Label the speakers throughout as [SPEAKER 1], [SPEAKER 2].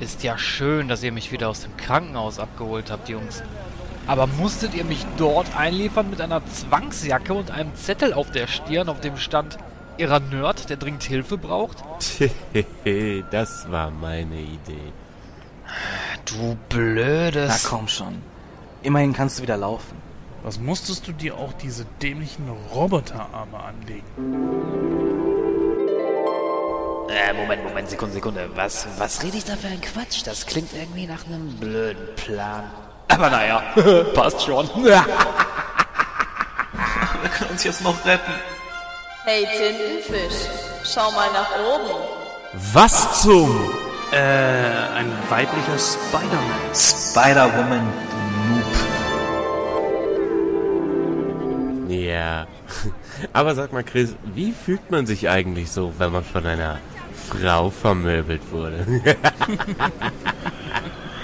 [SPEAKER 1] Ist ja schön, dass ihr mich wieder aus dem Krankenhaus abgeholt habt, Jungs. Aber musstet ihr mich dort einliefern mit einer Zwangsjacke und einem Zettel auf der Stirn, auf dem stand, Ihrer Nerd, der dringend Hilfe braucht?
[SPEAKER 2] das war meine Idee.
[SPEAKER 1] Du blödes.
[SPEAKER 3] Na komm schon. Immerhin kannst du wieder laufen.
[SPEAKER 4] Was musstest du dir auch diese dämlichen Roboterarme anlegen?
[SPEAKER 5] Äh, Moment, Moment, Sekunde, Sekunde. Was, was rede ich da für ein Quatsch? Das klingt irgendwie nach einem blöden Plan. Aber naja, passt schon.
[SPEAKER 3] Wir können uns jetzt noch retten.
[SPEAKER 6] Hey Tintenfisch, schau mal nach oben.
[SPEAKER 2] Was zum?
[SPEAKER 4] Äh, ein weiblicher Spider-Man.
[SPEAKER 3] Spider-Woman, du Noob.
[SPEAKER 2] Ja. Aber sag mal, Chris, wie fühlt man sich eigentlich so, wenn man von einer Frau vermöbelt wurde?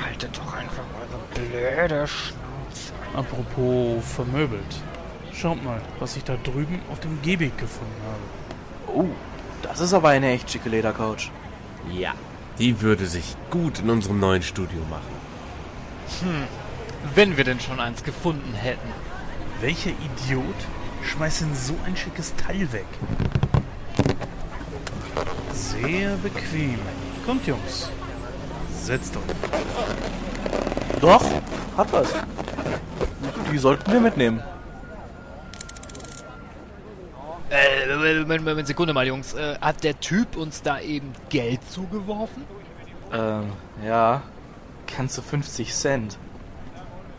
[SPEAKER 1] Haltet doch einfach eure blöde Schnauze.
[SPEAKER 4] Apropos vermöbelt. Schaut mal, was ich da drüben auf dem Gehweg gefunden habe.
[SPEAKER 3] Oh, das ist aber eine echt schicke Ledercouch.
[SPEAKER 2] ja. Die würde sich gut in unserem neuen Studio machen.
[SPEAKER 1] Wenn wir denn schon eins gefunden hätten.
[SPEAKER 4] Welcher Idiot schmeißt denn so ein schickes Teil weg? Sehr bequem. Kommt, Jungs. Setzt euch.
[SPEAKER 3] Doch, hat was. Die sollten wir mitnehmen.
[SPEAKER 1] Äh, Moment, Moment, Sekunde mal, Jungs. Äh, hat der Typ uns da eben Geld zugeworfen?
[SPEAKER 3] Ähm, ja. Kannst du 50 Cent?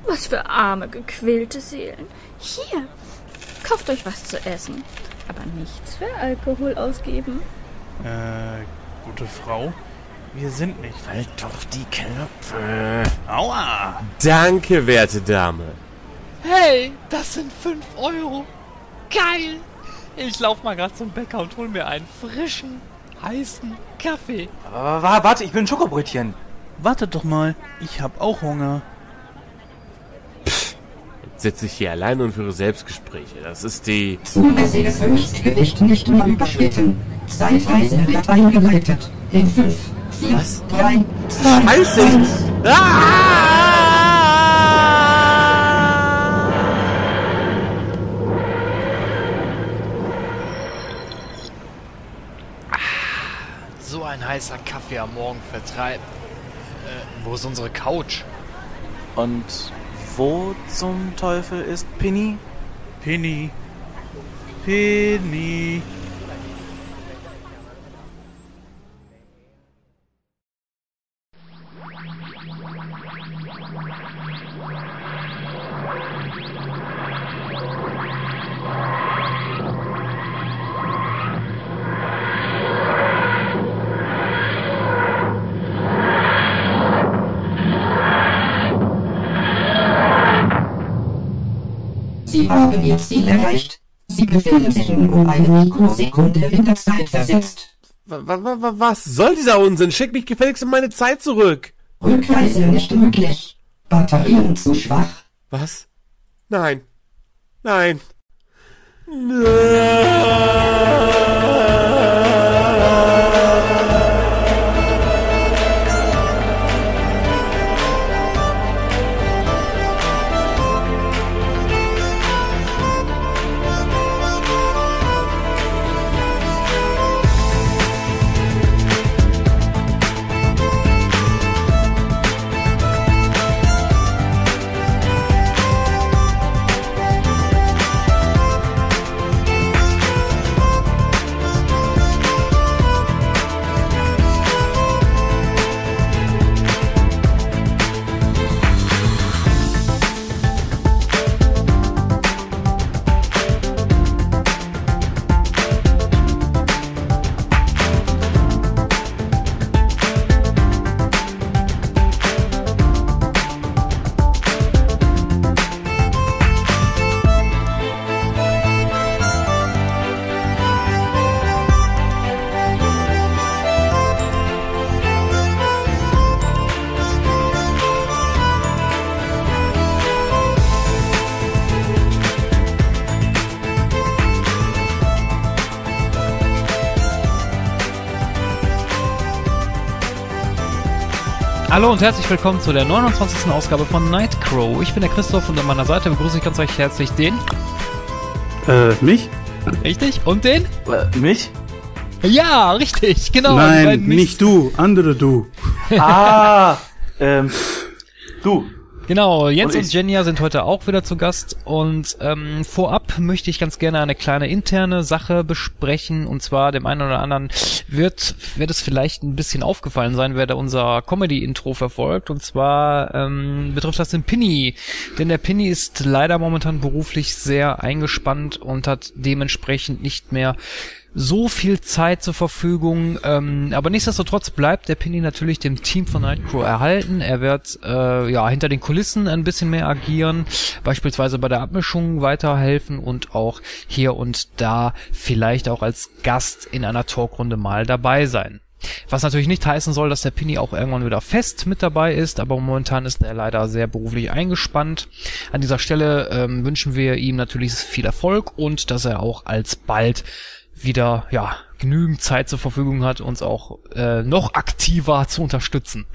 [SPEAKER 7] Was für arme, gequälte Seelen. Hier, kauft euch was zu essen. Aber nichts für Alkohol ausgeben.
[SPEAKER 4] Äh, gute Frau. Wir sind nicht.
[SPEAKER 2] Halt doch die Knöpfe.
[SPEAKER 4] Aua!
[SPEAKER 2] Danke, werte Dame.
[SPEAKER 1] Hey, das sind 5 Euro. Geil. Ich lauf mal gerade zum Bäcker und hol mir einen frischen, heißen Kaffee.
[SPEAKER 3] Aber wa- warte, ich will ein Schokobrötchen.
[SPEAKER 4] Wartet doch mal. Ich hab auch Hunger.
[SPEAKER 2] Sitze ich hier allein und führe Selbstgespräche. Das ist die...
[SPEAKER 8] Zulässiges Höchstgewicht nicht mehr überschritten. Zeitreise wird eingeleitet. In 5, 4, 3, 2,
[SPEAKER 2] Scheiße!
[SPEAKER 8] 1.
[SPEAKER 1] So ein heißer Kaffee am Morgen vertreibt. Äh, wo ist unsere Couch?
[SPEAKER 3] Und wo zum Teufel ist Penny?
[SPEAKER 4] Penny. Penny.
[SPEAKER 8] Haben Ihr Ziel erreicht. Sie befinden sich nun um eine Mikrosekunde in der Zeit versetzt.
[SPEAKER 2] Wa- wa- wa- wa- Was soll dieser Unsinn? Schick mich gefälligst in meine Zeit zurück.
[SPEAKER 8] Rückreise nicht möglich. Batterien zu schwach.
[SPEAKER 2] Was? Nein. Nein.
[SPEAKER 1] Hallo und herzlich willkommen zu der 29. Ausgabe von Nightcrow. Ich bin der Christoph und an meiner Seite begrüße ich ganz recht herzlich den.
[SPEAKER 4] Äh, mich?
[SPEAKER 1] Richtig? Und den?
[SPEAKER 3] Äh, mich?
[SPEAKER 1] Ja, richtig, genau.
[SPEAKER 4] Nein, nicht du, andere du.
[SPEAKER 3] Ah, ähm, du.
[SPEAKER 1] Genau, Jens
[SPEAKER 3] Und
[SPEAKER 1] und. Jenja sind heute auch wieder zu Gast und ähm, vorab möchte ich ganz gerne eine kleine interne Sache besprechen. Und zwar dem einen oder anderen wird wird es vielleicht ein bisschen aufgefallen sein, wer da unser Comedy-Intro verfolgt. Und zwar ähm, betrifft das den Pinny, denn der Pinny ist leider momentan beruflich sehr eingespannt und hat dementsprechend nicht mehr so viel Zeit zur Verfügung. Ähm, aber nichtsdestotrotz bleibt der Pinny natürlich dem Team von Nightcrow erhalten. Er wird äh, ja hinter den Kulissen ein bisschen mehr agieren, beispielsweise bei der Abmischung weiterhelfen und auch hier und da vielleicht auch als Gast in einer Talkrunde mal dabei sein. Was natürlich nicht heißen soll, dass der Pinny auch irgendwann wieder fest mit dabei ist, aber momentan ist er leider sehr beruflich eingespannt. An dieser Stelle ähm, wünschen wir ihm natürlich viel Erfolg und dass er auch alsbald wieder ja genügend Zeit zur Verfügung hat, uns auch äh, noch aktiver zu unterstützen.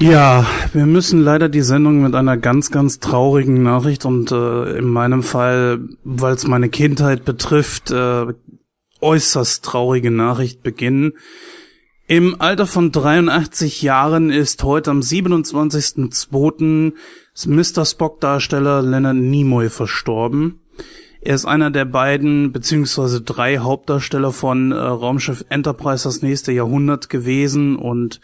[SPEAKER 4] Ja, wir müssen leider die Sendung mit einer ganz, ganz traurigen Nachricht und äh, in meinem Fall, weil es meine Kindheit betrifft, äh, äußerst traurige Nachricht beginnen. Im Alter von 83 Jahren ist heute am 27.02. Mr. Spock-Darsteller Leonard Nimoy verstorben. Er ist einer der beiden beziehungsweise drei Hauptdarsteller von äh, Raumschiff Enterprise das nächste Jahrhundert gewesen und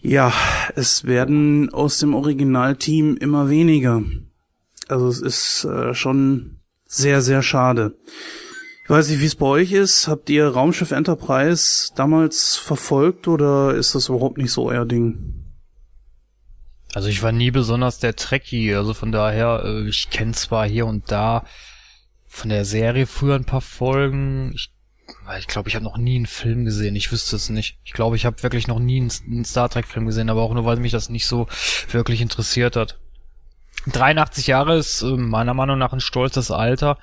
[SPEAKER 4] ja, es werden aus dem Originalteam immer weniger. Also es ist äh, schon sehr, sehr schade. Ich weiß nicht, wie es bei euch ist. Habt ihr Raumschiff Enterprise damals verfolgt oder ist das überhaupt nicht so euer Ding?
[SPEAKER 1] Also ich war nie besonders der Trekkie, also von daher, äh, ich kenne zwar hier und da von der Serie früher ein paar Folgen. Ich weil ich glaube, ich habe noch nie einen Film gesehen. Ich wüsste es nicht. Ich glaube, ich habe wirklich noch nie einen, Star Trek Film gesehen, aber auch nur, weil mich das nicht so wirklich interessiert hat. 83 Jahre ist äh, meiner Meinung nach ein stolzes Alter.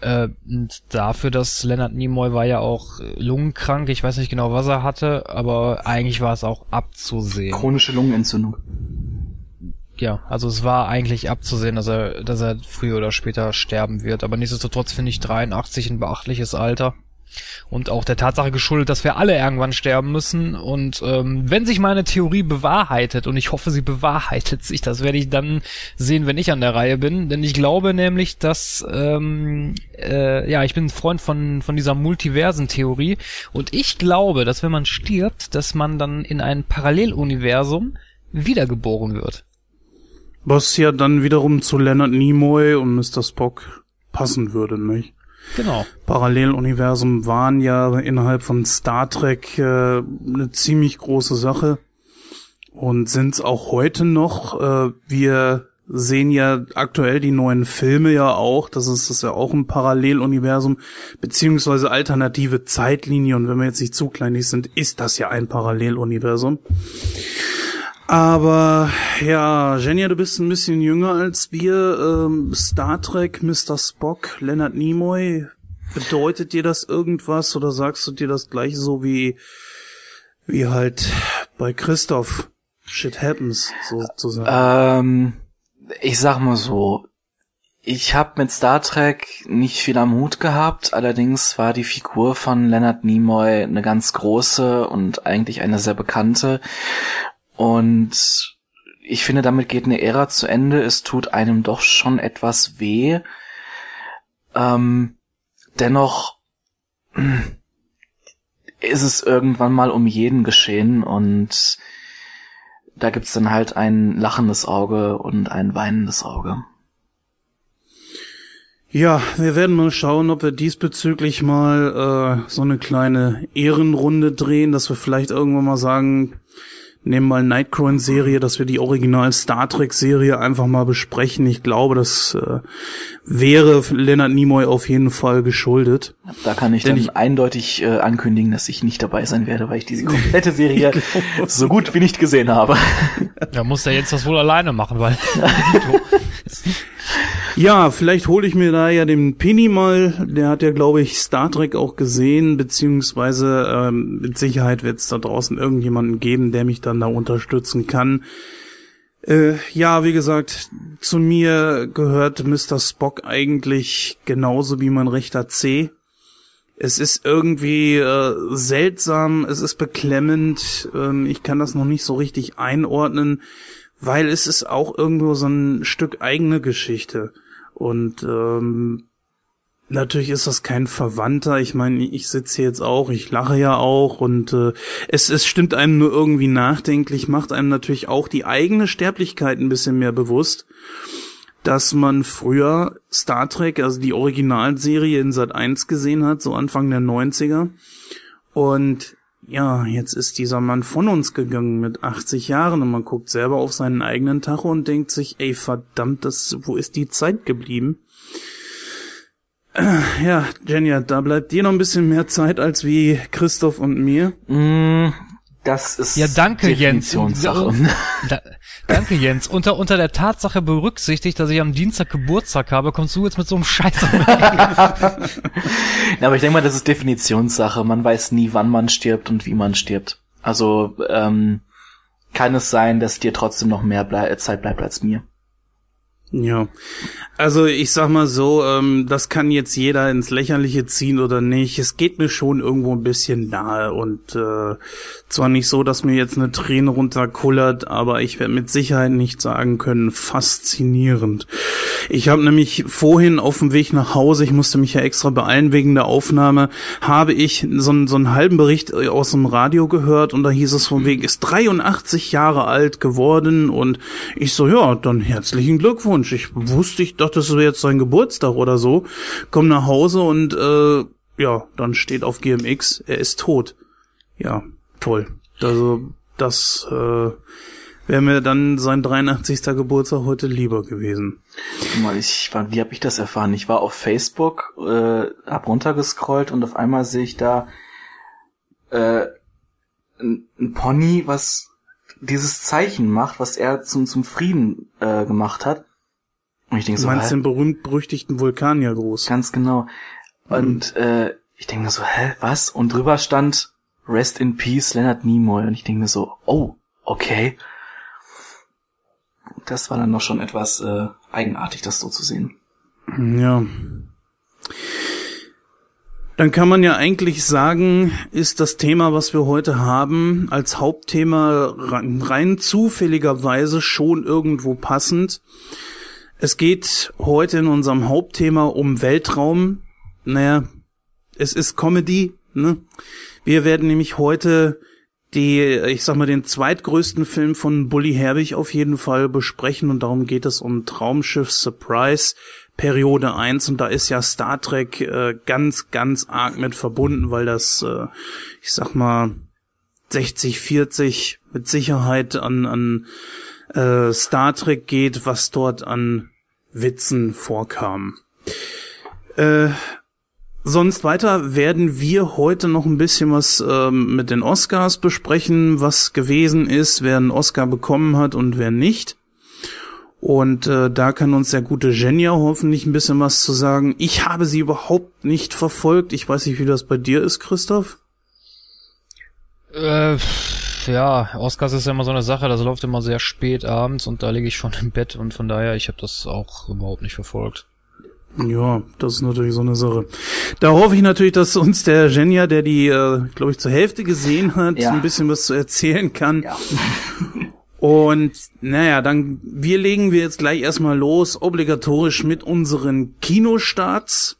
[SPEAKER 1] Äh, und dafür, dass Leonard Nimoy war ja auch äh, lungenkrank. Ich weiß nicht genau, was er hatte, aber eigentlich war es auch abzusehen.
[SPEAKER 3] Chronische Lungenentzündung.
[SPEAKER 1] Ja, also es war eigentlich abzusehen, dass er, dass er früher oder später sterben wird. Aber nichtsdestotrotz finde ich 83 ein beachtliches Alter. Und auch der Tatsache geschuldet, dass wir alle irgendwann sterben müssen. Und ähm, wenn sich meine Theorie bewahrheitet, und ich hoffe, sie bewahrheitet sich, das werde ich dann sehen, wenn ich an der Reihe bin. Denn ich glaube nämlich, dass, ähm, äh, ja, ich bin ein Freund von, von dieser Multiversen-Theorie. Und ich glaube, dass wenn man stirbt, dass man dann in ein Paralleluniversum wiedergeboren wird.
[SPEAKER 4] Was ja dann wiederum zu Leonard Nimoy und Mr. Spock passen würde, nicht?
[SPEAKER 1] Genau.
[SPEAKER 4] Paralleluniversen waren ja innerhalb von Star Trek äh, eine ziemlich große Sache und sind es auch heute noch. Äh, wir sehen ja aktuell die neuen Filme ja auch. Das ist, das ist ja auch ein Paralleluniversum beziehungsweise alternative Zeitlinie. Und wenn wir jetzt nicht zu kleinlich sind, ist das ja ein Paralleluniversum. Aber ja, Jenja, du bist ein bisschen jünger als wir. Ähm, Star Trek, Mr. Spock, Leonard Nimoy. Bedeutet dir das irgendwas oder sagst du dir das gleiche so wie wie halt bei Christoph? Shit happens, sozusagen.
[SPEAKER 3] Ähm, ich sag mal so, ich habe mit Star Trek nicht viel am Hut gehabt, allerdings war die Figur von Leonard Nimoy eine ganz große und eigentlich eine sehr bekannte. Und ich finde, damit geht eine Ära zu Ende. Es tut einem doch schon etwas weh. Ähm, dennoch ist es irgendwann mal um jeden geschehen und da gibt's dann halt ein lachendes Auge und ein weinendes Auge.
[SPEAKER 4] Ja, wir werden mal schauen, ob wir diesbezüglich mal äh, so eine kleine Ehrenrunde drehen, dass wir vielleicht irgendwann mal sagen, nehmen mal Nightcrow in Serie, dass wir die Original Star Trek Serie einfach mal besprechen. Ich glaube, das äh, wäre Leonard Nimoy auf jeden Fall geschuldet.
[SPEAKER 3] Da kann ich
[SPEAKER 4] Denn
[SPEAKER 3] dann
[SPEAKER 4] ich-
[SPEAKER 3] eindeutig äh, ankündigen, dass ich nicht dabei sein werde, weil ich diese komplette Serie so gut wie nicht gesehen habe.
[SPEAKER 1] Da muss der jetzt das wohl alleine machen, weil
[SPEAKER 4] Ja, vielleicht hole ich mir da ja den Penny mal. Der hat ja, glaube ich, Star Trek auch gesehen, beziehungsweise ähm, mit Sicherheit wird es da draußen irgendjemanden geben, der mich dann da unterstützen kann. Äh, ja, wie gesagt, zu mir gehört Mr. Spock eigentlich genauso wie mein rechter C. Es ist irgendwie äh, seltsam, es ist beklemmend, ähm, ich kann das noch nicht so richtig einordnen, weil es ist auch irgendwo so ein Stück eigene Geschichte. Und ähm, natürlich ist das kein Verwandter. Ich meine, ich sitze jetzt auch, ich lache ja auch und äh, es, es stimmt einem nur irgendwie nachdenklich, macht einem natürlich auch die eigene Sterblichkeit ein bisschen mehr bewusst, dass man früher Star Trek, also die Originalserie in Sat 1 gesehen hat, so Anfang der 90er. Und ja, jetzt ist dieser Mann von uns gegangen mit 80 Jahren und man guckt selber auf seinen eigenen Tacho und denkt sich, ey, verdammt, das, wo ist die Zeit geblieben? Ja, Jenja, da bleibt dir noch ein bisschen mehr Zeit als wie Christoph und mir.
[SPEAKER 3] Mm, das ist
[SPEAKER 1] Ja, danke, Jens.
[SPEAKER 3] Definitionssache.
[SPEAKER 1] Da, danke, Jens. Unter, unter der Tatsache berücksichtigt, dass ich am Dienstag Geburtstag habe, kommst du jetzt mit so einem Scheiß um.
[SPEAKER 3] Ja, aber ich denke mal, das ist Definitionssache. Man weiß nie, wann man stirbt und wie man stirbt. Also ähm, kann es sein, dass dir trotzdem noch mehr blei Zeit bleibt als mir.
[SPEAKER 4] Ja, also ich sag mal so, ähm, das kann jetzt jeder ins Lächerliche ziehen oder nicht. Es geht mir schon irgendwo ein bisschen nahe und äh, zwar nicht so, dass mir jetzt eine Träne runterkullert, aber ich werde mit Sicherheit nicht sagen können, faszinierend. Ich habe nämlich vorhin auf dem Weg nach Hause, ich musste mich ja extra beeilen wegen der Aufnahme, habe ich so, einen- so einen halben Bericht aus dem Radio gehört und da hieß es von wegen, ist 83 Jahre alt geworden und ich so, ja, dann herzlichen Glückwunsch. Ich wusste, ich dachte, das wäre jetzt sein Geburtstag oder so. Komm nach Hause und äh, ja, dann steht auf GMX, er ist tot. Ja, toll. Also das äh, wäre mir dann sein 83. Geburtstag heute lieber gewesen.
[SPEAKER 3] Guck Mal, ich, wie habe ich das erfahren? Ich war auf Facebook, äh, hab runtergescrollt und auf einmal sehe ich da äh, ein, Pony, was dieses Zeichen macht, was er zum zum Frieden äh, gemacht hat. Und ich denke
[SPEAKER 4] Du
[SPEAKER 3] so,
[SPEAKER 4] meinst
[SPEAKER 3] hä?
[SPEAKER 4] den berühmt-berüchtigten Vulkanier groß.
[SPEAKER 3] Ganz genau. Und äh, ich denke mir so, hä, was? Und drüber stand Rest in Peace Leonard Nimoy. Und ich denke mir so, oh, okay. Das war dann noch schon etwas äh, eigenartig, das so zu sehen.
[SPEAKER 4] Ja. Dann kann man ja eigentlich sagen, ist das Thema, was wir heute haben, als Hauptthema rein, rein zufälligerweise schon irgendwo passend. Es geht heute in unserem Hauptthema um Weltraum. Naja, es ist Comedy, ne? Wir werden nämlich heute die, ich sag mal, den zweitgrößten Film von Bully Herbig auf jeden Fall besprechen und darum geht es um Traumschiff Surprise Periode 1 und da ist ja Star Trek äh, ganz, ganz arg mit verbunden, weil das, äh, ich sag mal, 60, 40 mit Sicherheit an, an äh, Star Trek geht, was dort an Witzen vorkam. Äh, Sonst weiter werden wir heute noch ein bisschen was ähm, mit den Oscars besprechen, was gewesen ist, wer einen Oscar bekommen hat und wer nicht. Und äh, da kann uns der gute Genia hoffentlich ein bisschen was zu sagen. Ich habe sie überhaupt nicht verfolgt. Ich weiß nicht, wie das bei dir ist, Christoph.
[SPEAKER 1] Äh, ja, Oscars ist ja immer so eine Sache, das läuft immer sehr spät abends und da liege ich schon im Bett und von daher, ich habe das auch überhaupt nicht verfolgt.
[SPEAKER 4] Ja, das ist natürlich so eine Sache. Da hoffe ich natürlich, dass uns der Genia, der die, äh, glaube ich, zur Hälfte gesehen hat,
[SPEAKER 3] Ja.
[SPEAKER 4] ein bisschen was zu erzählen kann.
[SPEAKER 3] Ja.
[SPEAKER 4] Und naja, dann wir legen wir jetzt gleich erstmal los, obligatorisch mit unseren Kinostarts.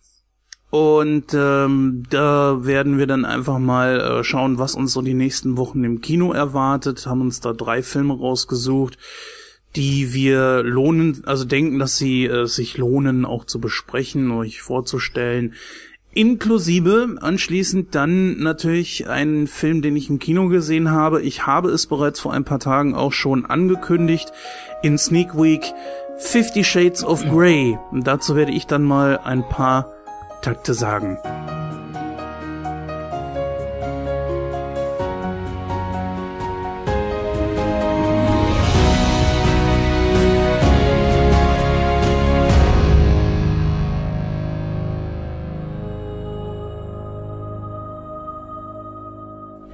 [SPEAKER 4] Und ähm, da werden wir dann einfach mal äh, schauen, was uns so die nächsten Wochen im Kino erwartet. Haben uns da drei Filme rausgesucht, die wir lohnen, also denken, dass sie äh, sich lohnen, auch zu besprechen, euch vorzustellen. Inklusive anschließend dann natürlich einen Film, den ich im Kino gesehen habe. Ich habe es bereits vor ein paar Tagen auch schon angekündigt in Sneak Week. Fifty Shades of Grey. Und dazu werde ich dann mal ein paar Takte sagen.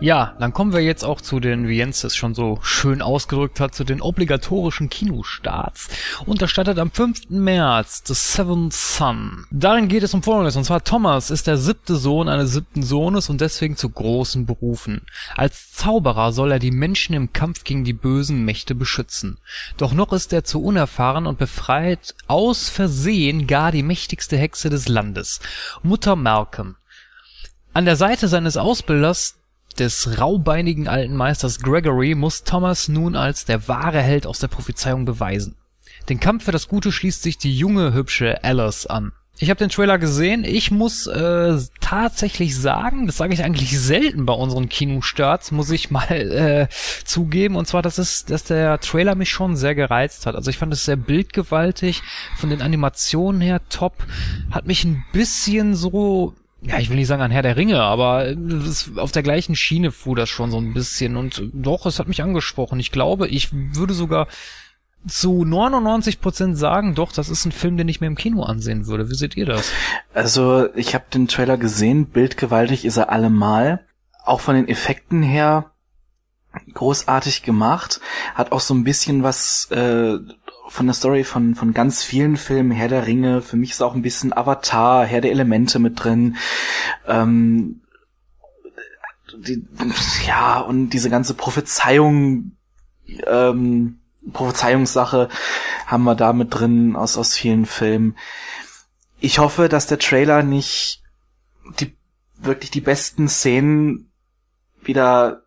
[SPEAKER 1] Ja, dann kommen wir jetzt auch zu den, wie Jens es schon so schön ausgedrückt hat, zu den obligatorischen Kinostarts. Und da startet am 5. März The Seventh Son. Darin geht es um Folgendes, und zwar Thomas ist der siebte Sohn eines siebten Sohnes und deswegen zu großen Berufen. Als Zauberer soll er die Menschen im Kampf gegen die bösen Mächte beschützen. Doch noch ist er zu unerfahren und befreit aus Versehen gar die mächtigste Hexe des Landes, Mutter Malcolm. An der Seite seines Ausbilders, des raubeinigen alten Meisters Gregory, muss Thomas nun als der wahre Held aus der Prophezeiung beweisen. Den Kampf für das Gute schließt sich die junge, hübsche Alice an. Ich habe den Trailer gesehen. Ich muss äh, tatsächlich sagen, das sage ich eigentlich selten bei unseren Kinostarts, muss ich mal äh, zugeben. Und zwar, dass es, dass der Trailer mich schon sehr gereizt hat. Also ich fand es sehr bildgewaltig, von den Animationen her top. Hat mich ein bisschen so ja, ich will nicht sagen an Herr der Ringe, aber es, auf der gleichen Schiene fuhr das schon so ein bisschen und doch, es hat mich angesprochen. Ich glaube, ich würde sogar zu 99 Prozent sagen, doch, das ist ein Film, den ich mir im Kino ansehen würde. Wie seht ihr das?
[SPEAKER 3] Also, ich habe den Trailer gesehen, bildgewaltig ist er allemal. Auch von den Effekten her großartig gemacht. Hat auch so ein bisschen was äh, von der Story von, von ganz vielen Filmen, Herr der Ringe, für mich ist auch ein bisschen Avatar, Herr der Elemente mit drin. Ähm, die, ja, und diese ganze Prophezeiung, ähm, Prophezeiungssache haben wir da mit drin aus, aus vielen Filmen. Ich hoffe, dass der Trailer nicht die, wirklich die besten Szenen wieder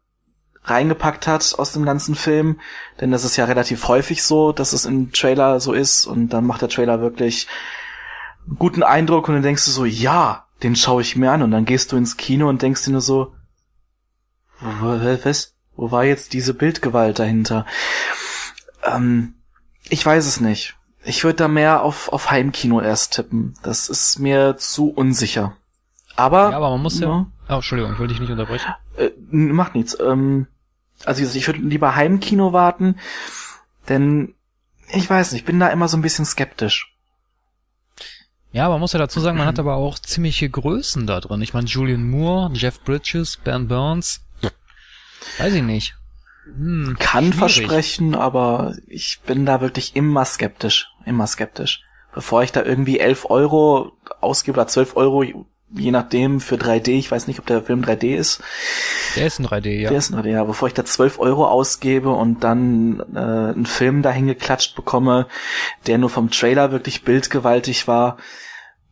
[SPEAKER 3] reingepackt hat aus dem ganzen Film, denn das ist ja relativ häufig so, dass es im Trailer so ist und dann macht der Trailer wirklich einen guten Eindruck und dann denkst du so, ja, den schaue ich mir an und dann gehst du ins Kino und denkst dir nur so, was? Wo war jetzt diese Bildgewalt dahinter? Ähm, ich weiß es nicht. Ich würde da mehr auf, auf Heimkino erst tippen. Das ist mir zu unsicher. Aber,
[SPEAKER 1] ja, aber man muss ja. ja oh, Entschuldigung, ich wollte dich nicht unterbrechen.
[SPEAKER 3] Äh, macht nichts. Ähm, also ich würde lieber Heimkino warten, denn ich weiß nicht, ich bin da immer so ein bisschen skeptisch.
[SPEAKER 1] Ja, man muss ja dazu sagen, man hat aber auch ziemliche Größen da drin. Ich meine, Julian Moore, Jeff Bridges, Ben Burns. Weiß ich nicht.
[SPEAKER 3] Hm, Kann schwierig. versprechen, aber ich bin da wirklich immer skeptisch. Immer skeptisch. Bevor ich da irgendwie 11 Euro ausgebe oder 12 Euro je nachdem für 3D, ich weiß nicht, ob der Film 3D ist.
[SPEAKER 1] Der ist ein 3D, ja.
[SPEAKER 3] Der ist ein 3D, ja. Bevor ich da 12 Euro ausgebe und dann äh, einen Film dahin geklatscht bekomme, der nur vom Trailer wirklich bildgewaltig war.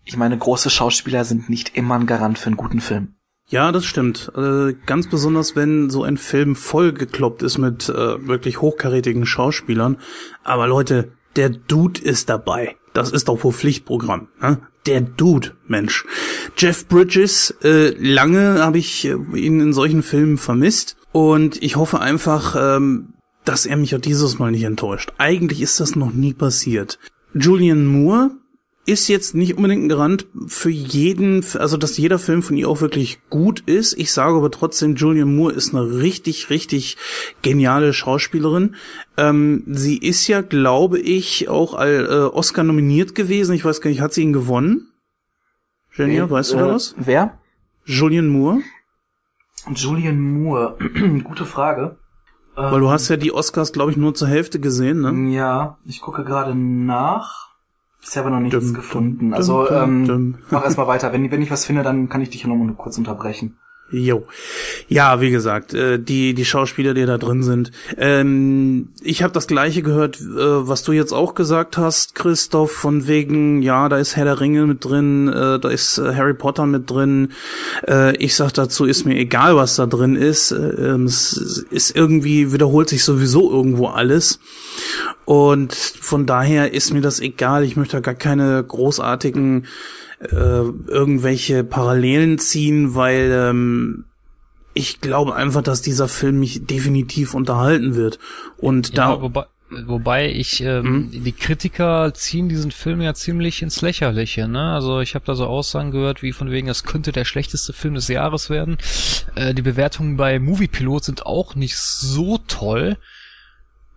[SPEAKER 3] Ich meine, große Schauspieler sind nicht immer ein Garant für einen guten Film.
[SPEAKER 4] Ja, das stimmt. Äh, ganz besonders, wenn so ein Film vollgekloppt ist mit äh, wirklich hochkarätigen Schauspielern. Aber Leute, der Dude ist dabei. Das ist doch wohl Pflichtprogramm. Ne? Der Dude, Mensch. Jeff Bridges, äh, lange habe ich äh, ihn in solchen Filmen vermisst. Und ich hoffe einfach, ähm, dass er mich auch dieses Mal nicht enttäuscht. Eigentlich ist das noch nie passiert. Julian Moore ist jetzt nicht unbedingt ein Garant für jeden, also dass jeder Film von ihr auch wirklich gut ist. Ich sage aber trotzdem, Julian Moore ist eine richtig, richtig geniale Schauspielerin. Ähm, sie ist ja, glaube ich, auch all, äh, Oscar nominiert gewesen. Ich weiß gar nicht, hat sie ihn gewonnen? Jenny, äh, weißt du da was?
[SPEAKER 3] Wer?
[SPEAKER 4] Julian Moore.
[SPEAKER 3] Julian Moore, gute Frage.
[SPEAKER 4] Weil du hast ja die Oscars, glaube ich, nur zur Hälfte gesehen, ne?
[SPEAKER 3] Ja, ich gucke gerade nach. Bisher aber noch nichts dum, gefunden. Dum, also dum, ähm, mach erstmal weiter. Wenn, wenn ich was finde, dann kann ich dich noch mal kurz unterbrechen.
[SPEAKER 4] Jo. Ja, wie gesagt, äh, die die Schauspieler, die da drin sind. Ähm, ich habe das gleiche gehört, äh, was du jetzt auch gesagt hast, Christoph, von wegen, ja, da ist Herr der Ringe mit drin, äh, da ist Harry Potter mit drin. ich sag dazu, ist mir egal, was da drin ist. Ähm, es ist irgendwie wiederholt sich sowieso irgendwo alles. Und von daher ist mir das egal. Ich möchte da gar keine großartigen äh, irgendwelche Parallelen ziehen, weil ähm, ich glaube einfach, dass dieser Film mich definitiv unterhalten wird. Und ja,
[SPEAKER 1] da. Wobei, wobei ich, ähm, hm? die Kritiker ziehen diesen Film ja ziemlich ins Lächerliche, ne? Also ich habe da so Aussagen gehört, wie von wegen, es könnte der schlechteste Film des Jahres werden. Äh, die Bewertungen bei Moviepilot sind auch nicht so toll.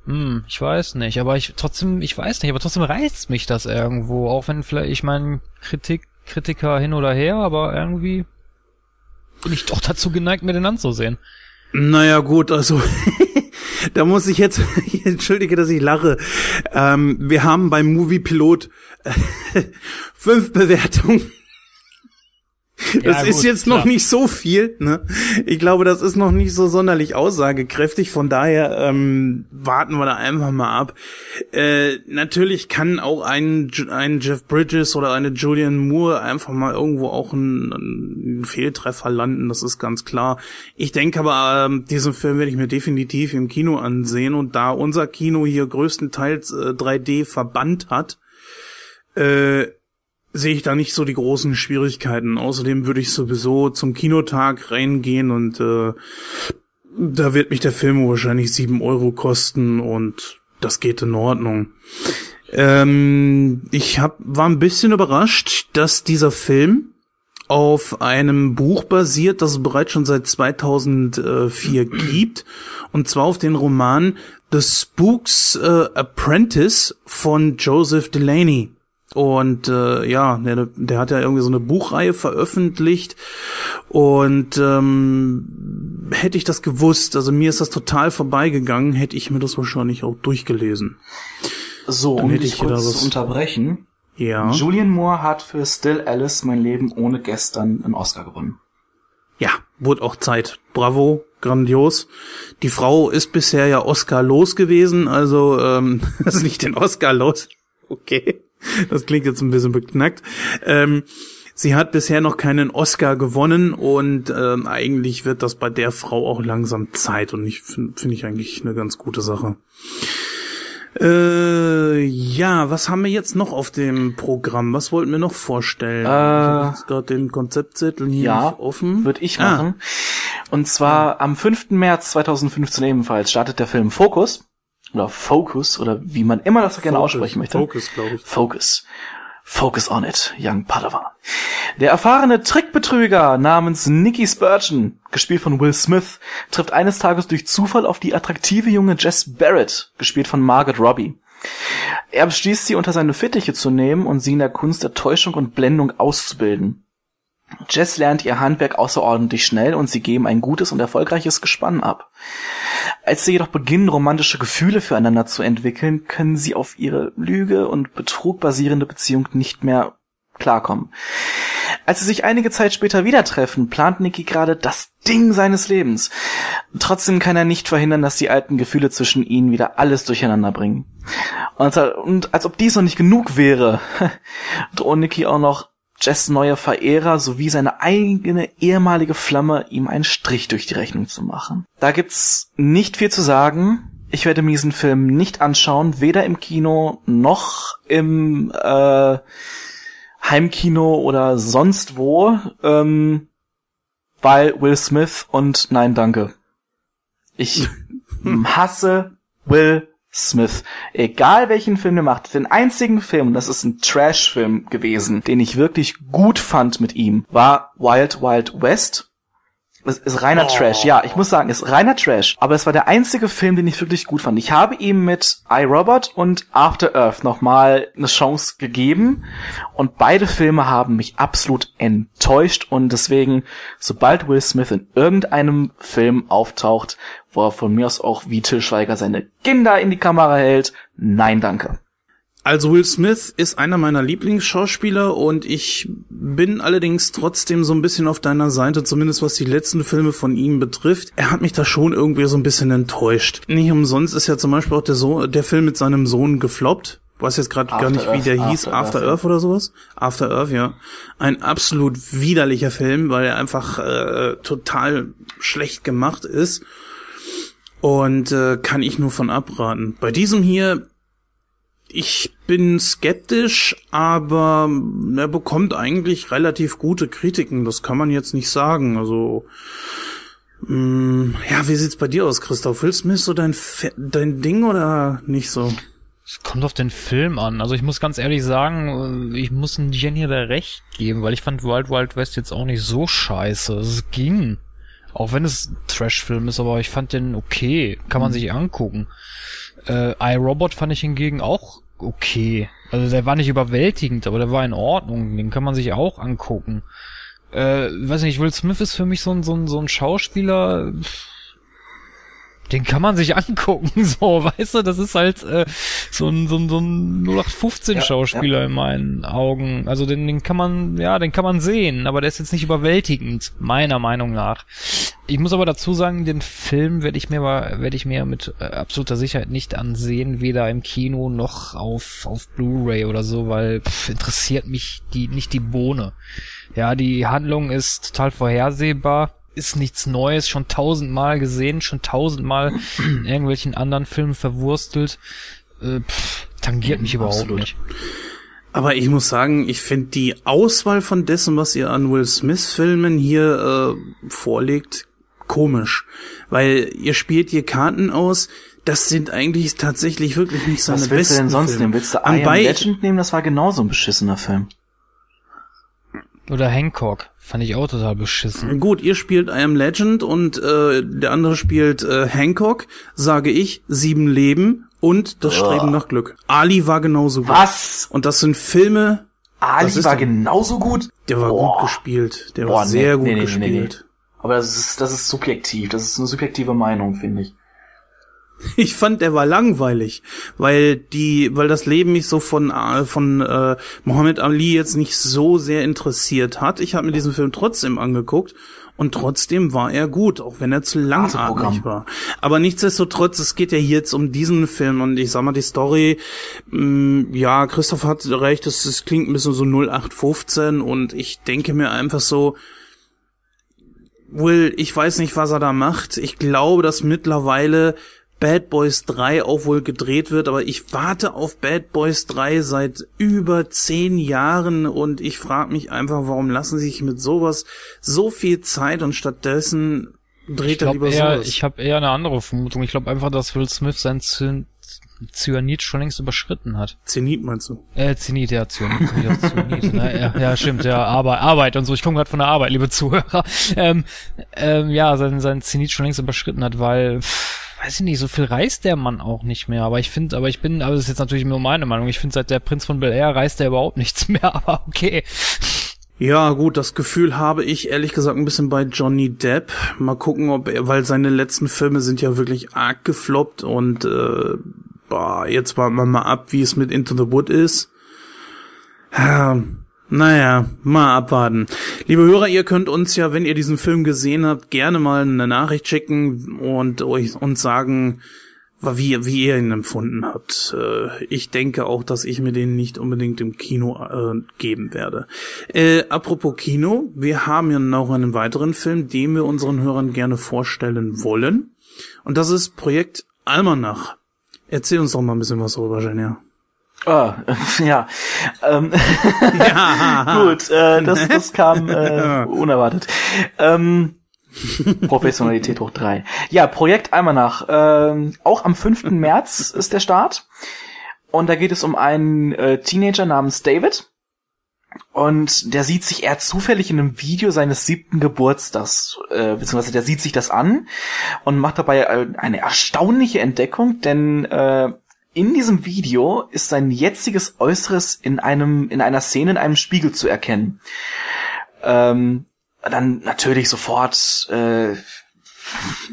[SPEAKER 1] Hm, ich weiß nicht, aber ich trotzdem, ich weiß nicht, aber trotzdem reizt mich das irgendwo, auch wenn vielleicht, ich meine, Kritik, Kritiker hin oder her, aber irgendwie bin ich doch dazu geneigt, mir den anzusehen.
[SPEAKER 4] Naja, gut, also da muss ich jetzt, ich entschuldige, dass ich lache. Ähm, wir haben beim Movie Pilot äh, fünf Bewertungen. Das
[SPEAKER 1] Ja,
[SPEAKER 4] ist
[SPEAKER 1] gut,
[SPEAKER 4] jetzt
[SPEAKER 1] klar.
[SPEAKER 4] noch nicht so viel. Ne? Ich glaube, das ist noch nicht so sonderlich aussagekräftig. Von daher ähm, warten wir da einfach mal ab. Äh, natürlich kann auch ein, ein Jeff Bridges oder eine Julian Moore einfach mal irgendwo auch ein, ein Fehltreffer landen. Das ist ganz klar. Ich denke aber, ähm, diesen Film werde ich mir definitiv im Kino ansehen. Und da unser Kino hier größtenteils äh, 3D verbannt hat, äh, sehe ich da nicht so die großen Schwierigkeiten. Außerdem würde ich sowieso zum Kinotag reingehen und äh, da wird mich der Film wahrscheinlich sieben Euro kosten und das geht in Ordnung. Ähm, ich hab, war ein bisschen überrascht, dass dieser Film auf einem Buch basiert, das es bereits schon seit 2004 gibt, und zwar auf den Roman The Spooks äh, Apprentice von Joseph Delaney. Und äh, ja, der, der hat ja irgendwie so eine Buchreihe veröffentlicht und ähm, hätte ich das gewusst, also mir ist das total vorbeigegangen, hätte ich mir das wahrscheinlich auch durchgelesen.
[SPEAKER 3] So,
[SPEAKER 4] Dann
[SPEAKER 3] um
[SPEAKER 4] hätte
[SPEAKER 3] dich
[SPEAKER 4] ich
[SPEAKER 3] kurz
[SPEAKER 4] was-
[SPEAKER 3] zu unterbrechen.
[SPEAKER 4] Ja.
[SPEAKER 3] Julian Moore hat für Still Alice Mein Leben ohne gestern einen Oscar gewonnen.
[SPEAKER 4] Ja, wurde auch Zeit. Bravo, grandios. Die Frau ist bisher ja Oscar los gewesen, also ähm, also nicht den Oscar los. Okay, das klingt jetzt ein bisschen beknackt. Ähm, sie hat bisher noch keinen Oscar gewonnen und ähm, eigentlich wird das bei der Frau auch langsam Zeit und ich finde find ich eigentlich eine ganz gute Sache. Äh, ja, was haben wir jetzt noch auf dem Programm? Was wollten wir noch vorstellen? ich habe gerade den Konzeptzettel hier
[SPEAKER 3] Ja,
[SPEAKER 4] offen.
[SPEAKER 3] Würde ich
[SPEAKER 4] Ah.
[SPEAKER 3] machen. Und zwar am 5. März 2015 ebenfalls startet der Film Focus. Oder Focus, oder wie man immer das so gerne
[SPEAKER 4] Focus,
[SPEAKER 3] aussprechen möchte.
[SPEAKER 4] Focus, glaube ich.
[SPEAKER 3] Focus. Focus on it, young Padawan. Der erfahrene Trickbetrüger namens Nicky Spurgeon, gespielt von Will Smith, trifft eines Tages durch Zufall auf die attraktive junge Jess Barrett, gespielt von Margaret Robbie. Er beschließt, sie unter seine Fittiche zu nehmen und sie in der Kunst der Täuschung und Blendung auszubilden. Jess lernt ihr Handwerk außerordentlich schnell und sie geben ein gutes und erfolgreiches Gespann ab. Als sie jedoch beginnen, romantische Gefühle füreinander zu entwickeln, können sie auf ihre Lüge und Betrug basierende Beziehung nicht mehr klarkommen. Als sie sich einige Zeit später wieder treffen, plant Nicky gerade das Ding seines Lebens. Trotzdem kann er nicht verhindern, dass die alten Gefühle zwischen ihnen wieder alles durcheinander bringen. Und als, und als ob dies noch nicht genug wäre, drohen Nicky auch noch Jess neue Verehrer sowie seine eigene ehemalige Flamme ihm einen Strich durch die Rechnung zu machen. Da gibt's nicht viel zu sagen. Ich werde mir diesen Film nicht anschauen, weder im Kino noch im äh, Heimkino oder sonst wo, ähm, weil Will Smith und nein, danke. Ich hasse Will Smith. Egal welchen Film er macht, den einzigen Film, und das ist ein Trash-Film gewesen, den ich wirklich gut fand mit ihm, war Wild Wild West. Es ist reiner Trash, ja, ich muss sagen, es ist reiner Trash. Aber es war der einzige Film, den ich wirklich gut fand. Ich habe ihm mit iRobot und After Earth nochmal eine Chance gegeben. Und beide Filme haben mich absolut enttäuscht. Und deswegen, sobald Will Smith in irgendeinem Film auftaucht, wo er von mir aus auch wie Till Schweiger seine Kinder in die Kamera hält, nein, danke.
[SPEAKER 4] Also Will Smith ist einer meiner Lieblingsschauspieler und ich bin allerdings trotzdem so ein bisschen auf deiner Seite, zumindest was die letzten Filme von ihm betrifft. Er hat mich da schon irgendwie so ein bisschen enttäuscht. Nicht umsonst ist ja zum Beispiel auch der, so der Film mit seinem Sohn gefloppt. Ich weiß jetzt gerade gar
[SPEAKER 3] After
[SPEAKER 4] nicht, wie
[SPEAKER 3] Earth,
[SPEAKER 4] der hieß.
[SPEAKER 3] After
[SPEAKER 4] After
[SPEAKER 3] Earth,
[SPEAKER 4] Earth oder sowas? After Earth, ja. Ein absolut widerlicher Film, weil er einfach äh, total schlecht gemacht ist. Und äh, kann ich nur von abraten. Bei diesem hier ich bin skeptisch, aber er bekommt eigentlich relativ gute Kritiken. Das kann man jetzt nicht sagen. Also, mh, ja, wie sieht's bei dir aus, Christoph? Will Smith so dein, Fe dein Ding oder nicht so?
[SPEAKER 1] Es kommt auf den Film an. Also ich muss ganz ehrlich sagen, ich muss ein Jenny da recht geben, weil ich fand Wild Wild West jetzt auch nicht so scheiße. Es ging. Auch wenn es ein Trash-Film ist, aber ich fand den okay. Kann man sich angucken. Äh, iRobot fand ich hingegen auch okay. Also der war nicht überwältigend, aber der war in Ordnung. Den kann man sich auch angucken. Äh, weiß nicht, Will Smith ist für mich so ein, so ein, so ein Schauspieler. Den kann man sich angucken, so, weißt du, das ist halt äh, so ein, so ein, so ein 0815-Schauspieler
[SPEAKER 3] Ja,
[SPEAKER 1] in meinen Augen. Also den, den kann man, ja, den kann man sehen, aber der ist jetzt nicht überwältigend, meiner Meinung nach. Ich muss aber dazu sagen, den Film werde ich mir werde ich mir mit äh, absoluter Sicherheit nicht ansehen, weder im Kino noch auf, auf Blu-ray oder so, weil pff, interessiert mich die nicht die Bohne. Ja, die Handlung ist total vorhersehbar ist nichts Neues, schon tausendmal gesehen, schon tausendmal in irgendwelchen anderen Filmen verwurstelt. Äh, pff, tangiert mich überhaupt
[SPEAKER 3] Absolut.
[SPEAKER 1] nicht.
[SPEAKER 4] Aber ich muss sagen, ich finde die Auswahl von dessen, was ihr an Will Smith Filmen hier äh, vorlegt, komisch. Weil ihr spielt hier Karten aus, das sind eigentlich tatsächlich wirklich nicht seine
[SPEAKER 3] Was willst du
[SPEAKER 4] besten
[SPEAKER 3] denn sonst
[SPEAKER 4] Filme.
[SPEAKER 3] nehmen? Willst du I Am Legend nehmen? Das war genauso ein beschissener Film.
[SPEAKER 1] Oder Hancock. Fand ich auch total beschissen.
[SPEAKER 4] Gut, ihr spielt I Am Legend und äh, der andere spielt äh, Hancock, sage ich, Sieben Leben und Das Streben nach Glück. Ali war genauso gut.
[SPEAKER 3] Was?
[SPEAKER 4] Und das sind Filme,
[SPEAKER 3] Ali war
[SPEAKER 4] denn?
[SPEAKER 3] genauso gut?
[SPEAKER 4] der war
[SPEAKER 3] Boah.
[SPEAKER 4] gut gespielt. Der
[SPEAKER 3] Boah,
[SPEAKER 4] war sehr
[SPEAKER 3] nee,
[SPEAKER 4] gut
[SPEAKER 3] nee, nee,
[SPEAKER 4] gespielt.
[SPEAKER 3] nee, nee. Aber das ist, das ist subjektiv. Das ist eine subjektive Meinung, finde ich.
[SPEAKER 4] Ich fand, der war langweilig, weil die, weil das Leben mich so von äh, von äh, Muhammad Ali jetzt nicht so sehr interessiert hat. Ich habe mir diesen Film trotzdem angeguckt und trotzdem war er gut, auch wenn er zu langatmig war. Aber nichtsdestotrotz, es geht ja hier jetzt um diesen Film und ich sag mal die Story. Mh, ja, Christoph hat recht, es, es klingt ein bisschen so 0815 und ich denke mir einfach so. Will, ich weiß nicht, was er da macht. Ich glaube, dass mittlerweile Bad Boys 3 auch wohl gedreht wird, aber ich warte auf Bad Boys 3 seit über zehn Jahren und ich frage mich einfach, warum lassen sie sich mit sowas so viel Zeit und stattdessen dreht
[SPEAKER 1] Ich
[SPEAKER 4] er lieber
[SPEAKER 1] eher,
[SPEAKER 4] sowas.
[SPEAKER 1] ich habe eher eine andere Vermutung. Ich glaube einfach, dass Will Smith sein Zyn Cyanid schon längst überschritten hat.
[SPEAKER 4] Zenit meinst du?
[SPEAKER 1] Äh, Zenit, ja, Cyanid. Ja, Cyanid, ne? ja, ja, stimmt, ja, Arbeit, Arbeit und so. Ich komme gerade von der Arbeit, liebe Zuhörer. Ähm, ähm, ja, sein, sein Zenit schon längst überschritten hat, weil, pff, weiß ich nicht, so viel reist der Mann auch nicht mehr. Aber ich finde, aber ich bin, aber das ist jetzt natürlich nur meine Meinung. Ich finde, seit der Prinz von Bel Air reist er überhaupt nichts mehr, aber okay.
[SPEAKER 4] Ja, gut, das Gefühl habe ich ehrlich gesagt ein bisschen bei Johnny Depp. Mal gucken, ob er, weil seine letzten Filme sind ja wirklich arg gefloppt und äh, boah, jetzt warten wir mal ab, wie es mit Into the Wood ist. Ja, naja, mal abwarten. Liebe Hörer, ihr könnt uns ja, wenn ihr diesen Film gesehen habt, gerne mal eine Nachricht schicken und euch uns sagen, wie, wie ihr ihn empfunden habt. Äh, Ich denke auch, dass ich mir den nicht unbedingt im Kino äh, geben werde. Äh, apropos Kino, wir haben ja noch einen weiteren Film, den wir unseren Hörern gerne vorstellen wollen. Und das ist Projekt Almanach. Erzähl uns doch mal ein bisschen was darüber, Jenja.
[SPEAKER 3] Ah, ja. Ähm,
[SPEAKER 4] Ja,
[SPEAKER 3] gut, äh, das, das kam äh, unerwartet. Ähm, Professionalität hoch drei. Ja, Projekt Almanach. Ähm, auch am 5. März ist der Start. Und da geht es um einen äh, Teenager namens David. Und der sieht sich eher zufällig in einem Video seines siebten Geburtstags, äh, beziehungsweise der sieht sich das an und macht dabei äh, eine erstaunliche Entdeckung, denn äh, in diesem Video ist sein jetziges Äußeres in einem, in einer Szene in einem Spiegel zu erkennen. Ähm, dann natürlich sofort, äh,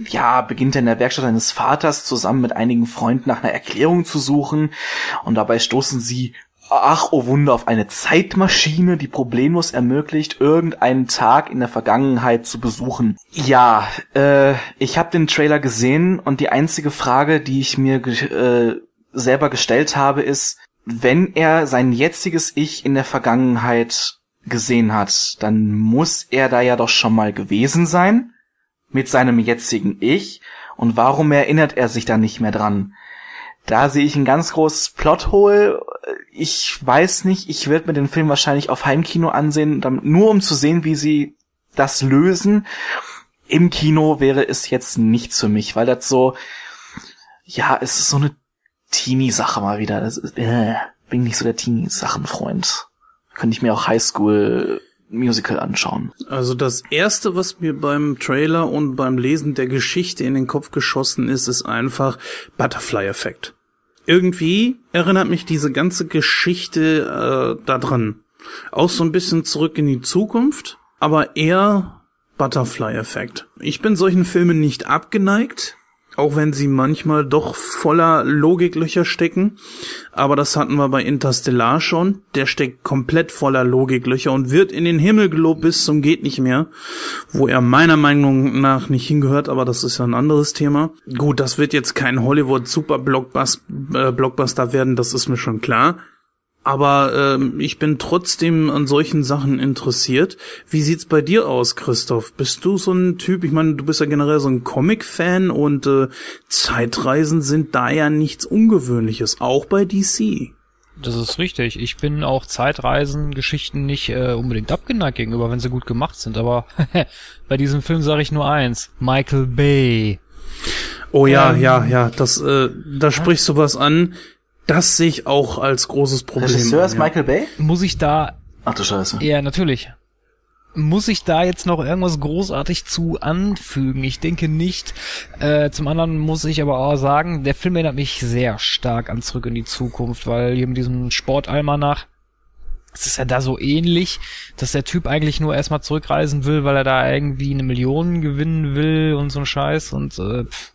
[SPEAKER 3] ja, beginnt er in der Werkstatt seines Vaters zusammen mit einigen Freunden nach einer Erklärung zu suchen und dabei stoßen sie Ach, oh Wunder, auf eine Zeitmaschine, die problemlos ermöglicht, irgendeinen Tag in der Vergangenheit zu besuchen. Ja, äh, ich habe den Trailer gesehen und die einzige Frage, die ich mir äh, selber gestellt habe, ist, wenn er sein jetziges Ich in der Vergangenheit gesehen hat, dann muss er da ja doch schon mal gewesen sein mit seinem jetzigen Ich und warum erinnert er sich da nicht mehr dran? Da sehe ich ein ganz großes Plothole. Ich weiß nicht, ich werde mir den Film wahrscheinlich auf Heimkino ansehen, nur um zu sehen, wie sie das lösen. Im Kino wäre es jetzt nichts für mich, weil das so, ja, es ist so eine Teenie-Sache mal wieder. Das ist, äh, bin nicht so der Teenie-Sachenfreund. Könnte ich mir auch Highschool Musical anschauen.
[SPEAKER 4] Also das erste, was mir beim Trailer und beim Lesen der Geschichte in den Kopf geschossen ist, ist einfach Butterfly-Effekt. Irgendwie erinnert mich diese ganze Geschichte äh, daran. Auch so ein bisschen zurück in die Zukunft, aber eher Butterfly-Effekt. Ich bin solchen Filmen nicht abgeneigt, auch wenn sie manchmal doch voller Logiklöcher stecken. Aber das hatten wir bei Interstellar schon. Der steckt komplett voller Logiklöcher und wird in den Himmel gelobt bis zum geht nicht mehr, wo er meiner Meinung nach nicht hingehört, aber das ist ja ein anderes Thema. Gut, das wird jetzt kein Hollywood Super äh, Blockbuster werden, das ist mir schon klar. Aber ähm, ich bin trotzdem an solchen Sachen interessiert. Wie sieht's bei dir aus, Christoph? Bist du so ein Typ? Ich meine, du bist ja generell so ein Comic-Fan und äh, Zeitreisen sind da ja nichts Ungewöhnliches, auch bei DC.
[SPEAKER 1] Das ist richtig. Ich bin auch Zeitreisen-Geschichten nicht äh, unbedingt abgeneigt gegenüber, wenn sie gut gemacht sind. Aber bei diesem Film sage ich nur eins: Michael Bay.
[SPEAKER 4] Oh ja, ähm, ja, ja. Das, äh, da sprichst du was an das sehe ich auch als großes Problem.
[SPEAKER 3] Regisseur ist ja. Michael Bay?
[SPEAKER 1] Muss ich da.
[SPEAKER 3] Ach du Scheiße.
[SPEAKER 1] Ja, natürlich. Muss ich da jetzt noch irgendwas großartig zu anfügen? Ich denke nicht. Äh, zum anderen muss ich aber auch sagen, der Film erinnert mich sehr stark an Zurück in die Zukunft, weil hier mit diesem Sportalmanach, es ist ja da so ähnlich, dass der Typ eigentlich nur erstmal zurückreisen will, weil er da irgendwie eine Million gewinnen will und so ein Scheiß und äh, pff,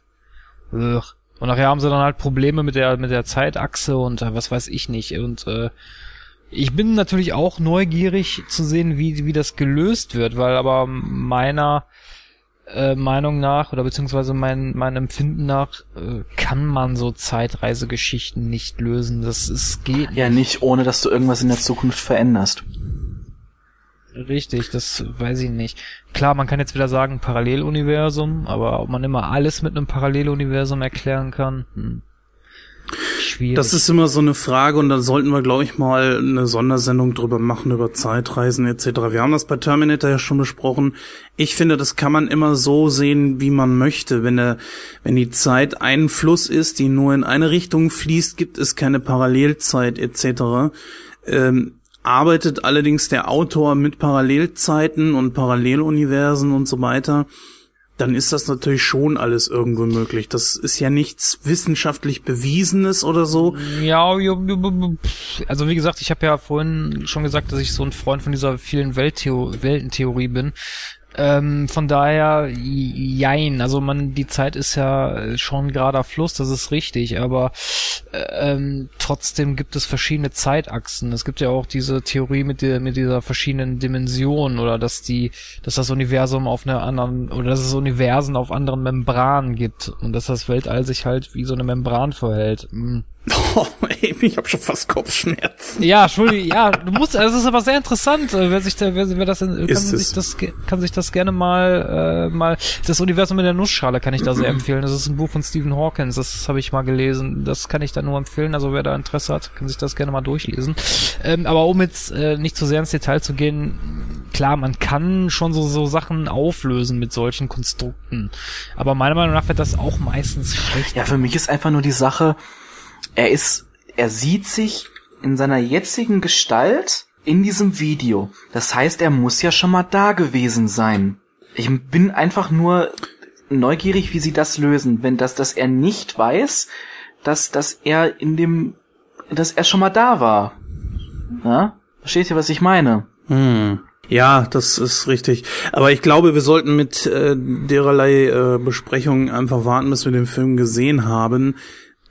[SPEAKER 1] ugh. Und nachher haben sie dann halt Probleme mit der, mit der Zeitachse und äh, was weiß ich nicht. Und äh, ich bin natürlich auch neugierig zu sehen, wie, wie das gelöst wird, weil aber meiner äh, Meinung nach oder beziehungsweise mein, mein Empfinden nach äh, kann man so Zeitreisegeschichten nicht lösen. Das ist geht.
[SPEAKER 3] Ja, nicht ohne, dass du irgendwas in der Zukunft veränderst.
[SPEAKER 1] Richtig, das weiß ich nicht. Klar, man kann jetzt wieder sagen Paralleluniversum, aber ob man immer alles mit einem Paralleluniversum erklären kann, hm.
[SPEAKER 4] Schwierig. Das ist immer so eine Frage und da sollten wir, glaube ich, mal eine Sondersendung drüber machen, über Zeitreisen etc. Wir haben das bei Terminator ja schon besprochen. Ich finde, das kann man immer so sehen, wie man möchte. Wenn, der, wenn die Zeit ein Fluss ist, die nur in eine Richtung fließt, gibt es keine Parallelzeit etc. Ähm, arbeitet allerdings der Autor mit Parallelzeiten und Paralleluniversen und so weiter, dann ist das natürlich schon alles irgendwo möglich. Das ist ja nichts wissenschaftlich Bewiesenes oder so.
[SPEAKER 1] Ja, also wie gesagt, ich habe ja vorhin schon gesagt, dass ich so ein Freund von dieser vielen Weltentheorie bin. Ähm, von daher, jein. Also man, die Zeit ist ja schon gerader Fluss, das ist richtig, aber äh, ähm, trotzdem gibt es verschiedene Zeitachsen. Es gibt ja auch diese Theorie mit der, mit dieser verschiedenen Dimensionen oder dass die, dass das Universum auf einer anderen, oder dass es Universen auf anderen Membranen gibt und dass das Weltall sich halt wie so eine Membran verhält. Hm.
[SPEAKER 4] Oh, ey, ich habe schon fast Kopfschmerzen.
[SPEAKER 1] Ja, Entschuldigung, ja, du musst, also es ist aber sehr interessant, äh, wer sich da, wer, wer das, kann ist sich das, kann sich das gerne mal, äh, mal, das Universum in der Nussschale kann ich da sehr empfehlen. Das ist ein Buch von Stephen Hawkins, das habe ich mal gelesen. Das kann ich da nur empfehlen. Also wer da Interesse hat, kann sich das gerne mal durchlesen. Ähm, aber um jetzt äh, nicht zu sehr ins Detail zu gehen, klar, man kann schon so, so Sachen auflösen mit solchen Konstrukten. Aber meiner Meinung nach wird das auch meistens schlecht.
[SPEAKER 3] Ja, für mich ist einfach nur die Sache, er ist, er sieht sich in seiner jetzigen Gestalt in diesem Video. Das heißt, er muss ja schon mal da gewesen sein. Ich bin einfach nur neugierig, wie sie das lösen, wenn das, dass er nicht weiß, dass, dass er in dem, dass er schon mal da war. Ja? Versteht ihr, was ich meine?
[SPEAKER 4] Hm. Ja, das ist richtig. Aber ich glaube, wir sollten mit äh, dererlei äh, Besprechungen einfach warten, bis wir den Film gesehen haben.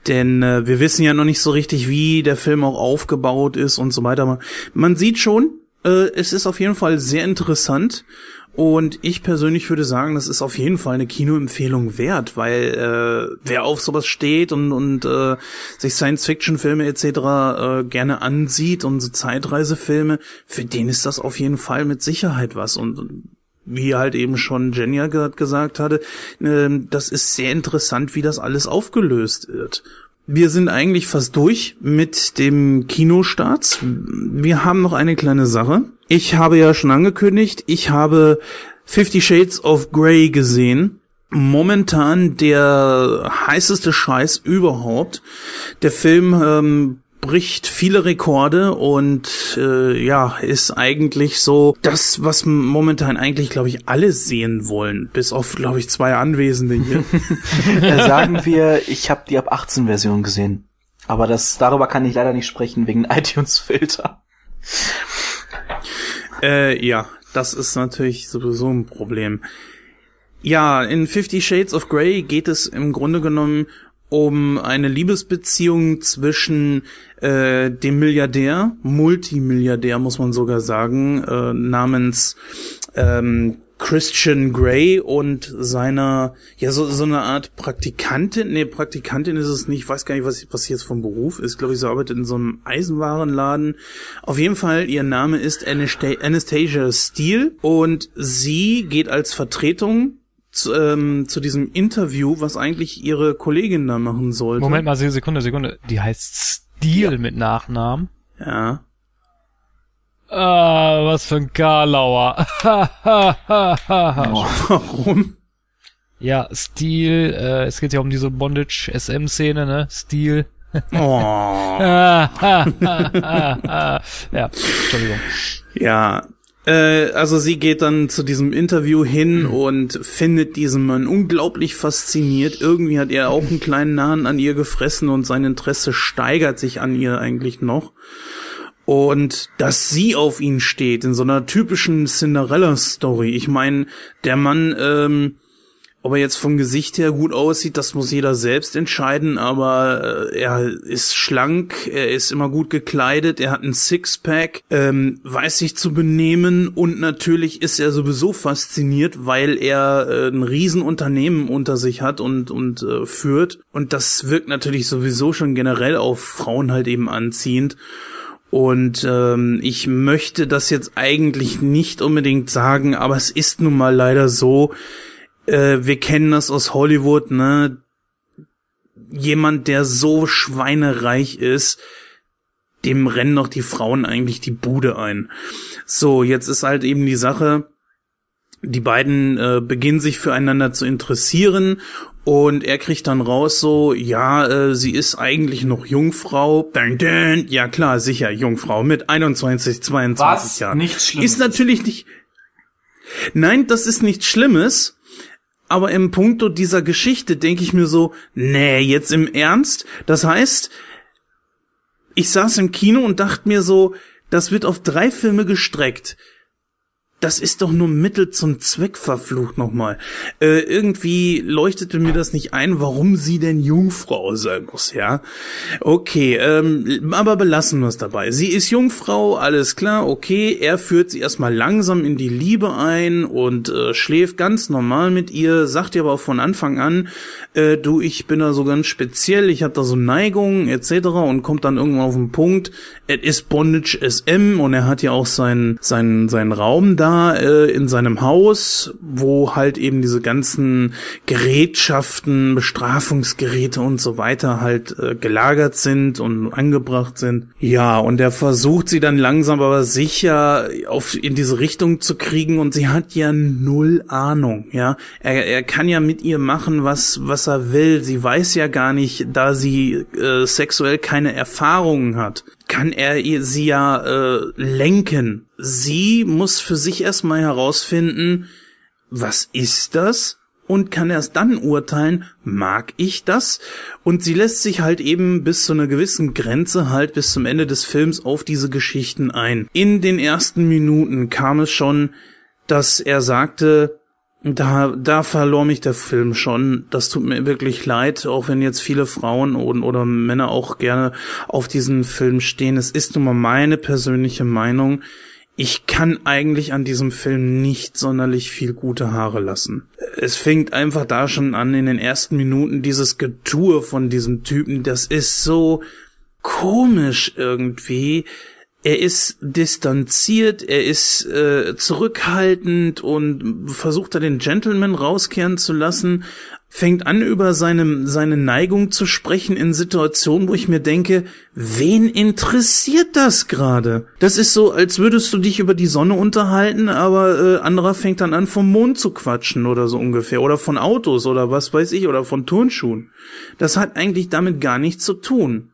[SPEAKER 4] Denn äh, wir wissen ja noch nicht so richtig, wie der Film auch aufgebaut ist und so weiter. Man sieht schon, äh, es ist auf jeden Fall sehr interessant. Und ich persönlich würde sagen, das ist auf jeden Fall eine Kinoempfehlung wert, weil äh, wer auf sowas steht und, und äh, sich Science-Fiction-Filme etc. Äh, gerne ansieht und so Zeitreisefilme, für den ist das auf jeden Fall mit Sicherheit was. Und wie halt eben schon Jenja gerade gesagt hatte, äh, das ist sehr interessant, wie das alles aufgelöst wird. Wir sind eigentlich fast durch mit dem Kinostarts. Wir haben noch eine kleine Sache. Ich habe ja schon angekündigt, ich habe Fifty Shades of Grey gesehen. Momentan der heißeste Scheiß überhaupt. Der Film ähm, bricht viele Rekorde und äh, ja, ist eigentlich so das, was momentan eigentlich, glaube ich, alle sehen wollen, bis auf, glaube ich, zwei Anwesende hier.
[SPEAKER 3] sagen wir, ich habe die ab 18 Version gesehen. Aber das darüber kann ich leider nicht sprechen wegen iTunes-Filter.
[SPEAKER 4] Äh, ja, das ist natürlich sowieso ein Problem. Ja, in Fifty Shades of Grey geht es im Grunde genommen um eine Liebesbeziehung zwischen äh, dem Milliardär, Multimilliardär muss man sogar sagen, äh, namens ähm, Christian Grey und seiner, ja, so, so eine Art Praktikantin, nee, Praktikantin ist es nicht, ich weiß gar nicht, was, was jetzt vom Beruf ist, glaube ich, sie arbeitet in so einem Eisenwarenladen. Auf jeden Fall, ihr Name ist Anasta- Anastasia Steele und sie geht als Vertretung zu, ähm, zu diesem Interview, was eigentlich ihre Kollegin da machen sollte.
[SPEAKER 1] Moment mal, Sekunde, Sekunde. Die heißt Steel mit Nachnamen.
[SPEAKER 4] Ja.
[SPEAKER 1] Ah, was für ein Karlauer.
[SPEAKER 4] Warum?
[SPEAKER 1] ja, Steel, äh, es geht ja um diese Bondage-SM-Szene, ne? Steel.
[SPEAKER 4] Oh.
[SPEAKER 1] Ja, Entschuldigung.
[SPEAKER 4] Ja, äh, also sie geht dann zu diesem Interview hin und findet diesen Mann unglaublich fasziniert. Irgendwie hat er auch einen kleinen Nahen an ihr gefressen und sein Interesse steigert sich an ihr eigentlich noch. Und dass sie auf ihn steht, in so einer typischen Cinderella-Story. Ich meine, der Mann, ähm, ob er jetzt vom Gesicht her gut aussieht, das muss jeder selbst entscheiden, aber äh, er ist schlank, er ist immer gut gekleidet, er hat ein Sixpack, ähm, weiß sich zu benehmen und natürlich ist er sowieso fasziniert, weil er äh, ein Riesenunternehmen unter sich hat und, und äh, führt. Und das wirkt natürlich sowieso schon generell auf Frauen halt eben anziehend. Und ähm, ich möchte das jetzt eigentlich nicht unbedingt sagen, aber es ist nun mal leider so, äh, wir kennen das aus Hollywood, ne? Jemand, der so schweinereich ist, dem rennen doch die Frauen eigentlich die Bude ein. So, jetzt ist halt eben die Sache, die beiden äh, beginnen sich füreinander zu interessieren und er kriegt dann raus so, ja, äh, sie ist eigentlich noch Jungfrau. Dun, dun. Ja klar, sicher, Jungfrau mit 21, 22
[SPEAKER 3] Was?
[SPEAKER 4] Jahren.
[SPEAKER 3] Nichts Schlimmes.
[SPEAKER 4] Ist natürlich nicht. Nein, das ist nichts Schlimmes. Aber im Punkto dieser Geschichte denke ich mir so, nee, jetzt im Ernst? Das heißt, ich saß im Kino und dachte mir so, das wird auf drei Filme gestreckt. Das ist doch nur Mittel zum Zweck verflucht nochmal. Äh, irgendwie leuchtete mir das nicht ein, warum sie denn Jungfrau sein muss, ja? Okay, ähm, aber belassen wir es dabei. Sie ist Jungfrau, alles klar, okay. Er führt sie erstmal langsam in die Liebe ein und äh, schläft ganz normal mit ihr, sagt ihr aber auch von Anfang an, äh, du, ich bin da so ganz speziell, ich habe da so Neigungen etc. und kommt dann irgendwann auf den Punkt, es ist Bondage SM und er hat ja auch seinen, seinen, seinen Raum da äh, in seinem Haus, wo halt eben diese ganzen Gerätschaften, Bestrafungsgeräte und so weiter halt äh, gelagert sind und angebracht sind. Ja, und er versucht sie dann langsam aber sicher auf in diese Richtung zu kriegen und sie hat ja null Ahnung, ja. Er, er kann ja mit ihr machen, was was er will. Sie weiß ja gar nicht, da sie äh, sexuell keine Erfahrungen hat kann er sie ja äh, lenken. Sie muss für sich erstmal herausfinden, was ist das? Und kann erst dann urteilen, mag ich das? Und sie lässt sich halt eben bis zu einer gewissen Grenze halt bis zum Ende des Films auf diese Geschichten ein. In den ersten Minuten kam es schon, dass er sagte, da, da verlor mich der Film schon. Das tut mir wirklich leid, auch wenn jetzt viele Frauen und, oder Männer auch gerne auf diesen Film stehen. Es ist nun mal meine persönliche Meinung. Ich kann eigentlich an diesem Film nicht sonderlich viel gute Haare lassen. Es fängt einfach da schon an in den ersten Minuten dieses Getue von diesem Typen. Das ist so komisch irgendwie er ist distanziert, er ist äh, zurückhaltend und versucht da den Gentleman rauskehren zu lassen, fängt an über seine, seine Neigung zu sprechen in Situationen, wo ich mir denke, wen interessiert das gerade? Das ist so, als würdest du dich über die Sonne unterhalten, aber äh, anderer fängt dann an vom Mond zu quatschen oder so ungefähr oder von Autos oder was weiß ich oder von Turnschuhen. Das hat eigentlich damit gar nichts zu tun.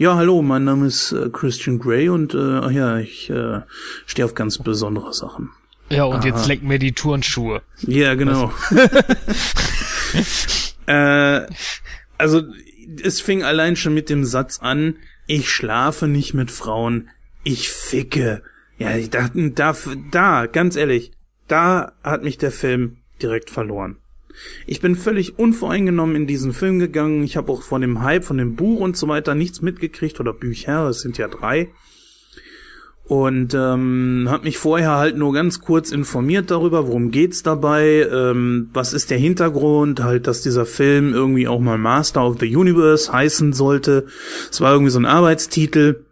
[SPEAKER 4] Ja, hallo, mein Name ist äh, Christian Grey und äh, ja, ich äh, stehe auf ganz besondere Sachen.
[SPEAKER 1] Ja, und
[SPEAKER 4] Aha.
[SPEAKER 1] jetzt leck mir die Turnschuhe.
[SPEAKER 4] Ja, genau. äh, also es fing allein schon mit dem Satz an, ich schlafe nicht mit Frauen, ich ficke. Ja, ich dachte, da, da, ganz ehrlich, da hat mich der Film direkt verloren. Ich bin völlig unvoreingenommen in diesen Film gegangen. Ich habe auch von dem Hype, von dem Buch und so weiter nichts mitgekriegt oder Bücher, es sind ja drei. Und ähm, habe mich vorher halt nur ganz kurz informiert darüber, worum geht's dabei, ähm, was ist der Hintergrund, halt, dass dieser Film irgendwie auch mal Master of the Universe heißen sollte. Es war irgendwie so ein Arbeitstitel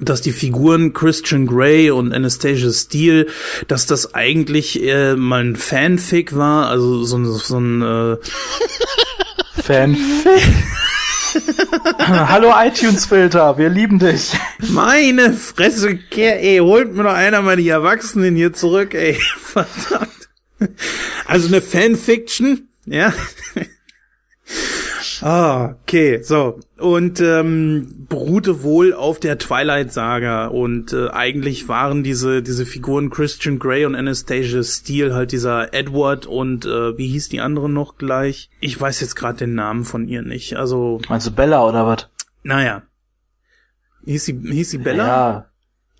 [SPEAKER 4] dass die Figuren Christian Grey und Anastasia Steele, dass das eigentlich äh, mal ein Fanfic war, also so, ein so ein äh,
[SPEAKER 3] Fanfic. Hallo iTunes-Filter, wir lieben dich.
[SPEAKER 4] Meine Fresse, ey, holt mir doch einer mal die Erwachsenen hier zurück, ey. Verdammt. Also eine Fanfiction, ja. Ah, okay, so. Und ähm, beruhte wohl auf der Twilight-Saga. Und äh, eigentlich waren diese, diese Figuren Christian Grey und Anastasia Steele halt dieser Edward und äh, wie hieß die andere noch gleich? Ich weiß jetzt gerade den Namen von ihr nicht. Also.
[SPEAKER 3] Meinst du Bella oder was?
[SPEAKER 4] Naja. Hieß sie, hieß sie Bella?
[SPEAKER 3] Ja.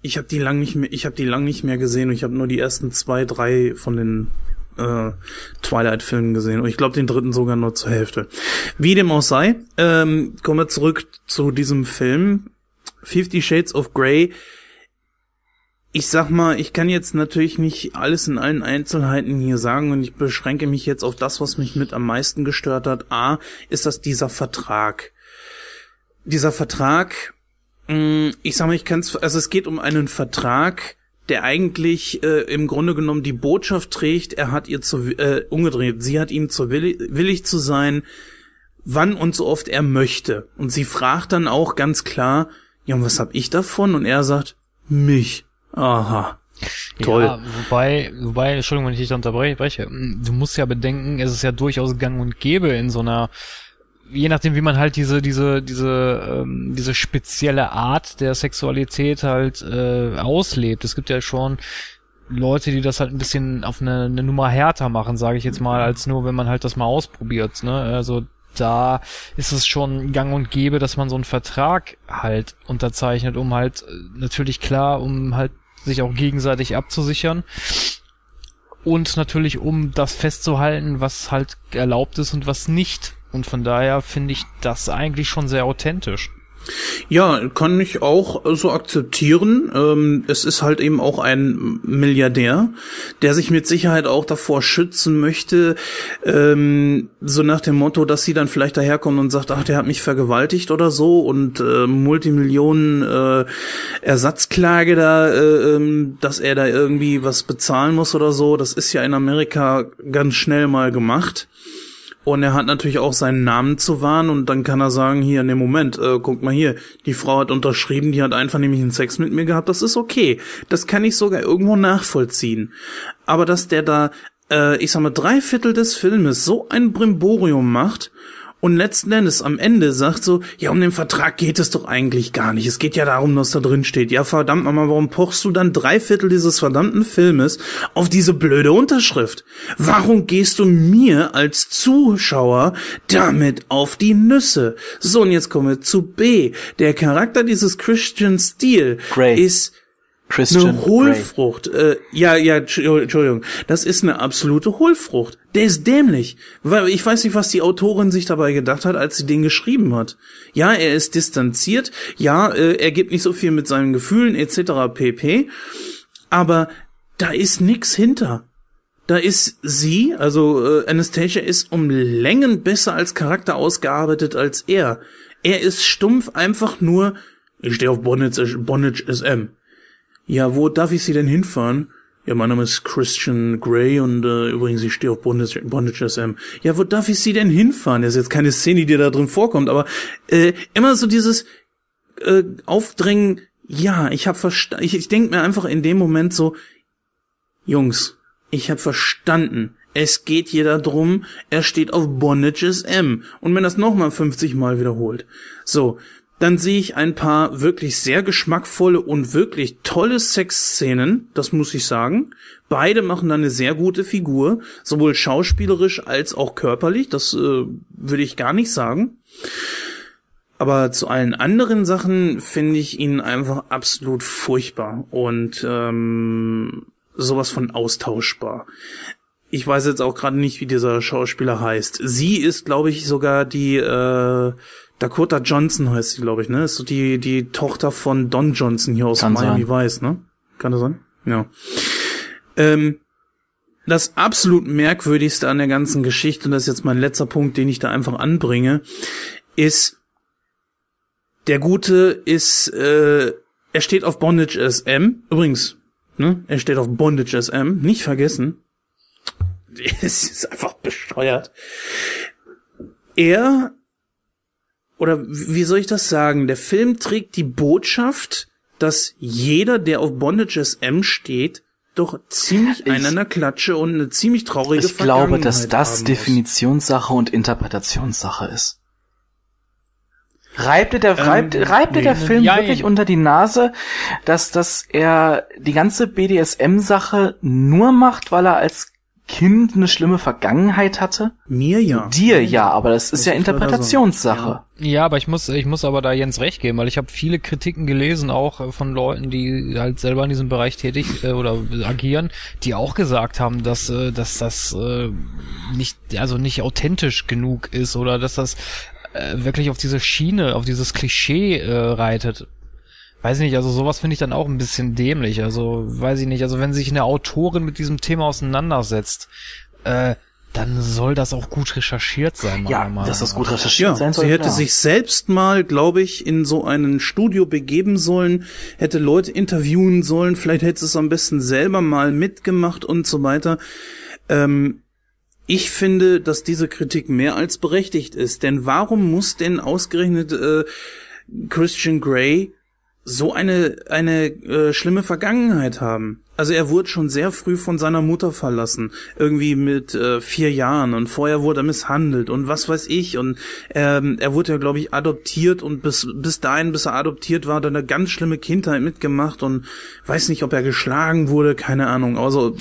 [SPEAKER 4] Ich habe die lang nicht mehr, ich habe die lang nicht mehr gesehen und ich habe nur die ersten zwei, drei von den äh, Twilight-Filmen gesehen. Und ich glaube den dritten sogar nur zur Hälfte. Wie dem auch sei, ähm, kommen wir zurück zu diesem Film. Fifty Shades of Grey. Ich sag mal, ich kann jetzt natürlich nicht alles in allen Einzelheiten hier sagen und ich beschränke mich jetzt auf das, was mich mit am meisten gestört hat. A, ist das dieser Vertrag. Dieser Vertrag, mh, ich sag mal, ich kann es, also es geht um einen Vertrag, der eigentlich äh, im Grunde genommen die Botschaft trägt, er hat ihr zu äh, umgedreht, sie hat ihm zu willig, willig zu sein, wann und so oft er möchte. Und sie fragt dann auch ganz klar, ja, und was hab ich davon? Und er sagt, mich. Aha. Toll.
[SPEAKER 1] Ja, wobei, wobei, Entschuldigung, wenn ich dich da unterbreche, du musst ja bedenken, es ist ja durchaus gang und gäbe in so einer je nachdem, wie man halt diese, diese, diese, ähm, diese spezielle Art der Sexualität halt äh, auslebt. Es gibt ja schon Leute, die das halt ein bisschen auf eine, eine Nummer härter machen, sage ich jetzt mal, als nur, wenn man halt das mal ausprobiert. Ne? Also da ist es schon gang und gäbe, dass man so einen Vertrag halt unterzeichnet, um halt äh, natürlich klar, um halt sich auch gegenseitig abzusichern und natürlich um das festzuhalten, was halt erlaubt ist und was nicht. Und von daher finde ich das eigentlich schon sehr authentisch.
[SPEAKER 4] Ja, kann ich auch so akzeptieren. Ähm, es ist halt eben auch ein Milliardär, der sich mit Sicherheit auch davor schützen möchte, ähm, so nach dem Motto, dass sie dann vielleicht daherkommen und sagt, ach, der hat mich vergewaltigt oder so und äh, Multimillionen äh, Ersatzklage da, äh, ähm, dass er da irgendwie was bezahlen muss oder so. Das ist ja in Amerika ganz schnell mal gemacht. Und er hat natürlich auch seinen Namen zu wahren und dann kann er sagen, hier, ne Moment, äh, guck mal hier, die Frau hat unterschrieben, die hat einfach nämlich einen Sex mit mir gehabt, das ist okay. Das kann ich sogar irgendwo nachvollziehen. Aber dass der da, äh, ich sag mal, drei Viertel des Filmes so ein Brimborium macht und letzten Endes am Ende sagt so, ja, um den Vertrag geht es doch eigentlich gar nicht. Es geht ja darum, was da drin steht. Ja, verdammt nochmal, warum pochst du dann drei Viertel dieses verdammten Filmes auf diese blöde Unterschrift? Warum gehst du mir als Zuschauer damit auf die Nüsse? So, und jetzt kommen wir zu B. Der Charakter dieses Christian Steele ist
[SPEAKER 3] Christian
[SPEAKER 4] eine Hohlfrucht. Äh, ja, ja, Entschuldigung. Das ist eine absolute Hohlfrucht. Der ist dämlich. Weil ich weiß nicht, was die Autorin sich dabei gedacht hat, als sie den geschrieben hat. Ja, er ist distanziert. Ja, äh, er gibt nicht so viel mit seinen Gefühlen etc. pp. Aber da ist nix hinter. Da ist sie, also äh, Anastasia ist um Längen besser als Charakter ausgearbeitet als er. Er ist stumpf einfach nur, ich stehe auf Bondage, Bondage SM. Ja, wo darf ich Sie denn hinfahren? Ja, mein Name ist Christian Grey und äh, übrigens, ich stehe auf Bondage, Bondage SM. Ja, wo darf ich Sie denn hinfahren? Das ist jetzt keine Szene, die da drin vorkommt, aber äh, immer so dieses äh, Aufdrängen, ja, ich habe verstanden, ich, ich denke mir einfach in dem Moment so, Jungs, ich habe verstanden. Es geht hier darum, er steht auf Bondage SM. Und wenn das nochmal 50 Mal wiederholt. So, dann sehe ich ein paar wirklich sehr geschmackvolle und wirklich tolle Sexszenen, das muss ich sagen. Beide machen da eine sehr gute Figur, sowohl schauspielerisch als auch körperlich, das äh, würde ich gar nicht sagen. Aber zu allen anderen Sachen finde ich ihn einfach absolut furchtbar und ähm, sowas von austauschbar. ich weiß jetzt auch gerade nicht, wie dieser Schauspieler heißt. Sie ist, glaube ich, sogar die äh, Dakota Johnson heißt sie, glaube ich, ne? Ist so die die Tochter von Don Johnson hier aus
[SPEAKER 3] Kann
[SPEAKER 4] Miami
[SPEAKER 3] sein.
[SPEAKER 4] Vice, ne? Kann das sein? Ja. Ähm, das absolut merkwürdigste an der ganzen Geschichte, und das ist jetzt mein letzter Punkt, den ich da einfach anbringe, ist, der Gute ist, äh, er steht auf Bondage SM. Übrigens, ne? Er steht auf Bondage SM. Nicht vergessen. Es ist einfach bescheuert. Er, oder wie soll ich das sagen? Der Film trägt die Botschaft, dass jeder, der auf Bondage SM steht, doch ziemlich
[SPEAKER 3] Ich-
[SPEAKER 4] einen an der Klatsche und eine ziemlich traurige
[SPEAKER 3] Ich glaube, dass das. Definitionssache und Interpretationssache ist. Reibt der,
[SPEAKER 4] Ähm,
[SPEAKER 3] reibt, reibt dir
[SPEAKER 4] nee.
[SPEAKER 3] der Film
[SPEAKER 1] Jein.
[SPEAKER 3] wirklich unter die Nase, dass, dass er die ganze BDSM-Sache nur macht, weil er als Kind eine schlimme Vergangenheit hatte?
[SPEAKER 4] Mir ja.
[SPEAKER 3] Dir ja, aber das ist
[SPEAKER 4] Muss
[SPEAKER 3] ja Interpretationssache.
[SPEAKER 4] sagen.
[SPEAKER 1] Ja, aber ich muss, ich muss aber da Jens recht geben, weil ich habe viele Kritiken gelesen, auch äh, von Leuten, die halt selber in diesem Bereich tätig äh, oder agieren, die auch gesagt haben, dass, äh, dass das äh, nicht, also nicht authentisch genug ist oder dass das äh, wirklich auf diese Schiene, auf dieses Klischee äh, reitet. Weiß nicht, also sowas finde ich dann auch ein bisschen dämlich. Also weiß ich nicht, also wenn sich eine Autorin mit diesem Thema auseinandersetzt, äh, dann soll das auch gut recherchiert sein.
[SPEAKER 3] Ja,
[SPEAKER 1] Meinung
[SPEAKER 3] dass das gut recherchiert
[SPEAKER 4] Ja,
[SPEAKER 3] sein soll.
[SPEAKER 4] sie hätte
[SPEAKER 3] klar.
[SPEAKER 4] sich selbst mal, glaube ich, in so ein Studio begeben sollen, hätte Leute interviewen sollen, vielleicht hätte sie es am besten selber mal mitgemacht und so weiter. Ähm, ich finde, dass diese Kritik mehr als berechtigt ist, denn warum muss denn ausgerechnet äh, Christian Grey so eine eine äh, schlimme Vergangenheit haben. Also er wurde schon sehr früh von seiner Mutter verlassen, irgendwie mit äh, vier Jahren und vorher wurde er misshandelt und was weiß ich und ähm, er wurde ja glaube ich adoptiert und bis bis dahin, bis er adoptiert war, hat er eine ganz schlimme Kindheit mitgemacht und weiß nicht, ob er geschlagen wurde, keine Ahnung. Also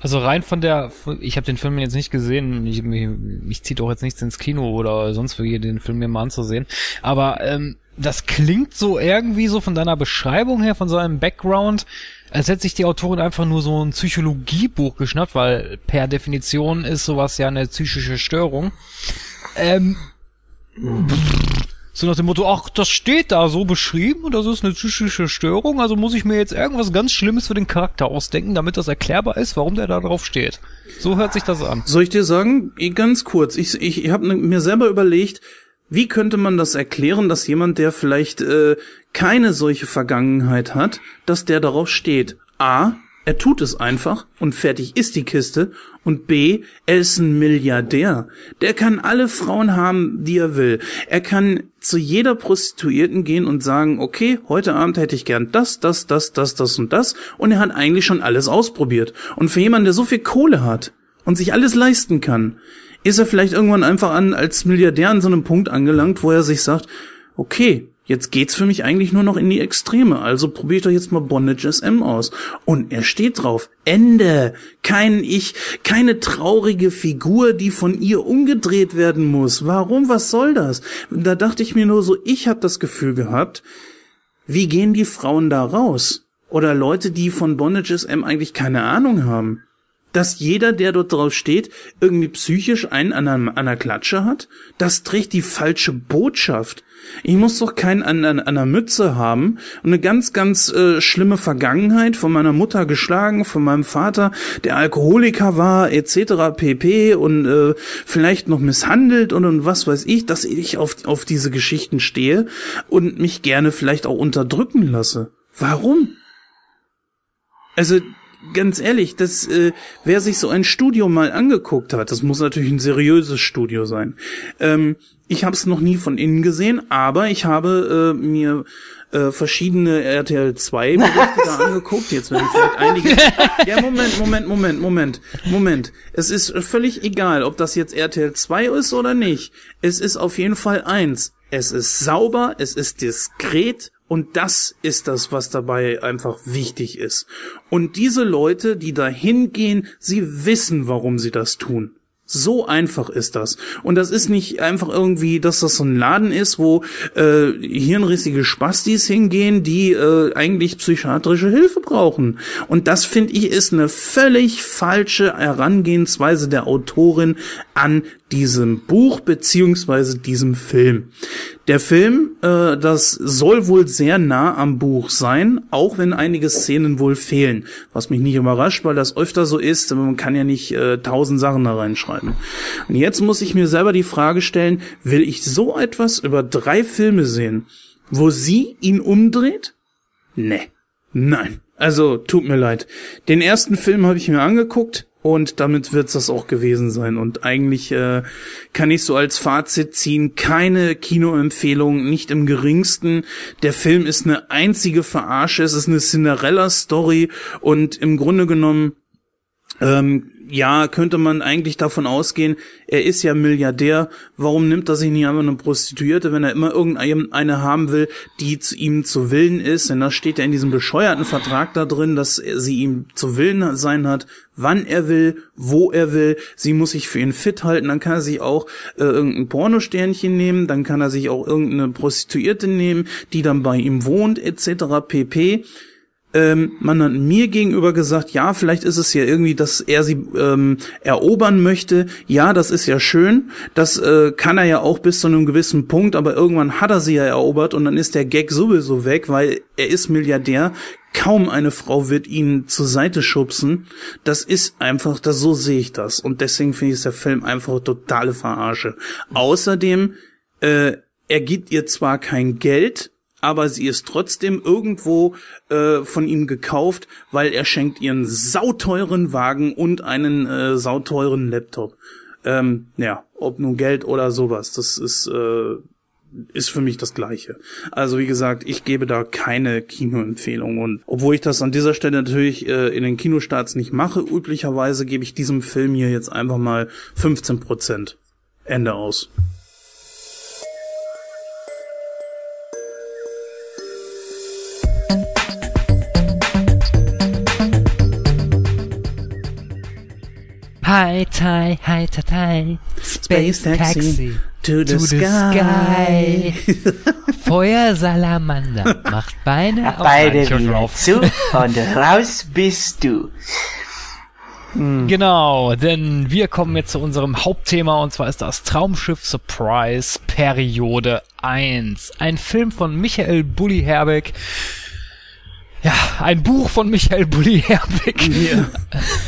[SPEAKER 1] Also rein von der, ich habe den Film jetzt nicht gesehen, ich, mich, mich zieht auch jetzt nichts ins Kino oder sonst für den Film mir mal anzusehen, aber ähm, das klingt so irgendwie so von deiner Beschreibung her, von seinem Background, als hätte sich die Autorin einfach nur so ein Psychologiebuch geschnappt, weil per Definition ist sowas ja eine psychische Störung. Ähm, so nach dem Motto, ach, das steht da so beschrieben und das ist eine psychische Störung, also muss ich mir jetzt irgendwas ganz Schlimmes für den Charakter ausdenken, damit das erklärbar ist, warum der da drauf steht. So hört sich das an.
[SPEAKER 4] Soll ich dir sagen, eh, ganz kurz, ich, ich, ich habe mir selber überlegt, wie könnte man das erklären, dass jemand, der vielleicht äh, keine solche Vergangenheit hat, dass der darauf steht? A, er tut es einfach und fertig ist die Kiste. Und B, er ist ein Milliardär. Der kann alle Frauen haben, die er will. Er kann zu jeder Prostituierten gehen und sagen, okay, heute Abend hätte ich gern das, das, das, das, das und das. Und er hat eigentlich schon alles ausprobiert. Und für jemanden, der so viel Kohle hat und sich alles leisten kann, ist er vielleicht irgendwann einfach an als Milliardär an so einem Punkt angelangt, wo er sich sagt, okay, jetzt geht's für mich eigentlich nur noch in die Extreme, also probiere ich doch jetzt mal Bondage SM aus. Und er steht drauf. Ende. Kein Ich, keine traurige Figur, die von ihr umgedreht werden muss. Warum? Was soll das? Da dachte ich mir nur so, ich habe das Gefühl gehabt, wie gehen die Frauen da raus? Oder Leute, die von Bondage SM eigentlich keine Ahnung haben dass jeder, der dort drauf steht, irgendwie psychisch einen an einer, an einer Klatsche hat? Das trägt die falsche Botschaft. Ich muss doch keinen an, an, an einer Mütze haben und eine ganz, ganz äh, schlimme Vergangenheit von meiner Mutter geschlagen, von meinem Vater, der Alkoholiker war, etc. pp. und äh, vielleicht noch misshandelt und, und was weiß ich, dass ich auf, auf diese Geschichten stehe und mich gerne vielleicht auch unterdrücken lasse. Warum? Also ganz ehrlich, das, äh, wer sich so ein Studio mal angeguckt hat, das muss natürlich ein seriöses Studio sein. Ähm, ich habe es noch nie von innen gesehen, aber ich habe äh, mir äh, verschiedene RTL 2 Berichte da angeguckt. Jetzt werden vielleicht einige. Ja, Moment, Moment, Moment, Moment, Moment. Es ist völlig egal, ob das jetzt RTL 2 ist oder nicht. Es ist auf jeden Fall eins. Es ist sauber, es ist diskret und das ist das, was dabei einfach wichtig ist. Und diese Leute, die da hingehen, sie wissen, warum sie das tun. So einfach ist das. Und das ist nicht einfach irgendwie, dass das so ein Laden ist, wo äh, hirnrissige Spastis hingehen, die äh, eigentlich psychiatrische Hilfe brauchen. Und das finde ich ist eine völlig falsche Herangehensweise der Autorin an diesem Buch beziehungsweise diesem Film. Der Film, äh, das soll wohl sehr nah am Buch sein, auch wenn einige Szenen wohl fehlen. Was mich nicht überrascht, weil das öfter so ist, man kann ja nicht äh, tausend Sachen da reinschreiben. Und jetzt muss ich mir selber die Frage stellen, will ich so etwas über drei Filme sehen, wo sie ihn umdreht? Nee. Nein. Also, tut mir leid. Den ersten Film habe ich mir angeguckt, und damit wird's das auch gewesen sein. Und eigentlich äh, kann ich so als Fazit ziehen, keine Kinoempfehlung, nicht im geringsten. Der Film ist eine einzige Verarsche, es ist eine Cinderella-Story und im Grunde genommen ähm, ja, könnte man eigentlich davon ausgehen, er ist ja Milliardär, warum nimmt er sich nicht einfach eine Prostituierte, wenn er immer irgendeine haben will, die zu ihm zu Willen ist, denn da steht ja in diesem bescheuerten Vertrag da drin, dass sie ihm zu Willen sein hat, wann er will, wo er will, sie muss sich für ihn fit halten, dann kann er sich auch äh, irgendein Pornosternchen nehmen, dann kann er sich auch irgendeine Prostituierte nehmen, die dann bei ihm wohnt, etc. pp ähm, man hat mir gegenüber gesagt, ja, vielleicht ist es ja irgendwie, dass er sie ähm, erobern möchte. Ja, das ist ja schön. Das äh, kann er ja auch bis zu einem gewissen Punkt, aber irgendwann hat er sie ja erobert und dann ist der Gag sowieso weg, weil er ist Milliardär. Kaum eine Frau wird ihn zur Seite schubsen. Das ist einfach, das so sehe ich das. Und deswegen finde ich der Film einfach totale Verarsche. Außerdem, äh, er gibt ihr zwar kein Geld, aber sie ist trotzdem irgendwo äh, von ihm gekauft, weil er schenkt ihren sauteuren Wagen und einen äh, sauteuren Laptop. Ähm, ja, ob nun Geld oder sowas, das ist äh, ist für mich das Gleiche. Also wie gesagt, ich gebe da keine Kinoempfehlung und obwohl ich das an dieser Stelle natürlich äh, in den Kinostarts nicht mache, üblicherweise gebe ich diesem Film hier jetzt einfach mal 15 Prozent. Ende aus.
[SPEAKER 5] Hi, tai, hi, tai, tai.
[SPEAKER 4] Space Taxi to the,
[SPEAKER 5] to the
[SPEAKER 4] sky.
[SPEAKER 5] sky. Feuersalamander macht Beine auf
[SPEAKER 9] Beide wieder
[SPEAKER 5] auf.
[SPEAKER 9] zu und raus bist du.
[SPEAKER 1] Genau, denn wir kommen jetzt zu unserem Hauptthema und zwar ist das Traumschiff Surprise Periode 1. Ein Film von Michael Bulli Herbeck. Ja, ein Buch von Michael Bulli Herbeck.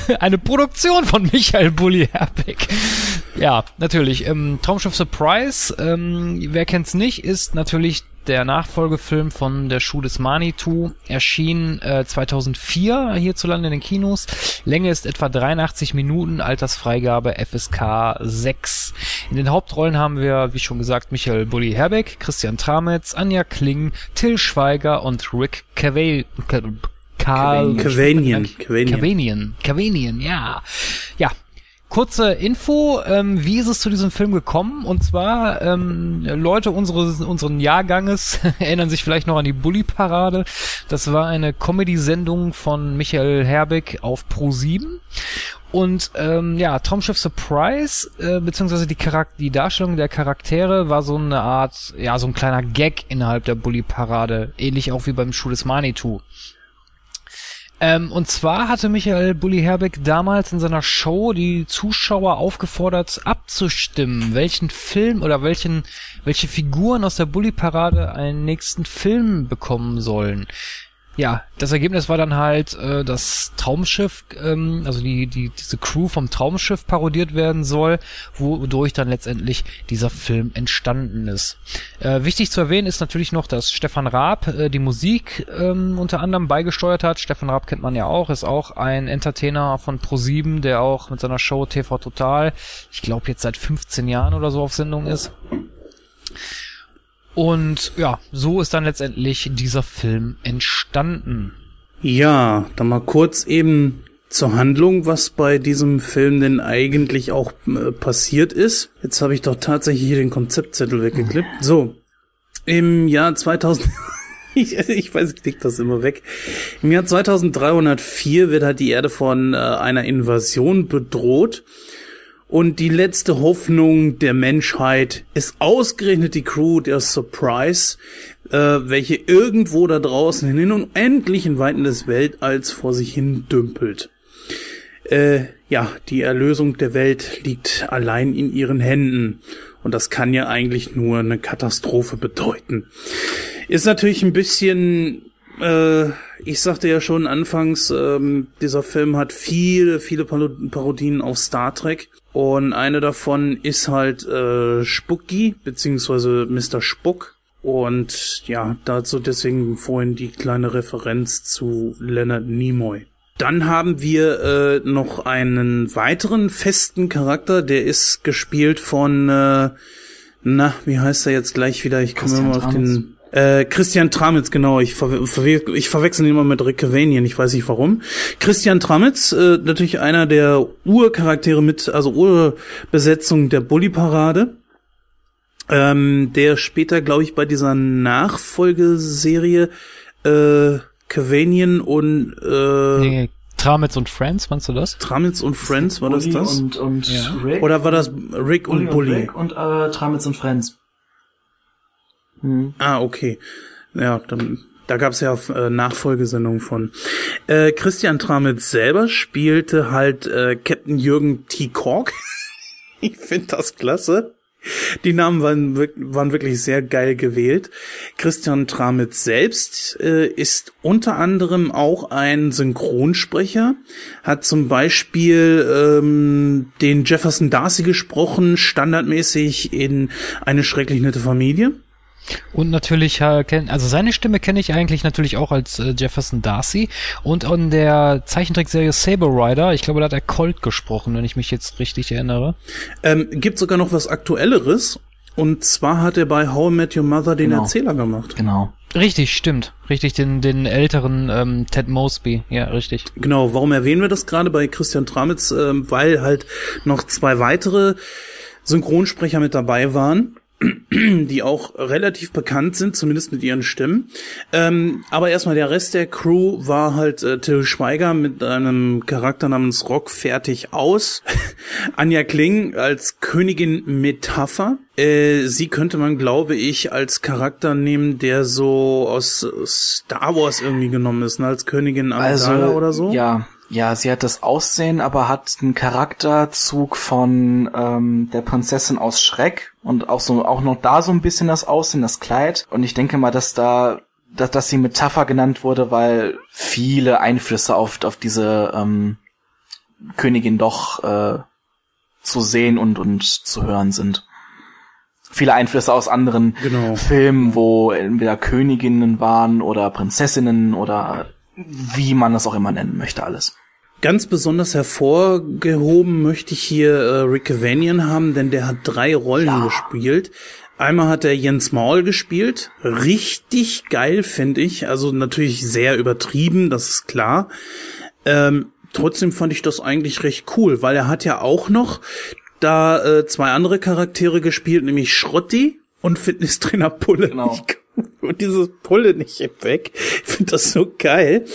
[SPEAKER 1] Eine Produktion von Michael Bulli Herbeck. Ja, natürlich. Ähm, Traumschiff Surprise, ähm, wer kennt's nicht, ist natürlich der Nachfolgefilm von Der Schuh des Manitou. Erschien äh, 2004 hierzulande in den Kinos. Länge ist etwa 83 Minuten, Altersfreigabe FSK 6. In den Hauptrollen haben wir, wie schon gesagt, Michael Bulli Herbeck, Christian Tramitz, Anja Kling, Till Schweiger und Rick Cavell. Karl
[SPEAKER 4] Cavanian. Cavanian.
[SPEAKER 1] Cavanian. Cavanian, ja. Ja, Kurze Info, ähm, wie ist es zu diesem Film gekommen? Und zwar, ähm, Leute unseres, unseren Jahrganges erinnern sich vielleicht noch an die Bully-Parade. Das war eine Comedy-Sendung von Michael Herbeck auf Pro7. Und ähm, ja, Traumschiff Surprise, äh, beziehungsweise die, Charak die Darstellung der Charaktere war so eine Art, ja, so ein kleiner Gag innerhalb der Bully-Parade. Ähnlich auch wie beim Schuh des Manitou. Ähm, und zwar hatte Michael Bulli Herbeck damals in seiner Show die Zuschauer aufgefordert, abzustimmen, welchen Film oder welchen, welche Figuren aus der Bulli-Parade einen nächsten Film bekommen sollen. Ja, das Ergebnis war dann halt, äh, dass Traumschiff, ähm, also die, die, diese Crew vom Traumschiff parodiert werden soll, wodurch dann letztendlich dieser Film entstanden ist. Äh, wichtig zu erwähnen ist natürlich noch, dass Stefan Raab äh, die Musik ähm, unter anderem beigesteuert hat. Stefan Raab kennt man ja auch, ist auch ein Entertainer von Pro7, der auch mit seiner Show TV Total, ich glaube jetzt seit 15 Jahren oder so auf Sendung ist. Und ja, so ist dann letztendlich dieser Film entstanden.
[SPEAKER 4] Ja, dann mal kurz eben zur Handlung, was bei diesem Film denn eigentlich auch äh, passiert ist. Jetzt habe ich doch tatsächlich hier den Konzeptzettel weggeklippt. So, im Jahr 2000... Ich, ich weiß, ich leg das immer weg. Im Jahr 2304 wird halt die Erde von äh, einer Invasion bedroht. Und die letzte Hoffnung der Menschheit ist ausgerechnet die Crew der Surprise, äh, welche irgendwo da draußen in den unendlichen Weiten des Weltalls vor sich hin dümpelt. Äh, ja, die Erlösung der Welt liegt allein in ihren Händen. Und das kann ja eigentlich nur eine Katastrophe bedeuten. Ist natürlich ein bisschen, äh, ich sagte ja schon anfangs, ähm, dieser Film hat viele, viele Parodien auf Star Trek. Und eine davon ist halt äh, Spooky, beziehungsweise Mr. Spuck. Und ja, dazu deswegen vorhin die kleine Referenz zu Leonard Nimoy. Dann haben wir äh, noch einen weiteren festen Charakter, der ist gespielt von, äh, na, wie heißt er jetzt gleich wieder? Ich komme immer auf den äh, Christian Tramitz, genau. Ich, ver ver ich verwechsel ihn immer mit Rick Cavanian, ich weiß nicht warum. Christian Tramitz, äh, natürlich einer der Urcharaktere mit, also Urbesetzung der Bully-Parade. Ähm, der später, glaube ich, bei dieser Nachfolgeserie äh, Cavanian und äh,
[SPEAKER 1] Nee, Tramitz und Friends, meinst du das?
[SPEAKER 4] Tramitz und Friends, war das
[SPEAKER 3] Bully
[SPEAKER 4] das?
[SPEAKER 3] Und, und
[SPEAKER 1] Ja.
[SPEAKER 3] Rick.
[SPEAKER 4] Oder war das Rick und Bully?
[SPEAKER 3] Rick und äh, Tramitz und Friends. Hm.
[SPEAKER 4] Ah, okay. Ja, dann da gab's ja äh, Nachfolgesendungen von. Äh, Christian Tramitz selber spielte halt äh, Captain Jürgen T. Kork. ich finde das klasse. Die Namen waren, waren wirklich sehr geil gewählt. Christian Tramitz selbst äh, ist unter anderem auch ein Synchronsprecher, hat zum Beispiel ähm, den Jefferson Darcy gesprochen, standardmäßig in Eine schrecklich nette Familie.
[SPEAKER 1] Und natürlich, äh, also seine Stimme kenne ich eigentlich natürlich auch als äh, Jefferson Darcy. Und in der Zeichentrickserie Saber Rider, ich glaube, da hat er Colt gesprochen, wenn ich mich jetzt richtig erinnere.
[SPEAKER 4] Ähm, gibt sogar noch was Aktuelleres. Und zwar hat er bei How I Met Your Mother den
[SPEAKER 3] Genau.
[SPEAKER 4] Erzähler gemacht.
[SPEAKER 3] Genau.
[SPEAKER 1] Richtig, stimmt. Richtig, den, den älteren ähm, Ted Mosby. Ja, richtig.
[SPEAKER 4] Genau, warum erwähnen wir das gerade bei Christian Tramitz? Ähm, weil halt noch zwei weitere Synchronsprecher mit dabei waren, die auch relativ bekannt sind, zumindest mit ihren Stimmen. Ähm, aber erstmal der Rest der Crew war halt äh, Till Schweiger mit einem Charakter namens Rock fertig aus. Anja Kling als Königin Metapher. Äh, sie könnte man, glaube ich, als Charakter nehmen, der so aus Star Wars irgendwie genommen ist, ne? als Königin Amidala oder so.
[SPEAKER 3] Also, Ja, ja, sie hat das Aussehen, aber hat einen Charakterzug von ähm, der Prinzessin aus Schreck und auch so auch noch da so ein bisschen das Aussehen, das Kleid. Und ich denke mal, dass da dass, dass sie Metapher genannt wurde, weil viele Einflüsse auf auf diese ähm, Königin doch äh, zu sehen und und zu hören sind. Viele Einflüsse aus anderen
[SPEAKER 4] Genau.
[SPEAKER 3] Filmen, wo entweder Königinnen waren oder Prinzessinnen oder wie man das auch immer nennen möchte, alles.
[SPEAKER 4] Ganz besonders hervorgehoben möchte ich hier äh, Rick Cavanian haben, denn der hat drei Rollen gespielt. Einmal hat er Jens Maul gespielt. Richtig geil, finde ich. Also natürlich sehr übertrieben, das ist klar. Ähm, trotzdem fand ich das eigentlich recht cool, weil er hat ja auch noch da äh, zwei andere Charaktere gespielt, nämlich Schrotti und Fitnesstrainer Pulle.
[SPEAKER 3] Genau.
[SPEAKER 4] Und dieses Pulle nicht weg. Ich finde das so geil.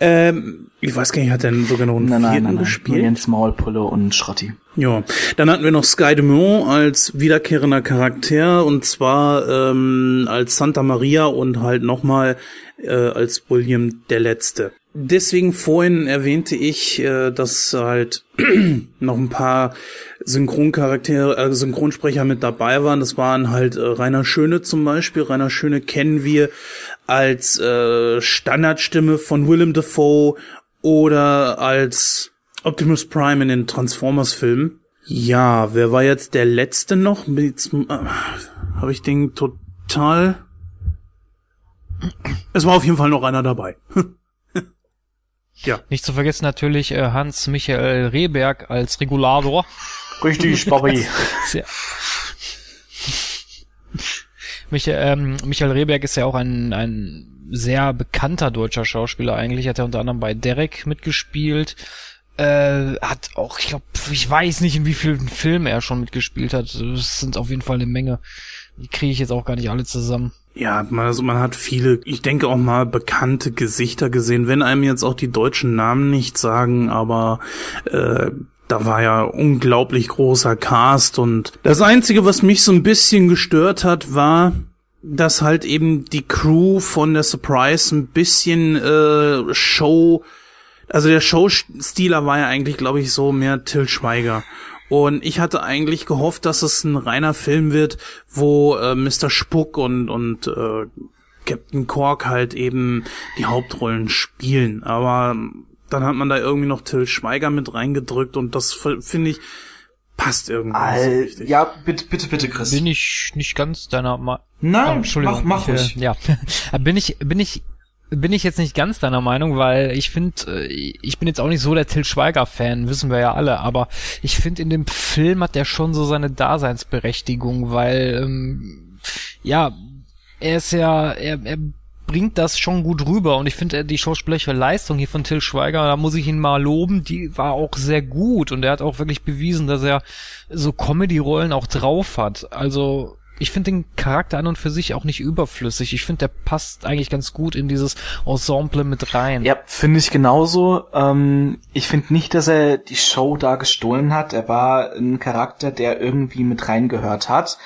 [SPEAKER 4] Ähm, ich weiß gar nicht, hat er denn sogar noch einen
[SPEAKER 3] Nein, nein,
[SPEAKER 4] vierten
[SPEAKER 3] nein, nein.
[SPEAKER 4] Gespielt?
[SPEAKER 3] Jens Maulpulle und Schrotti.
[SPEAKER 4] Ja, dann hatten wir noch Sky Dumont als wiederkehrender Charakter und zwar ähm, als Santa Maria und halt nochmal äh, als William der Letzte. Deswegen vorhin erwähnte ich, äh, dass halt noch ein paar Synchroncharaktere, äh, Synchronsprecher mit dabei waren. Das waren halt äh, Rainer Schöne zum Beispiel. Rainer Schöne kennen wir als äh, Standardstimme von Willem Dafoe oder als Optimus Prime in den Transformers-Filmen. Ja, wer war jetzt der letzte noch? Jetzt, äh, Habe ich den total. Es war auf jeden Fall noch einer dabei.
[SPEAKER 1] Nicht zu vergessen natürlich äh, Hans-Michael Rehberg als Regulator.
[SPEAKER 3] Richtig, Bobby.
[SPEAKER 1] Sehr. Michael, ähm, Michael Rehberg ist ja auch ein, ein sehr bekannter deutscher Schauspieler eigentlich. Hat er unter anderem bei Derek mitgespielt. Äh, hat auch, ich glaube, ich weiß nicht, in wie vielen Filmen er schon mitgespielt hat. Es sind auf jeden Fall eine Menge. Die kriege ich jetzt auch gar nicht alle zusammen.
[SPEAKER 4] Ja, man, also man hat viele, ich denke auch mal bekannte Gesichter gesehen, wenn einem jetzt auch die deutschen Namen nicht sagen, aber äh, da war ja unglaublich großer Cast und das Einzige, was mich so ein bisschen gestört hat, war, dass halt eben die Crew von der Surprise ein bisschen äh, Show, also der Showstiler war ja eigentlich, glaube ich, so mehr Till Schweiger. Und ich hatte eigentlich gehofft, dass es ein reiner Film wird, wo äh, Mr. Spuck und, und äh, Captain Cork halt eben die Hauptrollen spielen. Aber dann hat man da irgendwie noch Till Schweiger mit reingedrückt und das finde ich passt irgendwie
[SPEAKER 3] All,
[SPEAKER 4] so
[SPEAKER 3] ja, bitte, bitte, bitte, Chris.
[SPEAKER 1] Bin ich nicht ganz deiner Ma
[SPEAKER 3] Nein,
[SPEAKER 1] Oh, Entschuldigung.
[SPEAKER 3] mach- mach
[SPEAKER 1] ich. Äh, ja. bin ich, bin ich, bin ich jetzt nicht ganz deiner Meinung, weil ich finde, ich bin jetzt auch nicht so der Till Schweiger-Fan, wissen wir ja alle, aber ich finde, in dem Film hat der schon so seine Daseinsberechtigung, weil, ähm, ja, er ist ja, er, er bringt das schon gut rüber und ich finde die schauspielerische Leistung hier von Till Schweiger, da muss ich ihn mal loben, die war auch sehr gut und er hat auch wirklich bewiesen, dass er so Comedy-Rollen auch drauf hat. Also ich finde den Charakter an und für sich auch nicht überflüssig. Ich finde, der passt eigentlich ganz gut in dieses Ensemble mit rein.
[SPEAKER 3] Ja, finde ich genauso. Ähm, ich finde nicht, dass er die Show da gestohlen hat. Er war ein Charakter, der irgendwie mit reingehört hat.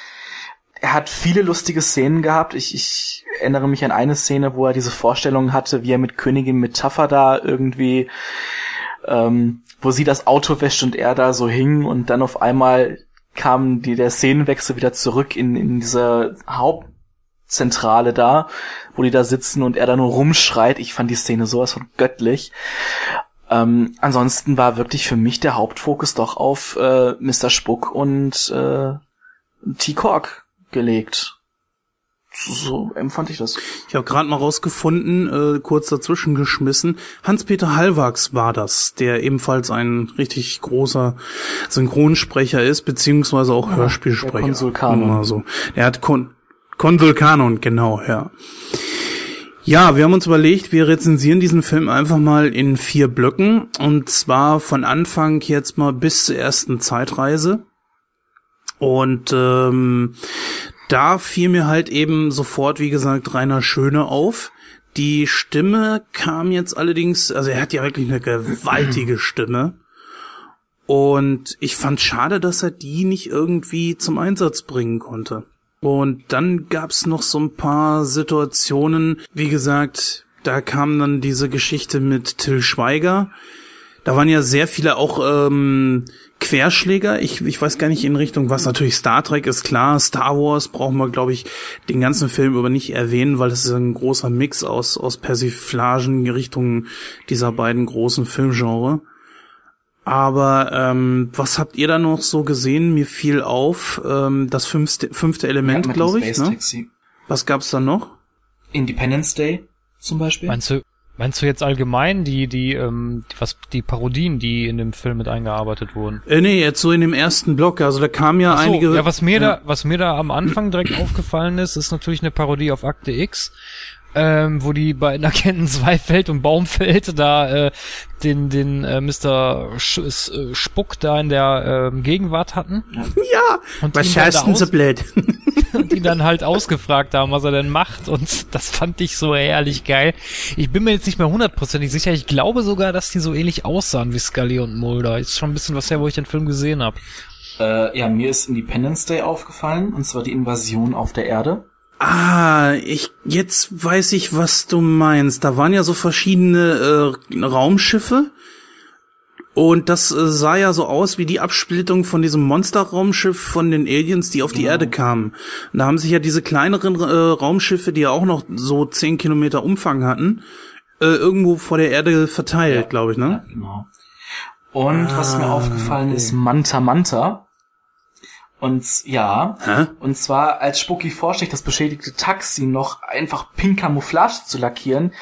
[SPEAKER 3] Er hat viele lustige Szenen gehabt. Ich, ich erinnere mich an eine Szene, wo er diese Vorstellung hatte, wie er mit Königin Metapher da irgendwie, ähm, wo sie das Auto wäscht und er da so hing und dann auf einmal kam die, der Szenenwechsel wieder zurück in, in diese Hauptzentrale da, wo die da sitzen und er da nur rumschreit. Ich fand die Szene sowas von göttlich. Ähm, ansonsten war wirklich für mich der Hauptfokus doch auf äh, Mr. Spuck und äh, T. Gelegt. So, empfand ich das.
[SPEAKER 4] Ich habe gerade mal rausgefunden, äh, kurz dazwischen geschmissen. Hans-Peter Hallwachs war das, der ebenfalls ein richtig großer Synchronsprecher ist, beziehungsweise auch Hörspielsprecher.
[SPEAKER 3] der Konsulkanon.
[SPEAKER 4] Nur mal so. Der hat Kon Konsulkanon, genau, ja. Ja, wir haben uns überlegt, wir rezensieren diesen Film einfach mal in vier Blöcken. Und zwar von Anfang jetzt mal bis zur ersten Zeitreise. Und ähm, da fiel mir halt eben sofort, wie gesagt, Rainer Schöne auf. Die Stimme kam jetzt allerdings, also er hat ja wirklich eine gewaltige Stimme. Und ich fand schade, dass er die nicht irgendwie zum Einsatz bringen konnte. Und dann gab's noch so ein paar Situationen, wie gesagt, da kam dann diese Geschichte mit Till Schweiger. Da waren ja sehr viele auch ähm, Querschläger. Ich, ich weiß gar nicht in Richtung was. Natürlich Star Trek ist klar. Star Wars brauchen wir, glaube ich, den ganzen Film über nicht erwähnen, weil es ist ein großer Mix aus, aus Persiflagen in Richtung dieser beiden großen Filmgenre. Aber ähm, was habt ihr da noch so gesehen? Mir fiel auf ähm, das fünfte, fünfte Element,
[SPEAKER 3] Ja,
[SPEAKER 4] glaube ich.
[SPEAKER 3] Space
[SPEAKER 4] Ne?
[SPEAKER 3] Taxi.
[SPEAKER 4] Was gab's da noch?
[SPEAKER 3] Independence Day zum Beispiel.
[SPEAKER 1] Meinst du, meinst du jetzt allgemein die, die, ähm, was, die Parodien, die in dem Film mit eingearbeitet wurden?
[SPEAKER 4] Äh, nee, jetzt so in dem ersten Block. Also da kam ja
[SPEAKER 1] so,
[SPEAKER 4] einige.
[SPEAKER 1] ja, was mir
[SPEAKER 4] Ja.
[SPEAKER 1] da, was mir da am Anfang direkt aufgefallen ist, ist natürlich eine Parodie auf Akte X, ähm, wo die beiden Agenten Zweifeld und Baumfeld da äh, den den äh, Mr. Sch S- äh, Spuck da in der ähm, Gegenwart hatten
[SPEAKER 4] Ja,
[SPEAKER 1] und
[SPEAKER 4] was
[SPEAKER 1] ihn
[SPEAKER 4] schaust denn so blöd?
[SPEAKER 1] und die dann halt ausgefragt haben, was er denn macht und das fand ich so herrlich geil. Ich bin mir jetzt nicht mehr hundertprozentig sicher, ich glaube sogar, dass die so ähnlich aussahen wie Scully und Mulder. Ist schon ein bisschen was her, wo ich den Film gesehen habe.
[SPEAKER 3] Äh, ja, mir ist Independence Day aufgefallen, und zwar die Invasion auf der Erde.
[SPEAKER 4] Ah, ich jetzt weiß ich, was du meinst. Da waren ja so verschiedene äh, Raumschiffe und das äh, sah ja so aus wie die Absplittung von diesem Monsterraumschiff von den Aliens, die auf die Erde kamen. Und da haben sich ja diese kleineren äh, Raumschiffe, die ja auch noch so zehn Kilometer Umfang hatten, äh, irgendwo vor der Erde verteilt, glaube ich, ne?
[SPEAKER 3] Genau. Und was mir
[SPEAKER 4] Ah,
[SPEAKER 3] aufgefallen
[SPEAKER 4] okay.
[SPEAKER 3] ist, Manta Manta. Und ja,
[SPEAKER 4] Hä?
[SPEAKER 3] und zwar als Spucky vorschlägt, das beschädigte Taxi noch einfach pink Camouflage zu lackieren,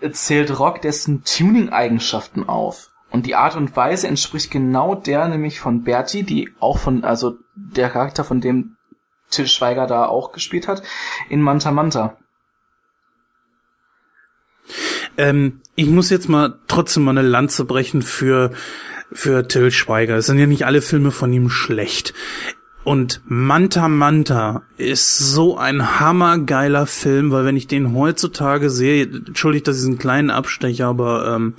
[SPEAKER 3] äh, zählt Rock dessen Tuning-Eigenschaften auf. Und die Art und Weise entspricht genau der nämlich von Bertie, die auch von, also der Charakter, von dem Till Schweiger da auch gespielt hat, in Manta Manta.
[SPEAKER 4] Ähm, ich muss jetzt mal trotzdem mal eine Lanze brechen für, für Till Schweiger. Es sind ja nicht alle Filme von ihm schlecht. Und Manta Manta ist so ein hammergeiler Film, weil wenn ich den heutzutage sehe, entschuldigt, dass ich einen kleinen Abstecher, aber ähm,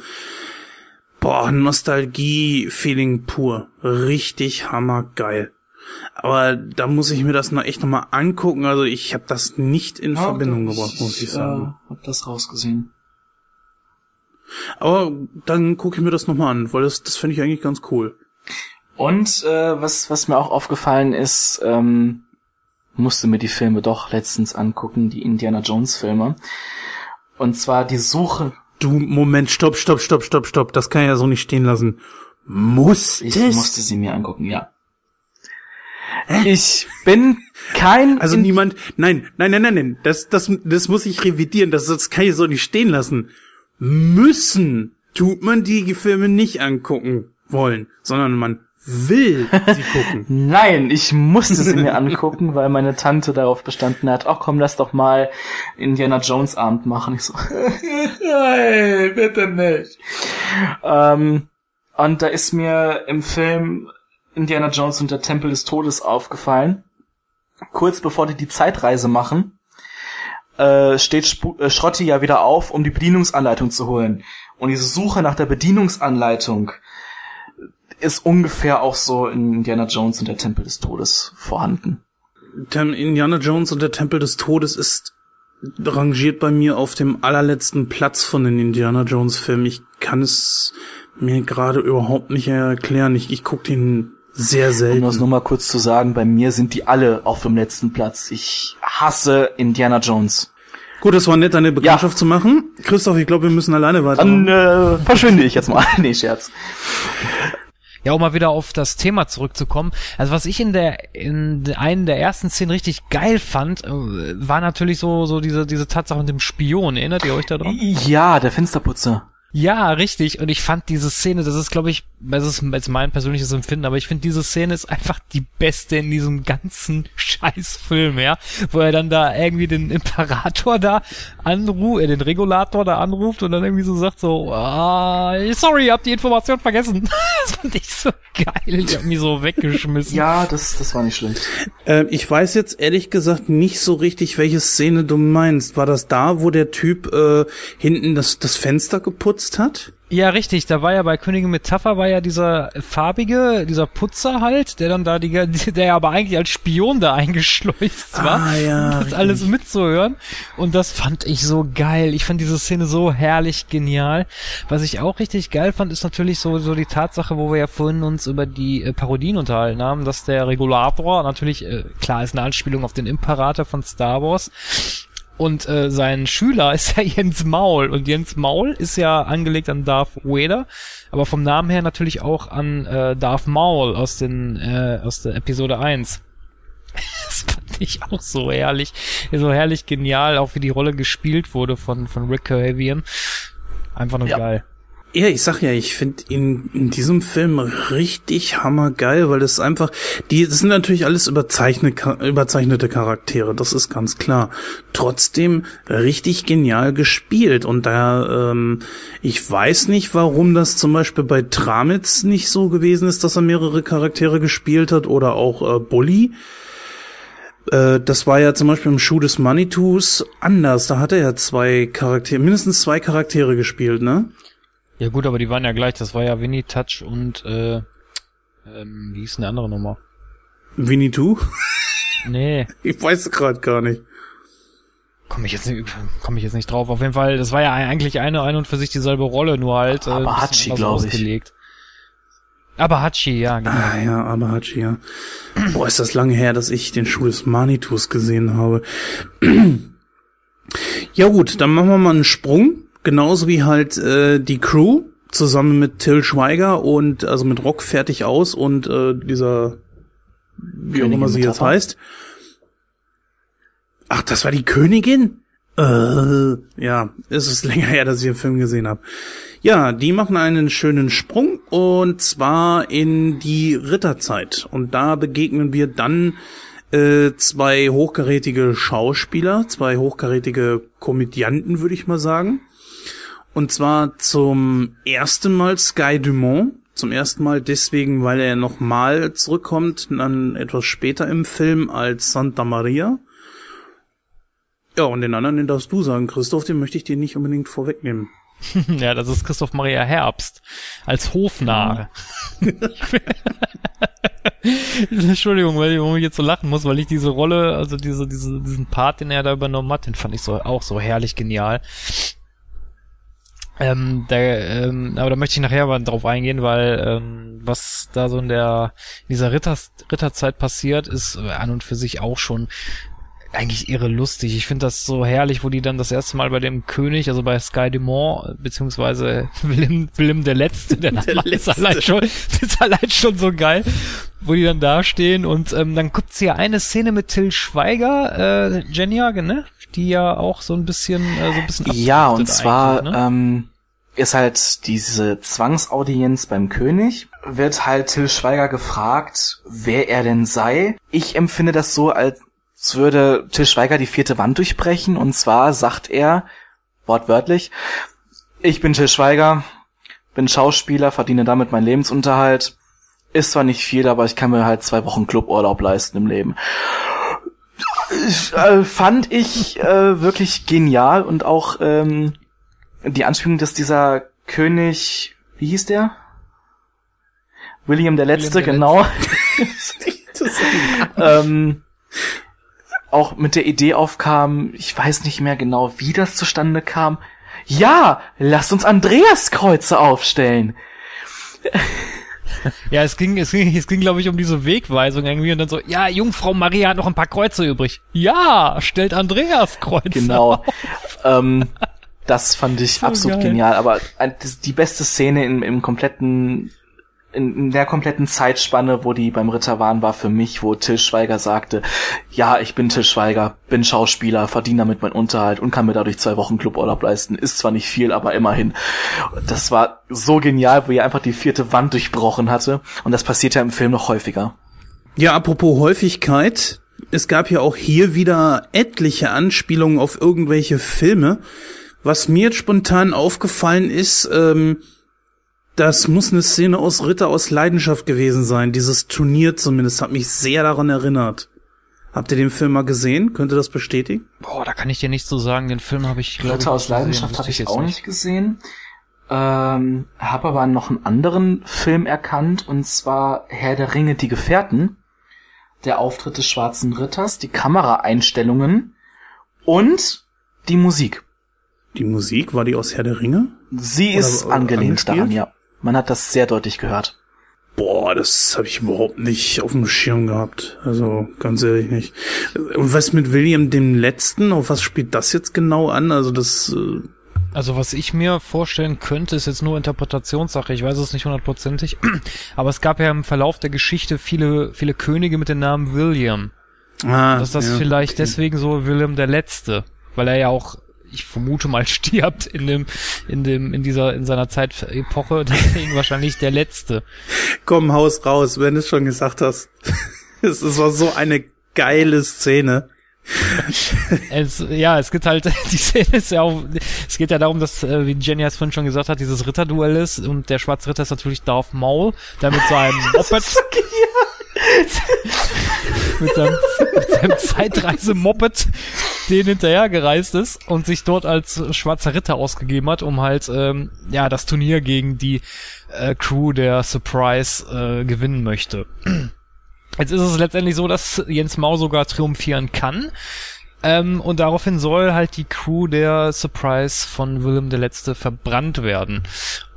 [SPEAKER 4] Boah, Nostalgie-Feeling pur. Richtig hammergeil. Aber da muss ich mir das noch echt nochmal angucken. Also ich habe das nicht in
[SPEAKER 3] Ja,
[SPEAKER 4] Verbindung gebracht, muss ich sagen.
[SPEAKER 3] Ja, hab das rausgesehen.
[SPEAKER 4] Aber dann gucke ich mir das nochmal an, weil das, das finde ich eigentlich ganz cool.
[SPEAKER 3] Und äh, was, was mir auch aufgefallen ist, ähm, musste mir die Filme doch letztens angucken, die Indiana Jones Filme. Und zwar die Suche.
[SPEAKER 4] Du, Moment, stopp, stopp, stopp, stopp, stopp. Das kann ich ja so nicht stehen lassen. Musstest?
[SPEAKER 3] Ich musste sie mir angucken, ja. Ich bin kein.
[SPEAKER 4] Also
[SPEAKER 3] In-
[SPEAKER 4] niemand, nein, nein, nein, nein, nein, das, das, das muss ich revidieren, das, das kann ich so nicht stehen lassen. Müssen tut man die Filme nicht angucken wollen, sondern man will sie gucken.
[SPEAKER 3] Nein, ich musste sie mir angucken, weil meine Tante darauf bestanden hat, ach komm, lass doch mal Indiana Jones Abend machen. Ich so, nein, bitte nicht. Ähm, und da ist mir im Film Indiana Jones und der Tempel des Todes aufgefallen. Kurz bevor die die Zeitreise machen, äh, steht Sp äh, Schrotti ja wieder auf, um die Bedienungsanleitung zu holen. Und diese Suche nach der Bedienungsanleitung ist ungefähr auch so in Indiana Jones und der Tempel des Todes vorhanden.
[SPEAKER 4] Indiana Jones und der Tempel des Todes ist rangiert bei mir auf dem allerletzten Platz von den Indiana Jones Filmen. Ich kann es mir gerade überhaupt nicht erklären. Ich, ich gucke den sehr
[SPEAKER 3] Um
[SPEAKER 4] selten.
[SPEAKER 3] das nur mal kurz zu sagen, bei mir sind die alle auf dem letzten Platz. Ich hasse Indiana Jones.
[SPEAKER 4] Gut, das war nett, deine Bekanntschaft zu machen. Christoph, ich glaube, wir müssen alleine weiter.
[SPEAKER 3] Dann äh, verschwinde ich jetzt mal. nee, Scherz.
[SPEAKER 1] Ja, um mal wieder auf das Thema zurückzukommen. Also was ich in der in einen der ersten Szenen richtig geil fand, äh, war natürlich so so diese diese Tatsache mit dem Spion. Erinnert ihr euch daran?
[SPEAKER 3] Ja, der Fensterputzer.
[SPEAKER 1] Ja, richtig. Und ich fand diese Szene, das ist, glaube ich, das ist jetzt mein persönliches Empfinden, aber ich finde, diese Szene ist einfach die beste in diesem ganzen Scheißfilm, ja. Wo er dann da irgendwie den Imperator da anruft, äh, den Regulator da anruft und dann irgendwie so sagt so, ah, sorry, ihr habt die Information vergessen. das fand ich so geil. Die hat mich so weggeschmissen.
[SPEAKER 3] Ja, das, das war nicht schlecht.
[SPEAKER 4] Äh, ich weiß jetzt ehrlich gesagt nicht so richtig, welche Szene du meinst. War das da, wo der Typ äh, hinten das, das Fenster geputzt hat?
[SPEAKER 1] Ja, richtig. Da war ja bei Königin Metapher war ja dieser farbige, dieser Putzer halt, der dann da die, der ja aber eigentlich als Spion da eingeschleust war,
[SPEAKER 4] Ah, ja,
[SPEAKER 1] um das
[SPEAKER 4] richtig.
[SPEAKER 1] alles mitzuhören. Und das fand ich so geil. Ich fand diese Szene so herrlich genial. Was ich auch richtig geil fand, ist natürlich so, so die Tatsache, wo wir ja vorhin uns über die äh, Parodien unterhalten haben, dass der Regulator natürlich, äh, klar, ist eine Anspielung auf den Imperator von Star Wars. Und äh, sein Schüler ist ja Jens Maul. Und Jens Maul ist ja angelegt an Darth Vader, aber vom Namen her natürlich auch an äh, Darth Maul aus, den, äh, aus der Episode 1. Das fand ich auch so herrlich. So herrlich genial, auch wie die Rolle gespielt wurde von, von Rick Cavian. Einfach nur
[SPEAKER 3] Ja.
[SPEAKER 1] geil.
[SPEAKER 4] Ja, ich sag ja, ich finde in, in diesem Film richtig hammergeil, weil es einfach, die, das sind natürlich alles überzeichnete, überzeichnete Charaktere, das ist ganz klar. Trotzdem richtig genial gespielt und da, ähm, ich weiß nicht, warum das zum Beispiel bei Tramitz nicht so gewesen ist, dass er mehrere Charaktere gespielt hat oder auch äh, Bully. Äh, das war ja zum Beispiel im Schuh des Manitus anders. Da hat er ja zwei Charaktere, mindestens zwei Charaktere gespielt, ne?
[SPEAKER 1] Ja gut, aber die waren ja gleich. Das war ja Winnie Touch und äh, ähm, wie hieß denn der andere Nummer?
[SPEAKER 4] Winnie Two?
[SPEAKER 1] Nee,
[SPEAKER 4] Ich weiß gerade gar nicht.
[SPEAKER 1] komme ich jetzt nicht, komme ich jetzt nicht drauf. Auf jeden Fall, das war ja eigentlich eine ein und für sich dieselbe Rolle, nur halt äh, bisschen
[SPEAKER 3] Hachi,
[SPEAKER 1] anders
[SPEAKER 3] glaub ich.
[SPEAKER 1] ausgelegt. Aber Hachi, ja, genau.
[SPEAKER 4] Ah ja, aber Hachi, ja. Boah, ist das lange her, dass ich den Schuh des Manitus gesehen habe. ja gut, dann machen wir mal einen Sprung. Genauso wie halt äh, die Crew zusammen mit Till Schweiger und also mit Rock fertig aus und äh, dieser wie auch immer sie jetzt heißt. Ach, das war die Königin? Äh, ja, es ist länger her, dass ich den Film gesehen habe. Ja, die machen einen schönen Sprung und zwar in die Ritterzeit. Und da begegnen wir dann äh, zwei hochkarätige Schauspieler, zwei hochkarätige Komödianten, würde ich mal sagen. Und zwar zum ersten Mal Sky Dumont. Zum ersten Mal deswegen, weil er nochmal zurückkommt, dann etwas später im Film als Santa Maria. Ja, und den anderen, den darfst du sagen, Christoph, den möchte ich dir nicht unbedingt vorwegnehmen.
[SPEAKER 1] ja, das ist Christoph Maria Herbst als Hofnarr. Entschuldigung, weil ich jetzt so lachen muss, weil ich diese Rolle, also diese, diese, diesen Part, den er da übernommen hat, den fand ich so auch so herrlich genial. Ähm, da, ähm, aber da möchte ich nachher mal drauf eingehen, weil ähm, was da so in der in dieser Ritters, Ritterzeit passiert, ist äh, an und für sich auch schon eigentlich irre lustig. Ich finde das so herrlich, wo die dann das erste Mal bei dem König, also bei Sky Dumont, beziehungsweise Willem, Willem der Letzte, der, Name
[SPEAKER 4] Der
[SPEAKER 1] ist allein schon, ist allein schon so geil, wo die dann da stehen und ähm, dann gibt's hier eine Szene mit Till Schweiger, äh, Jenja, ne? Die ja auch so ein bisschen, äh, so ein bisschen
[SPEAKER 3] Ja, und zwar
[SPEAKER 1] ne?
[SPEAKER 3] ähm, ist halt diese Zwangsaudienz beim König, wird halt Till Schweiger gefragt, wer er denn sei. Ich empfinde das so, als würde Till Schweiger die vierte Wand durchbrechen. Und zwar sagt er, wortwörtlich, ich bin Till Schweiger, bin Schauspieler, verdiene damit meinen Lebensunterhalt. Ist zwar nicht viel, aber ich kann mir halt zwei Wochen Cluburlaub leisten im Leben äh, fand ich äh, wirklich genial und auch ähm, die Anspielung, dass dieser König, wie hieß der? William der Letzte,
[SPEAKER 1] der
[SPEAKER 3] genau. ähm, auch mit der Idee aufkam, ich weiß nicht mehr genau, wie das zustande kam. Ja, lasst uns Andreaskreuze aufstellen.
[SPEAKER 1] Ja, es ging, es ging, es ging, glaube ich, um diese Wegweisung irgendwie und dann so, ja, Jungfrau Maria hat noch ein paar Kreuze übrig. Ja, stellt Andreas Kreuze.
[SPEAKER 3] Genau.
[SPEAKER 1] auf.
[SPEAKER 3] ähm, das fand ich
[SPEAKER 1] So
[SPEAKER 3] absolut
[SPEAKER 1] geil.
[SPEAKER 3] genial. Aber die beste Szene im, im kompletten, in, der kompletten Zeitspanne, wo die beim Ritter waren, war für mich, wo Till Schweiger sagte, ja, ich bin Till Schweiger, bin Schauspieler, verdiene damit meinen Unterhalt und kann mir dadurch zwei Wochen Cluburlaub leisten. Ist zwar nicht viel, aber immerhin. Das war so genial, wo er einfach die vierte Wand durchbrochen hatte. Und das passiert ja im Film noch häufiger.
[SPEAKER 4] Ja, apropos Häufigkeit. Es gab ja auch hier wieder etliche Anspielungen auf irgendwelche Filme. Was mir jetzt spontan aufgefallen ist, ähm, das muss eine Szene aus Ritter aus Leidenschaft gewesen sein. Dieses Turnier zumindest hat mich sehr daran erinnert. Habt ihr den Film mal gesehen? Könnt ihr das bestätigen?
[SPEAKER 1] Boah, da kann ich dir nichts zu sagen. Den Film habe ich, glaube ich,
[SPEAKER 3] Ritter aus. Leidenschaft habe ich
[SPEAKER 1] jetzt
[SPEAKER 3] auch nicht gesehen. Ähm, habe aber noch einen anderen Film erkannt, und zwar Herr der Ringe, die Gefährten. Der Auftritt des Schwarzen Ritters, die Kameraeinstellungen und die Musik.
[SPEAKER 4] Die Musik, war die aus Herr der Ringe?
[SPEAKER 3] Sie
[SPEAKER 4] Oder-
[SPEAKER 3] ist
[SPEAKER 4] oder
[SPEAKER 3] angelehnt daran, ja. Man hat das sehr deutlich gehört.
[SPEAKER 4] Boah, das habe ich überhaupt nicht auf dem Schirm gehabt. Also ganz ehrlich nicht. Und was mit William dem Letzten? Auf was spielt das jetzt genau an? Also das äh,
[SPEAKER 1] Also was ich mir vorstellen könnte, ist jetzt nur Interpretationssache. Ich weiß es nicht hundertprozentig. Aber es gab ja im Verlauf der Geschichte viele, viele Könige mit dem Namen William.
[SPEAKER 4] ah,
[SPEAKER 1] Dass das
[SPEAKER 4] ja,
[SPEAKER 1] vielleicht
[SPEAKER 4] okay.
[SPEAKER 1] deswegen so William der Letzte, weil er ja auch, ich vermute mal, stirbt in dem, in dem, in dieser, in seiner Zeitepoche, deswegen wahrscheinlich der Letzte.
[SPEAKER 4] Komm, Haus raus, wenn du es schon gesagt hast. es, war so eine geile Szene.
[SPEAKER 1] Es, ja, es gibt halt, die Szene ist ja auch, es geht ja darum, dass, äh, wie Jenny es vorhin schon gesagt hat, dieses Ritterduell ist und der schwarze Ritter ist natürlich Darth Maul, der mit seinem Moped, mit seinem, seinem Zeitreise-Moped den hinterhergereist ist und sich dort als schwarzer Ritter ausgegeben hat, um halt, ähm, ja, das Turnier gegen die äh, Crew der Surprise äh, gewinnen möchte. Jetzt ist es letztendlich so, dass Jens Mau sogar triumphieren kann. Ähm, und daraufhin soll halt die Crew der Surprise von Willem der Letzte verbrannt werden.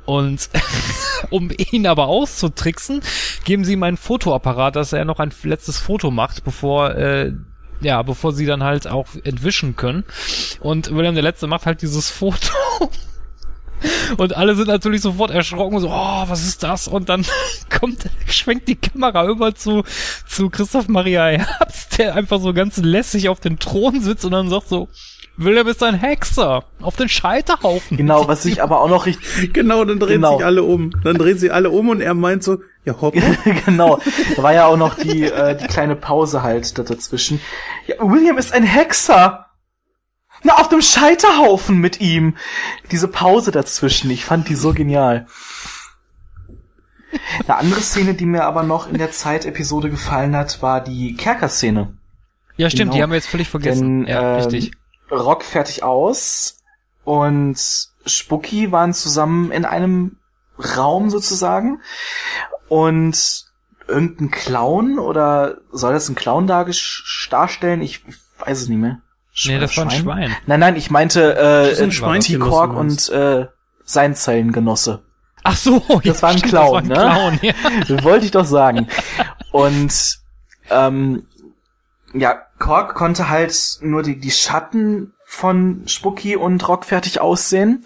[SPEAKER 1] Und um ihn aber auszutricksen, geben sie ihm einen Fotoapparat, dass er noch ein letztes Foto macht, bevor äh, ja, bevor sie dann halt auch entwischen können. Und William der Letzte macht halt dieses Foto. Und alle sind natürlich sofort erschrocken, so, oh, was ist das? Und dann kommt, schwenkt die Kamera über zu, zu Christoph Maria Herbst, der einfach so ganz lässig auf den Thron sitzt und dann sagt so, William ist ein Hexer, auf den Scheiterhaufen.
[SPEAKER 3] Genau, was ich aber auch noch richtig,
[SPEAKER 4] Genau, dann drehen
[SPEAKER 3] Genau.
[SPEAKER 4] sich alle um. Dann drehen sie alle um und er meint so, ja hopp.
[SPEAKER 3] genau, da war ja auch noch die, äh, die kleine Pause halt da dazwischen. Ja, William ist ein Hexer! Na, auf dem Scheiterhaufen mit ihm! Diese Pause dazwischen, ich fand die so genial. Eine andere Szene, die mir aber noch in der Zeitepisode gefallen hat, war die Kerkerszene.
[SPEAKER 1] Ja, stimmt,
[SPEAKER 3] Genau.
[SPEAKER 1] die haben wir jetzt völlig vergessen.
[SPEAKER 3] Denn,
[SPEAKER 1] ja,
[SPEAKER 3] ähm,
[SPEAKER 1] richtig.
[SPEAKER 3] Rock fertig aus und Spucky waren zusammen in einem Raum sozusagen und irgendein Clown oder soll das ein Clown darstellen? Ich weiß es nicht mehr.
[SPEAKER 1] Nee, das war ein Schwein.
[SPEAKER 3] Nein, nein, ich meinte äh,
[SPEAKER 4] du meinst.
[SPEAKER 3] und äh, sein Zellengenosse.
[SPEAKER 1] Ach so,
[SPEAKER 3] Das war ein
[SPEAKER 1] stimmt,
[SPEAKER 3] Clown,
[SPEAKER 1] das war ein
[SPEAKER 3] ne?
[SPEAKER 1] Clown, ja.
[SPEAKER 3] Wollte ich doch sagen. Und ähm, ja, Kork konnte halt nur die, die Schatten von Spucky und Rock fertig aussehen.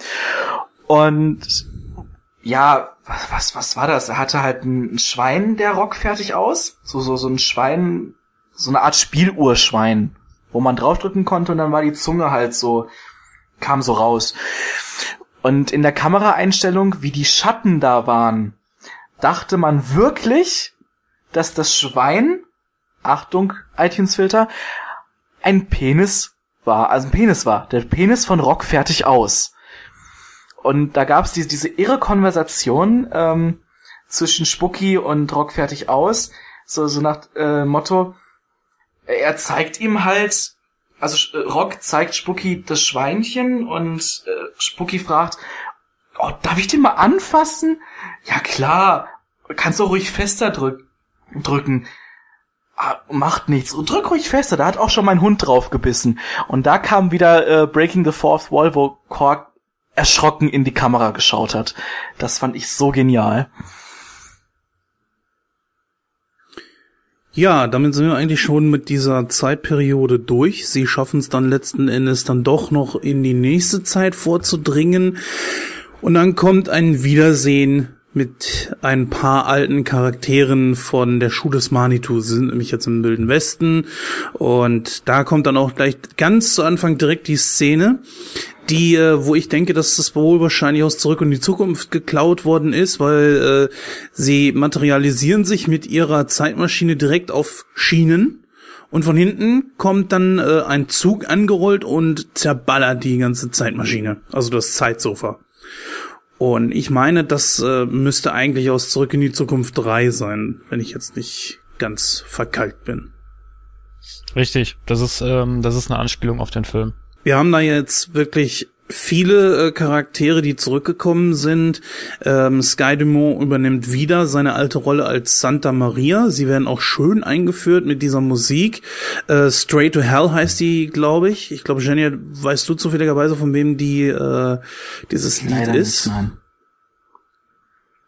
[SPEAKER 3] Und ja, was, was, was war das? Er hatte halt ein Schwein, der Rock fertig aus. So, so, so ein Schwein, so eine Art Spieluhrschwein, wo man draufdrücken konnte und dann war die Zunge halt so, kam so raus. Und in der Kameraeinstellung, wie die Schatten da waren, dachte man wirklich, dass das Schwein, Achtung, iTunes-Filter, ein Penis war, also ein Penis war. Der Penis von Rock fertig aus. Und da gab's diese, diese irre Konversation ähm, zwischen Spucky und Rock fertig aus, so, so nach äh, Motto, er zeigt ihm halt, also äh, Rock zeigt Spucky das Schweinchen und äh, Spucky fragt, oh, darf ich den mal anfassen? Ja klar, kannst du ruhig fester drück drücken. Ah, macht nichts. Drück ruhig fester, da hat auch schon mein Hund drauf gebissen. Und da kam wieder äh, Breaking the Fourth Wall, wo Kork erschrocken in die Kamera geschaut hat. Das fand ich so genial.
[SPEAKER 4] Ja, damit sind wir eigentlich schon mit dieser Zeitperiode durch. Sie schaffen es dann letzten Endes dann doch noch in die nächste Zeit vorzudringen. Und dann kommt ein Wiedersehen mit ein paar alten Charakteren von der Schule des Manitou. Sie sind nämlich jetzt im Wilden Westen. Und da kommt dann auch gleich ganz zu Anfang direkt die Szene, die, äh, wo ich denke, dass das wohl wahrscheinlich aus Zurück in die Zukunft geklaut worden ist, weil äh, sie materialisieren sich mit ihrer Zeitmaschine direkt auf Schienen und von hinten kommt dann äh, ein Zug angerollt und zerballert die ganze Zeitmaschine, also das Zeitsofa. Und ich meine, das äh, müsste eigentlich aus Zurück in die Zukunft 3 sein, wenn ich jetzt nicht ganz verkalkt bin.
[SPEAKER 1] Richtig, das ist, ähm, das ist eine Anspielung auf den Film.
[SPEAKER 4] Wir haben da jetzt wirklich viele äh, Charaktere, die zurückgekommen sind. Ähm, Sky Dumont übernimmt wieder seine alte Rolle als Santa Maria. Sie werden auch schön eingeführt mit dieser Musik. Äh, Straight to Hell heißt die, glaube ich. Ich glaube, Jenny, weißt du zufälligerweise, von wem die äh, dieses Lied
[SPEAKER 3] Leider
[SPEAKER 4] ist?
[SPEAKER 3] nicht, nein.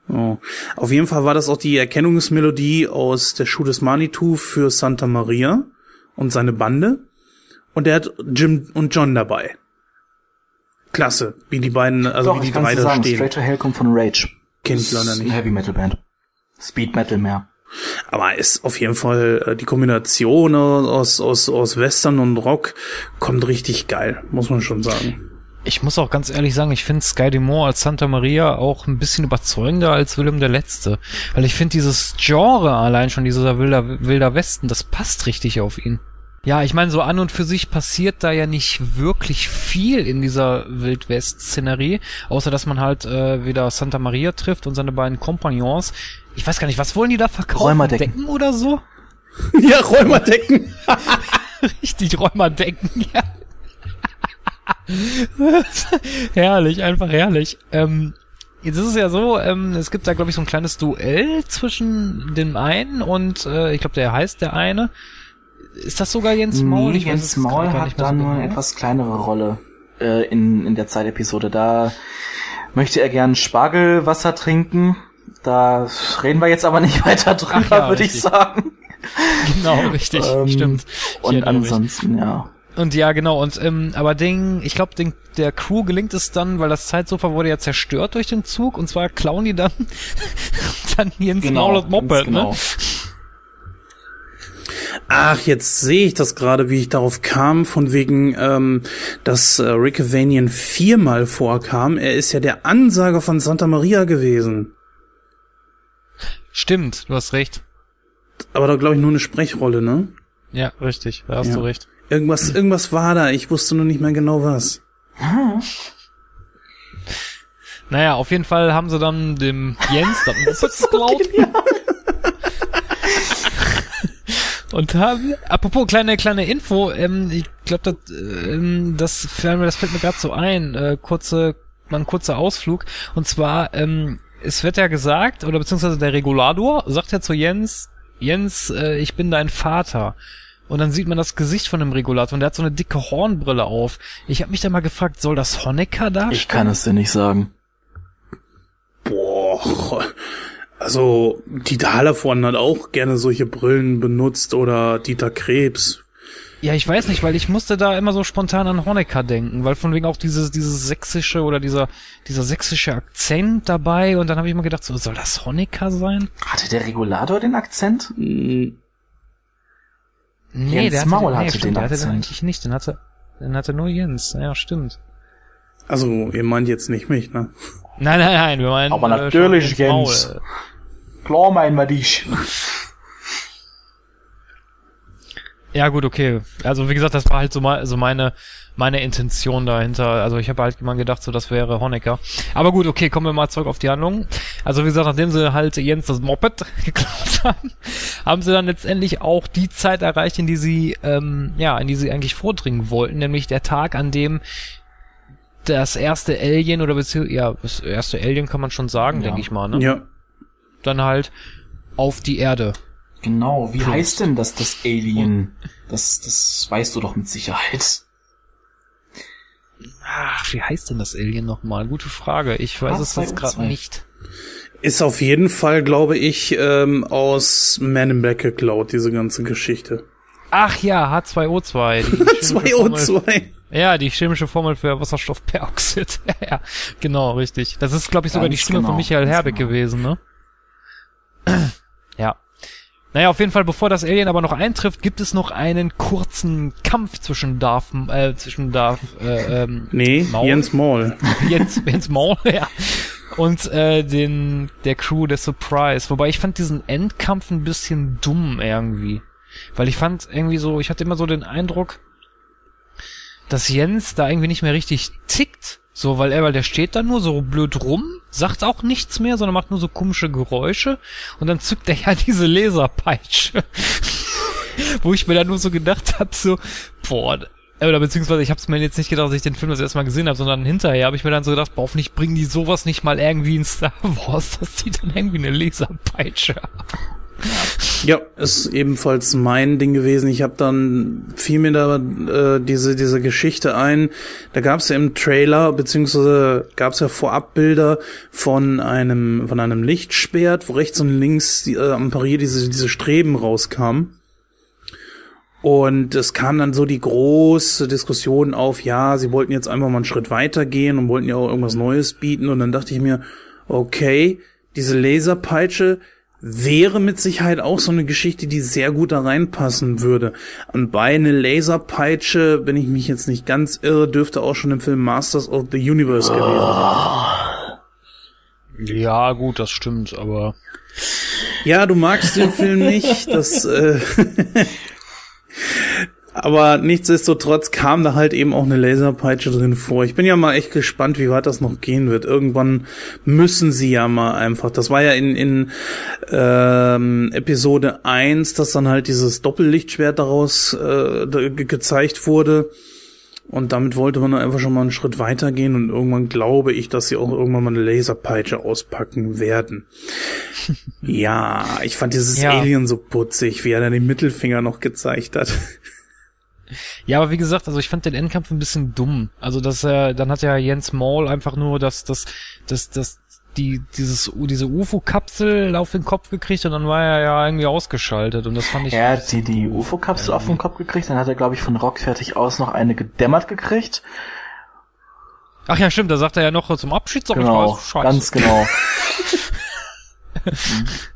[SPEAKER 4] Oh. Auf jeden Fall war das auch die Erkennungsmelodie aus der Schuh des Manitou für Santa Maria und seine Bande. Und er hat Jim und John dabei. Klasse, wie die beiden, also
[SPEAKER 3] Doch,
[SPEAKER 4] wie die drei da
[SPEAKER 3] sagen,
[SPEAKER 4] stehen.
[SPEAKER 3] Straight to Hell kommt von Rage.
[SPEAKER 4] Kenn ich leider nicht.
[SPEAKER 3] Heavy Metal Band. Speed Metal mehr.
[SPEAKER 4] Aber ist auf jeden Fall äh, die Kombination aus, aus, aus Western und Rock kommt richtig geil, muss man schon sagen.
[SPEAKER 1] Ich muss auch ganz ehrlich sagen, ich finde Sky Dumont als Santa Maria auch ein bisschen überzeugender als Willem der Letzte. Weil ich finde dieses Genre allein schon, dieser wilder, wilder Westen, das passt richtig auf ihn. Ja, ich meine, so an und für sich passiert da ja nicht wirklich viel in dieser Wildwest-Szenerie, außer dass man halt äh, wieder Santa Maria trifft und seine beiden Kompagnons. Ich weiß gar nicht, was wollen die da verkaufen?
[SPEAKER 3] Räumerdecken.
[SPEAKER 1] Decken oder so?
[SPEAKER 4] ja, Räumerdecken.
[SPEAKER 1] Richtig, Räumerdecken, ja. herrlich, einfach herrlich. Ähm, jetzt ist es ja so, ähm, es gibt da, glaube ich, so ein kleines Duell zwischen dem einen und äh, ich glaube, der heißt der eine. Ist das sogar Jens Maul?
[SPEAKER 3] Nee,
[SPEAKER 1] Ich weiß
[SPEAKER 3] Jens
[SPEAKER 1] es
[SPEAKER 3] Maul hat da nur eine
[SPEAKER 1] genau.
[SPEAKER 3] etwas kleinere Rolle äh, in, in der Zeitepisode. Da möchte er gern Spargelwasser trinken. Da reden wir jetzt aber nicht weiter drüber,
[SPEAKER 1] ja,
[SPEAKER 3] würde ich sagen.
[SPEAKER 1] Genau, richtig,
[SPEAKER 3] Ähm,
[SPEAKER 1] stimmt. Ich
[SPEAKER 3] Und ansonsten, ja.
[SPEAKER 1] Und ja, genau, und ähm, aber den, ich glaube, der Crew gelingt es dann, weil das Zeitsofa wurde ja zerstört durch den Zug, und zwar klauen die dann, dann Jens Maul und Moped,
[SPEAKER 3] ganz genau.
[SPEAKER 1] ne?
[SPEAKER 4] Ach, jetzt sehe ich das gerade, wie ich darauf kam, von wegen, ähm, dass äh, Rick Avanian viermal vorkam. Er ist ja der Ansager von Santa Maria gewesen.
[SPEAKER 1] Stimmt, du hast recht.
[SPEAKER 4] Aber da glaube ich nur eine Sprechrolle, ne?
[SPEAKER 1] Ja, richtig, da hast
[SPEAKER 4] Ja.
[SPEAKER 1] du recht.
[SPEAKER 4] Irgendwas, irgendwas war da. Ich wusste nur nicht mehr genau was.
[SPEAKER 1] Naja, auf jeden Fall haben sie dann dem Jens das Moped geklaut. Und haben, apropos kleine kleine Info, ähm, ich glaube, das, ähm, das, fällt mir- das fällt mir gerade so ein. Äh, kurze mal ein kurzer Ausflug. Und zwar, ähm, es wird ja gesagt, oder beziehungsweise der Regulator sagt ja zu Jens, Jens, äh, ich bin dein Vater. Und dann sieht man das Gesicht von dem Regulator und der hat so eine dicke Hornbrille auf. Ich habe mich da mal gefragt, soll das Honecker darstellen?
[SPEAKER 3] Ich kann es dir nicht sagen.
[SPEAKER 4] Boah. Also, Dieter Hallervorden hat auch gerne solche Brillen benutzt oder Dieter Krebs.
[SPEAKER 1] Ja, ich weiß nicht, weil ich musste da immer so spontan an Honecker denken, weil von wegen auch dieses, dieses sächsische oder dieser, dieser sächsische Akzent dabei und dann habe ich mir gedacht, so, soll das Honecker sein?
[SPEAKER 3] Hatte der Regulator den Akzent?
[SPEAKER 1] Nee,
[SPEAKER 3] Jens
[SPEAKER 1] der hatte,
[SPEAKER 3] Maul
[SPEAKER 1] nee,
[SPEAKER 3] hatte
[SPEAKER 1] stimmt,
[SPEAKER 3] den
[SPEAKER 1] der hatte den
[SPEAKER 3] Akzent.
[SPEAKER 1] eigentlich nicht, den hatte, den hatte nur Jens, ja, stimmt.
[SPEAKER 4] Also, ihr meint jetzt nicht mich, ne?
[SPEAKER 1] Nein, nein, nein, wir meinen
[SPEAKER 3] Aber
[SPEAKER 1] äh,
[SPEAKER 3] natürlich,
[SPEAKER 1] schon
[SPEAKER 3] Jens.
[SPEAKER 1] Maul.
[SPEAKER 3] Klar meinen wir dich.
[SPEAKER 1] Ja, gut, okay. Also wie gesagt, das war halt so, mal, so meine meine Intention dahinter. Also ich habe halt immer gedacht, so das wäre Honecker. Aber gut, okay, kommen wir mal zurück auf die Handlung. Also wie gesagt, nachdem sie halt Jens das Moped geklaut haben, haben sie dann letztendlich auch die Zeit erreicht, in die sie ähm, ja, in die sie eigentlich vordringen wollten, nämlich der Tag, an dem das erste Alien oder beziehungsweise ja, das erste Alien kann man schon sagen,
[SPEAKER 3] Ja.
[SPEAKER 1] denke ich mal, ne?
[SPEAKER 4] Ja.
[SPEAKER 1] Dann halt auf die Erde.
[SPEAKER 3] Genau, wie heißt denn das, das Alien? Das, das weißt du doch mit Sicherheit.
[SPEAKER 1] Ach, wie heißt denn das Alien nochmal? Gute Frage. Ich weiß es jetzt
[SPEAKER 3] H2O2.
[SPEAKER 1] gerade nicht.
[SPEAKER 4] Ist auf jeden Fall, glaube ich, ähm, aus Man in Black geklaut, diese ganze Geschichte.
[SPEAKER 1] Ach ja, H2O2. die chemische Formel-
[SPEAKER 4] 2O2.
[SPEAKER 1] Ja, die chemische Formel für Wasserstoffperoxid. ja, ja, genau, richtig. Das ist, glaube ich, sogar
[SPEAKER 3] Ganz
[SPEAKER 1] die Stimme
[SPEAKER 3] genau,
[SPEAKER 1] von Michael Herbeck
[SPEAKER 3] genau.
[SPEAKER 1] gewesen, ne? ja. Naja, auf jeden Fall, bevor das Alien aber noch eintrifft, gibt es noch einen kurzen Kampf zwischen Darth, äh, zwischen Darth, äh, ähm,
[SPEAKER 4] Nee,
[SPEAKER 1] Maul?
[SPEAKER 4] Jens Maul.
[SPEAKER 1] Jens, Jens Maul, ja. Und äh, den der Crew der Surprise. Wobei ich fand diesen Endkampf ein bisschen dumm irgendwie. Weil ich fand irgendwie so, ich hatte immer so den Eindruck, dass Jens da irgendwie nicht mehr richtig tickt. So, weil er, weil der steht da nur so blöd rum, sagt auch nichts mehr, sondern macht nur so komische Geräusche und dann zückt er ja diese Laserpeitsche. Wo ich mir dann nur so gedacht habe, so, boah, oder beziehungsweise ich habe es mir jetzt nicht gedacht, dass ich den Film das erste Mal gesehen habe, sondern hinterher habe ich mir dann so gedacht, boah, hoffentlich bringen die sowas nicht mal irgendwie in Star Wars, dass die dann irgendwie eine Laserpeitsche haben.
[SPEAKER 4] Ja, ist ebenfalls mein Ding gewesen. Ich habe dann fiel mir da äh, diese diese Geschichte ein. Da gab es ja im Trailer beziehungsweise gab es ja Vorabbilder von einem von einem Lichtschwert, wo rechts und links die, äh, am Parier diese diese Streben rauskamen. Und es kam dann so die große Diskussion auf, ja, sie wollten jetzt einfach mal einen Schritt weiter gehen und wollten ja auch irgendwas Neues bieten. Und dann dachte ich mir, okay, diese Laserpeitsche wäre mit Sicherheit auch so eine Geschichte, die sehr gut da reinpassen würde. Und bei eine Laserpeitsche, wenn ich mich jetzt nicht ganz irre, dürfte auch schon im Film Masters of the Universe gewesen sein.
[SPEAKER 1] Ja, gut, das stimmt, aber
[SPEAKER 4] Ja, du magst den Film nicht, das, äh, aber nichtsdestotrotz kam da halt eben auch eine Laserpeitsche drin vor. Ich bin ja mal echt gespannt, wie weit das noch gehen wird. Irgendwann müssen sie ja mal einfach. Das war ja in, in ähm, Episode 1, dass dann halt dieses Doppellichtschwert daraus äh, ge gezeigt wurde. Und damit wollte man einfach schon mal einen Schritt weitergehen und irgendwann glaube ich, dass sie auch irgendwann mal eine Laserpeitsche auspacken werden. ja, ich fand dieses
[SPEAKER 1] Ja.
[SPEAKER 4] Alien so putzig, wie er dann den Mittelfinger noch gezeigt hat.
[SPEAKER 1] Ja, aber wie gesagt, also ich fand den Endkampf ein bisschen dumm. Also dass er, dann hat ja Jens Maul einfach nur das, das, das, das, die, dieses, diese UFO-Kapsel auf den Kopf gekriegt und dann war er ja irgendwie ausgeschaltet und das fand ich.
[SPEAKER 3] Er hat die, die UFO-Kapsel auf den Kopf gekriegt, dann hat er, glaube ich, von Rock fertig aus noch eine gedämmert gekriegt.
[SPEAKER 1] Ach ja, stimmt, da sagt er ja noch zum Abschied, sag ich
[SPEAKER 3] Genau,
[SPEAKER 1] was, Scheiße.
[SPEAKER 3] ganz genau.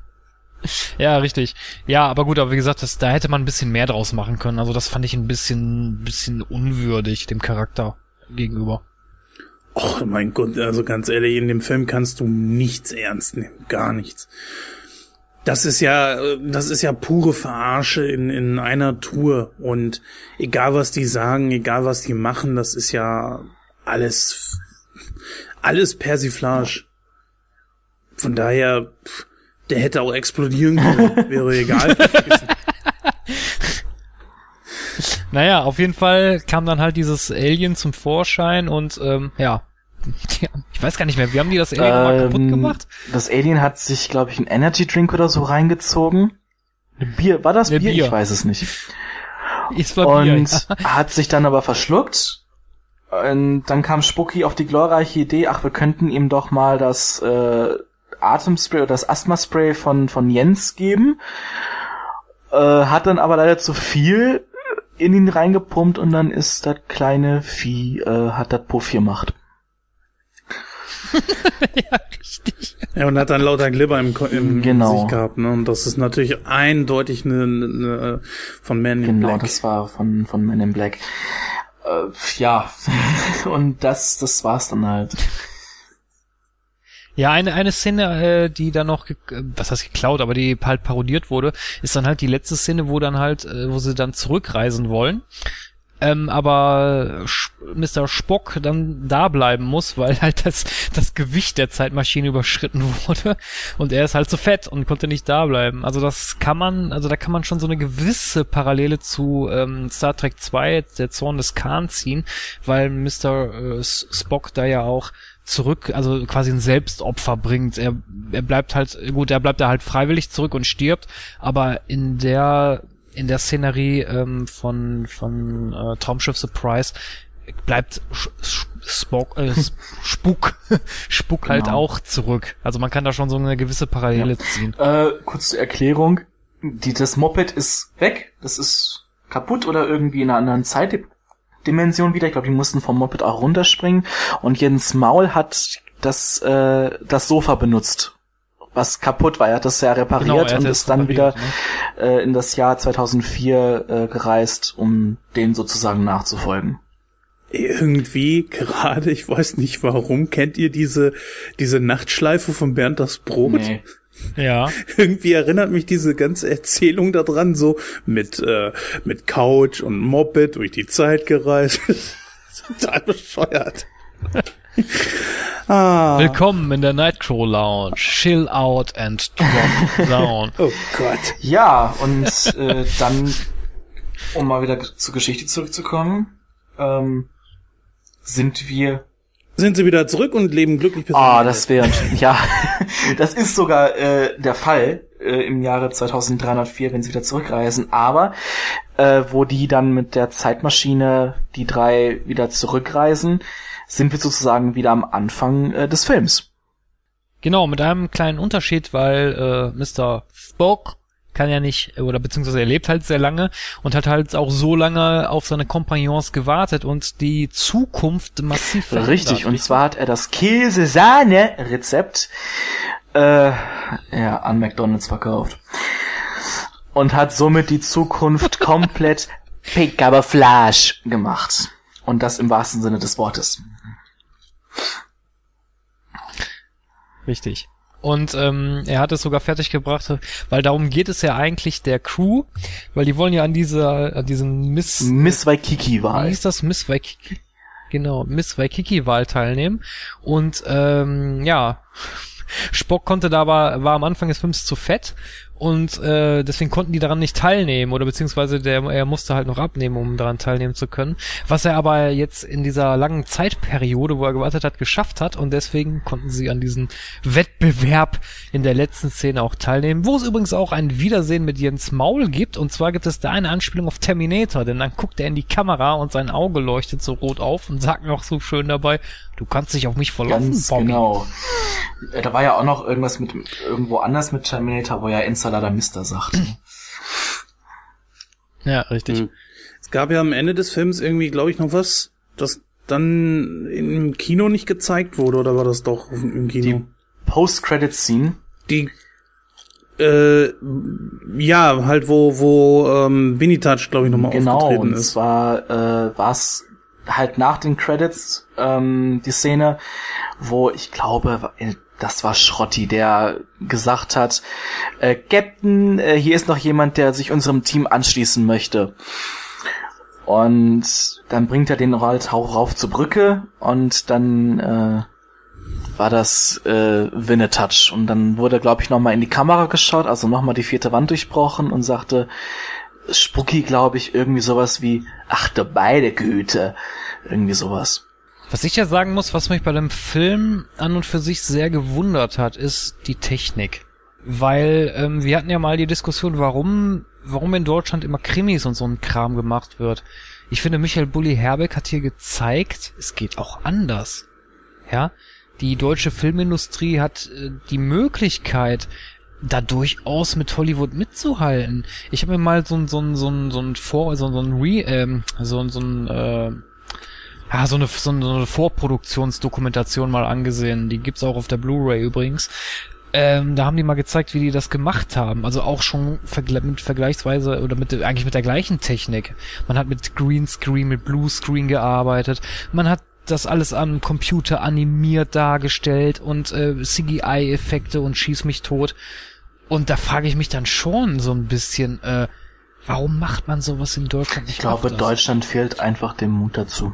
[SPEAKER 1] Ja, richtig. Ja, aber gut, aber wie gesagt, das, da hätte man ein bisschen mehr draus machen können. Also das fand ich ein bisschen, bisschen unwürdig dem Charakter gegenüber.
[SPEAKER 4] Och, mein Gott, also ganz ehrlich, in dem Film kannst du nichts ernst nehmen, gar nichts. Das ist ja, das ist ja pure Verarsche in, in einer Tour. Und egal was die sagen, egal was die machen, das ist ja alles, alles Persiflage. Von daher, pff, der hätte auch explodieren können, wäre egal.
[SPEAKER 1] Naja, auf jeden Fall kam dann halt dieses Alien zum Vorschein und ähm, ja, ich weiß gar nicht mehr, wie haben die das Alien mal kaputt
[SPEAKER 3] Ähm,
[SPEAKER 1] gemacht?
[SPEAKER 3] Das Alien hat sich, glaube ich, einen Energy Drink oder so reingezogen. Ein Bier, war das Bier?
[SPEAKER 1] Bier.
[SPEAKER 3] Ich weiß es nicht.
[SPEAKER 1] Ist war Bier,
[SPEAKER 3] Und
[SPEAKER 1] ja.
[SPEAKER 3] hat sich dann aber verschluckt. Und dann kam Spucky auf die glorreiche Idee, ach, wir könnten ihm doch mal das äh, Atemspray oder das Asthma-Spray von, von Jens geben. Äh, hat dann aber leider zu viel in ihn reingepumpt und dann ist das kleine Vieh, äh, hat das Puff gemacht.
[SPEAKER 1] ja, richtig.
[SPEAKER 4] Ja, und hat dann lauter Glibber im, im
[SPEAKER 3] Genau.
[SPEAKER 4] Gesicht gehabt, ne? Und das ist natürlich eindeutig eine, eine von Man in
[SPEAKER 3] Genau,
[SPEAKER 4] Black.
[SPEAKER 3] das war von, von Men in Black. Äh, ja, und das, das war's dann halt.
[SPEAKER 1] Ja, eine, eine Szene, äh, die dann noch, ge- äh, was heißt geklaut, aber die halt parodiert wurde, ist dann halt die letzte Szene, wo dann halt, äh, wo sie dann zurückreisen wollen. Ähm, aber Mr. Spock dann da bleiben muss, weil halt das, das Gewicht der Zeitmaschine überschritten wurde und er ist halt zu fett und konnte nicht da bleiben. Also das kann man, also da kann man schon so eine gewisse Parallele zu ähm, Star Trek 2, der Zorn des Khan ziehen, weil Mr. Äh, Spock da ja auch zurück, also quasi ein Selbstopfer bringt. Er, er bleibt halt, gut, er bleibt da halt freiwillig zurück und stirbt, aber in der in der Szenerie ähm, von von äh, Traumschiff Surprise bleibt Spock, äh, Spuk, Spuk halt
[SPEAKER 3] Genau.
[SPEAKER 1] auch zurück. Also man kann da schon so eine gewisse Parallele ziehen.
[SPEAKER 3] Äh, kurz zur Erklärung. Die, das Moped ist weg. Das ist kaputt oder irgendwie in einer anderen Zeitdimension wieder. Ich glaube, die mussten vom Moped auch runterspringen. Und Jens Maul hat das, äh, das Sofa benutzt. Was kaputt war. Er hat das ja repariert
[SPEAKER 1] Genau, er hat
[SPEAKER 3] und ist dann wieder
[SPEAKER 1] repariert, ne?
[SPEAKER 3] äh, in das Jahr 2004 äh, gereist, um dem sozusagen nachzufolgen.
[SPEAKER 4] Irgendwie gerade, ich weiß nicht warum, kennt ihr diese, diese Nachtschleife von Bernd das Brot?
[SPEAKER 3] Nee.
[SPEAKER 1] Ja.
[SPEAKER 4] Irgendwie erinnert mich diese ganze Erzählung daran so mit, äh, mit Couch und Moped durch die Zeit gereist. Total bescheuert. ah.
[SPEAKER 1] Willkommen in der Nightcrow Lounge. Chill out and drop down.
[SPEAKER 4] Oh Gott.
[SPEAKER 3] Ja, und äh, dann, um mal wieder zur Geschichte zurückzukommen, ähm, sind wir
[SPEAKER 4] Sind sie wieder zurück und leben glücklich bis
[SPEAKER 3] Ah,
[SPEAKER 4] zum
[SPEAKER 3] das wäre, ja, das ist sogar äh, der Fall äh, im Jahre 2304, wenn sie wieder zurückreisen. Aber äh, wo die dann mit der Zeitmaschine die drei wieder zurückreisen, sind wir sozusagen wieder am Anfang äh, des Films.
[SPEAKER 1] Genau, mit einem kleinen Unterschied, weil äh, Mr. Spock kann ja nicht, oder beziehungsweise er lebt halt sehr lange und hat halt auch so lange auf seine Kompagnons gewartet und die Zukunft massiv verändert.
[SPEAKER 3] Richtig, und zwar hat er das Käse-Sahne-Rezept äh, ja, an McDonalds verkauft. Und hat somit die Zukunft komplett pick aber Flash gemacht. Und das im wahrsten Sinne des Wortes.
[SPEAKER 1] Richtig. Und ähm, er hat es sogar fertiggebracht, weil darum geht es ja eigentlich der Crew, weil die wollen ja an dieser, an diesem Miss,
[SPEAKER 3] Miss
[SPEAKER 1] wie
[SPEAKER 3] Waikiki-Wahl.
[SPEAKER 1] hieß das, Miss Waikiki, genau, Miss Waikiki-Wahl teilnehmen. Und ähm, ja, Spock konnte da aber, war am Anfang des Films zu fett und äh, deswegen konnten die daran nicht teilnehmen oder beziehungsweise der er musste halt noch abnehmen, um daran teilnehmen zu können. Was er aber jetzt in dieser langen Zeitperiode, wo er gewartet hat, geschafft hat und deswegen konnten sie an diesem Wettbewerb in der letzten Szene auch teilnehmen, wo es übrigens auch ein Wiedersehen mit Jens Maul gibt und zwar gibt es da eine Anspielung auf Terminator, denn dann guckt er in die Kamera und sein Auge leuchtet so rot auf und sagt noch so schön dabei, du kannst dich auf mich verlassen,
[SPEAKER 3] Ganz
[SPEAKER 1] Bobby.
[SPEAKER 3] genau. Da war ja auch noch irgendwas mit irgendwo anders mit Terminator, wo ja Ensalada Mister sagt.
[SPEAKER 1] Ja, richtig.
[SPEAKER 4] Mhm. Es gab ja am Ende des Films irgendwie, glaube ich, noch was, das dann im Kino nicht gezeigt wurde, oder war das doch im Kino?
[SPEAKER 3] Post-Credit-Scene.
[SPEAKER 4] Die, äh, ja, halt wo, wo ähm, Touch, glaube ich, nochmal
[SPEAKER 3] Genau,
[SPEAKER 4] aufgetreten
[SPEAKER 3] und
[SPEAKER 4] ist.
[SPEAKER 3] zwar äh, war es halt nach den Credits ähm, die Szene, wo ich glaube, äh, das war Schrotti, der gesagt hat, äh, Captain, äh, hier ist noch jemand, der sich unserem Team anschließen möchte. Und dann bringt er den halt auch rauf zur Brücke und dann äh, war das äh, Winnetouch. Und dann wurde, glaube ich, nochmal in die Kamera geschaut, also nochmal die vierte Wand durchbrochen und sagte, Spucky, glaube ich, irgendwie sowas wie, ach du beide Güte. Irgendwie sowas.
[SPEAKER 1] Was ich ja sagen muss, was mich bei dem Film an und für sich sehr gewundert hat, ist die Technik. Weil ähm, wir hatten ja mal die Diskussion, warum, warum in Deutschland immer Krimis und so ein Kram gemacht wird. Ich finde, Michael Bulli Herbeck hat hier gezeigt, es geht auch anders. Ja, die deutsche Filmindustrie hat äh, die Möglichkeit, da durchaus mit Hollywood mitzuhalten. Ich habe mir mal so ein so ein so ein so ein Vor so ein, so ein Re ähm, so ein so ein äh, ja, so eine, so eine Vorproduktionsdokumentation mal angesehen. Die gibt's auch auf der Blu-ray übrigens. Ähm, da haben die mal gezeigt, wie die das gemacht haben. Also auch schon vergle mit vergleichsweise oder mit eigentlich mit der gleichen Technik. Man hat mit Greenscreen, mit Bluescreen gearbeitet. Man hat das alles am Computer animiert dargestellt und äh, CGI-Effekte und schieß mich tot. Und da frage ich mich dann schon so ein bisschen, äh, warum macht man sowas in Deutschland?
[SPEAKER 3] Ich glaube? Deutschland fehlt einfach dem Mut dazu.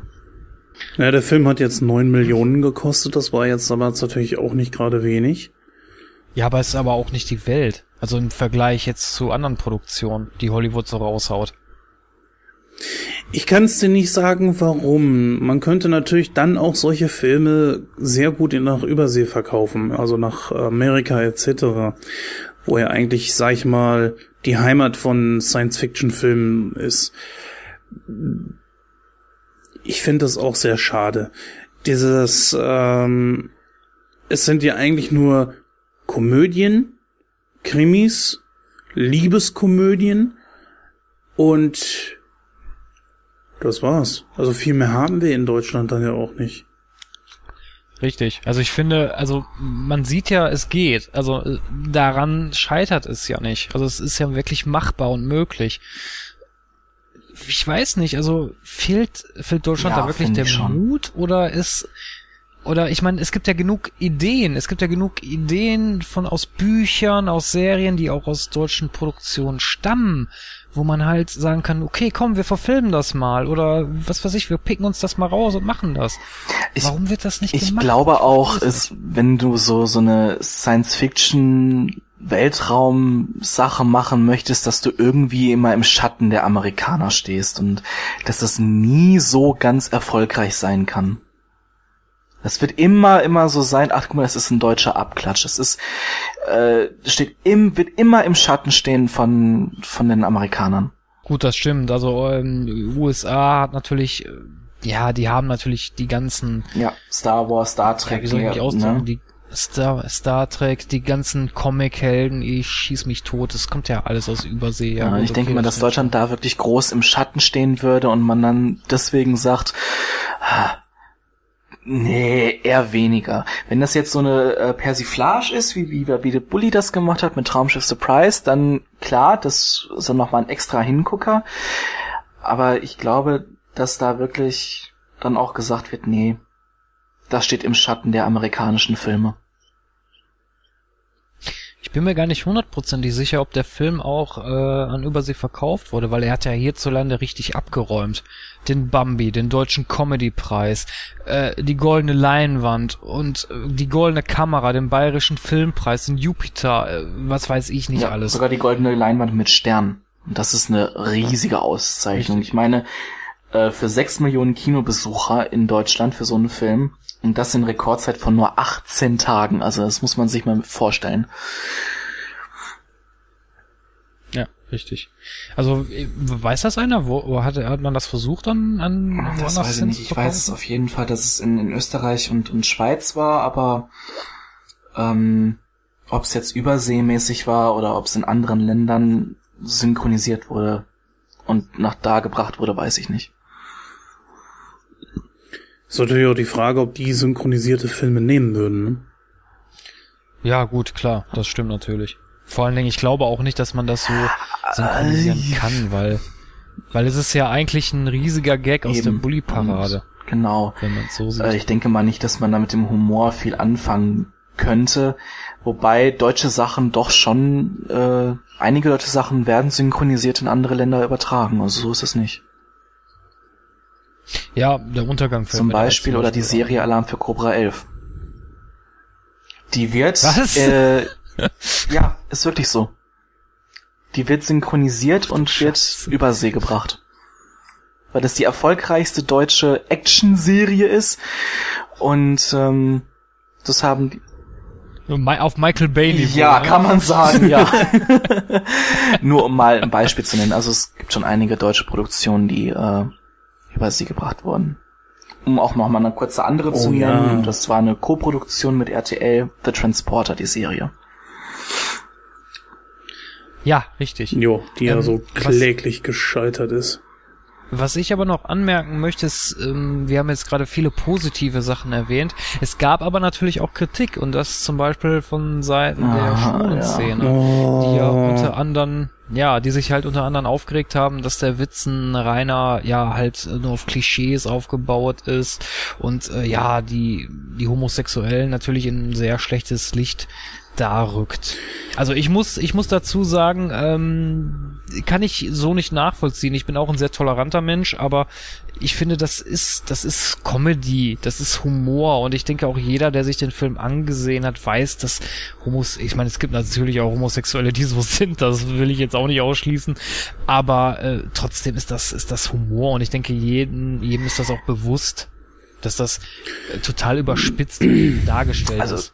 [SPEAKER 4] Ja, der Film hat jetzt neun Millionen gekostet, das war jetzt aber natürlich auch nicht gerade wenig.
[SPEAKER 1] Ja, aber es ist aber auch nicht die Welt. Also im Vergleich jetzt zu anderen Produktionen, die Hollywood so raushaut.
[SPEAKER 4] Ich kann es dir nicht sagen, warum. Man könnte natürlich dann auch solche Filme sehr gut nach Übersee verkaufen, also nach Amerika etc., wo ja eigentlich, sag ich mal, die Heimat von Science-Fiction-Filmen ist. Ich finde das auch sehr schade. Dieses, ähm, es sind ja eigentlich nur Komödien, Krimis, Liebeskomödien und das war's. Also viel mehr haben wir in Deutschland dann ja auch nicht.
[SPEAKER 1] Richtig. Also ich finde, also man sieht ja, es geht. Also äh, daran scheitert es ja nicht. Also es ist ja wirklich machbar und möglich. Ich weiß nicht, also fehlt, fehlt Deutschland
[SPEAKER 3] Ja,
[SPEAKER 1] da wirklich der
[SPEAKER 3] ich.
[SPEAKER 1] Mut oder ist oder ich meine, es gibt ja genug Ideen. Es gibt ja genug Ideen von aus Büchern, aus Serien, die auch aus deutschen Produktionen stammen, wo man halt sagen kann, okay, komm, wir verfilmen das mal oder was weiß ich, wir picken uns das mal raus und machen das.
[SPEAKER 3] Ich-
[SPEAKER 1] Warum wird das nicht
[SPEAKER 3] Ich
[SPEAKER 1] gemacht?
[SPEAKER 3] glaube auch,
[SPEAKER 1] Ich
[SPEAKER 3] ist, wenn du so, so eine Science-Fiction Weltraum-Sache machen möchtest, dass du irgendwie immer im Schatten der Amerikaner stehst und dass das nie so ganz erfolgreich sein kann. Das wird immer, immer so sein, ach guck mal, das ist ein deutscher Abklatsch. Das ist, äh, steht im, wird immer im Schatten stehen von, von den Amerikanern.
[SPEAKER 1] Gut, das stimmt. Also ähm, USA hat natürlich, äh, ja, die haben natürlich die ganzen,
[SPEAKER 3] Ja, Star Wars, Star
[SPEAKER 1] ja,
[SPEAKER 3] Trek,
[SPEAKER 1] wie soll ich mich
[SPEAKER 3] ne?
[SPEAKER 1] die Star, Star Trek, die ganzen Comic-Helden, ich schieß mich tot, das kommt ja alles aus Übersee.
[SPEAKER 3] Ja,
[SPEAKER 1] gut,
[SPEAKER 3] ich denke
[SPEAKER 1] okay,
[SPEAKER 3] mal,
[SPEAKER 1] das
[SPEAKER 3] dass Deutschland da wirklich groß im Schatten stehen würde und man dann deswegen sagt, ah, nee, eher weniger. Wenn das jetzt so eine äh, Persiflage ist, wie, wie, wie der Bully das gemacht hat mit Traumschiff Surprise, dann klar, das ist dann nochmal ein extra Hingucker. Aber ich glaube, dass da wirklich dann auch gesagt wird, nee, das steht im Schatten der amerikanischen Filme.
[SPEAKER 1] Ich bin mir gar nicht hundertprozentig sicher, ob der Film auch äh, an Übersee verkauft wurde, weil er hat ja hierzulande richtig abgeräumt. Den Bambi, den deutschen Comedy-Preis, äh, die goldene Leinwand und äh, die goldene Kamera, den bayerischen Filmpreis, den Jupiter, äh, was weiß ich nicht
[SPEAKER 3] ja,
[SPEAKER 1] alles.
[SPEAKER 3] Sogar die goldene Leinwand mit Stern. Und das ist eine riesige Auszeichnung. Ich meine, äh, für sechs Millionen Kinobesucher in Deutschland für so einen Film und das in Rekordzeit von nur 18 Tagen. Also das muss man sich mal vorstellen.
[SPEAKER 1] Ja, richtig. Also äh, weiß das einer? Wo, wo hat, hat man das versucht an, an
[SPEAKER 3] Das
[SPEAKER 1] woanders
[SPEAKER 3] weiß ich nicht. Ich weiß es auf jeden Fall, dass es in, in Österreich und, und Schweiz war, aber ähm, ob es jetzt überseemäßig war oder ob es in anderen Ländern synchronisiert wurde und nach da gebracht wurde, weiß ich nicht.
[SPEAKER 4] Ist natürlich auch die Frage, ob die synchronisierte Filme nehmen würden. Ne?
[SPEAKER 1] Ja, gut, klar, das stimmt natürlich. Vor allen Dingen, ich glaube auch nicht, dass man das so synchronisieren
[SPEAKER 3] Äh,
[SPEAKER 1] kann, weil, weil es ist ja eigentlich ein riesiger Gag aus der. Bully-Parade,
[SPEAKER 3] Genau.
[SPEAKER 1] wenn man so sieht.
[SPEAKER 3] Äh, ich denke mal nicht, dass man da mit dem Humor viel anfangen könnte. Wobei deutsche Sachen doch schon, äh, einige deutsche Sachen werden synchronisiert in andere Länder übertragen. Also so ist es nicht.
[SPEAKER 1] Ja, der Untergang fällt
[SPEAKER 3] Zum Beispiel oder die Serie Alarm für Cobra 11. Die wird,
[SPEAKER 1] Was?
[SPEAKER 3] Äh, ja, ist wirklich so. Die wird synchronisiert und wird übersee gebracht. weil das die erfolgreichste deutsche Actionserie ist. Und ähm, das haben die
[SPEAKER 1] Auf Michael Bay Niveau.
[SPEAKER 3] ja,
[SPEAKER 1] ne?
[SPEAKER 3] kann man sagen, ja. Nur um mal ein Beispiel zu nennen. Also es gibt schon einige deutsche Produktionen, die äh, über sie gebracht wurden. Um auch noch mal eine kurze andere zu
[SPEAKER 4] Oh, ja.
[SPEAKER 3] nennen. Das war eine Co-Produktion mit RTL, The Transporter, die Serie.
[SPEAKER 1] Ja, richtig.
[SPEAKER 4] Jo, die ja
[SPEAKER 1] Ähm,
[SPEAKER 4] so
[SPEAKER 1] was-
[SPEAKER 4] kläglich gescheitert ist.
[SPEAKER 1] Was ich aber noch anmerken möchte, ist, ähm, wir haben jetzt gerade viele positive Sachen erwähnt. Es gab aber natürlich auch Kritik und das zum Beispiel von Seiten der schwulen
[SPEAKER 3] ja.
[SPEAKER 4] Oh.
[SPEAKER 1] die ja unter anderem, ja, die sich halt unter anderem aufgeregt haben, dass der Witz ein reiner, ja, halt nur auf Klischees aufgebaut ist und äh, ja, die, die Homosexuellen natürlich in ein sehr schlechtes Licht darrückt. Also ich muss, ich muss dazu sagen, ähm, kann ich so nicht nachvollziehen. Ich bin auch ein sehr toleranter Mensch, aber ich finde, das ist, das ist Comedy, das ist Humor und ich denke auch jeder, der sich den Film angesehen hat, weiß, dass Homos, ich meine, es gibt natürlich auch Homosexuelle, die so sind, das will ich jetzt auch nicht ausschließen, aber äh, trotzdem ist das, ist das Humor und ich denke, jeden, jedem ist das auch bewusst, dass das äh, total überspitzt dargestellt
[SPEAKER 3] Also,
[SPEAKER 1] ist.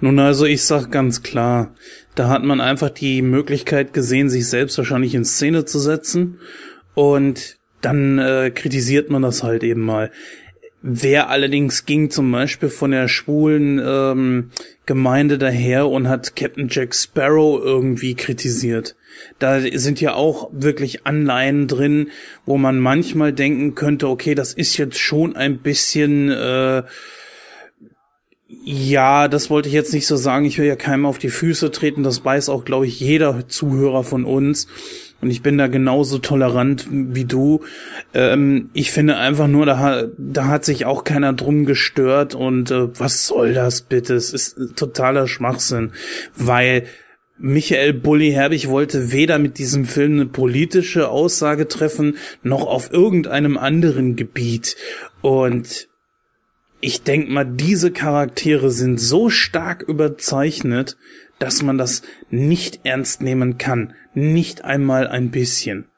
[SPEAKER 4] Nun also, ich sag ganz klar, da hat man einfach die Möglichkeit gesehen, sich selbst wahrscheinlich in Szene zu setzen und dann äh, kritisiert man das halt eben mal. Wer allerdings ging zum Beispiel von der schwulen ähm, Gemeinde daher und hat Captain Jack Sparrow irgendwie kritisiert. Da sind ja auch wirklich Anleihen drin, wo man manchmal denken könnte, okay, das ist jetzt schon ein bisschen äh, ja, das wollte ich jetzt nicht so sagen. Ich will ja keinem auf die Füße treten. Das weiß auch, glaube ich, jeder Zuhörer von uns. Und ich bin da genauso tolerant wie du. Ähm, ich finde einfach nur, da, da hat sich auch keiner drum gestört. Und äh, was soll das bitte? Es ist totaler Schwachsinn. Weil Michael Bulli Herbig wollte weder mit diesem Film eine politische Aussage treffen, noch auf irgendeinem anderen Gebiet. Und ich denk mal, diese Charaktere sind so stark überzeichnet, dass man das nicht ernst nehmen kann. Nicht einmal ein bisschen.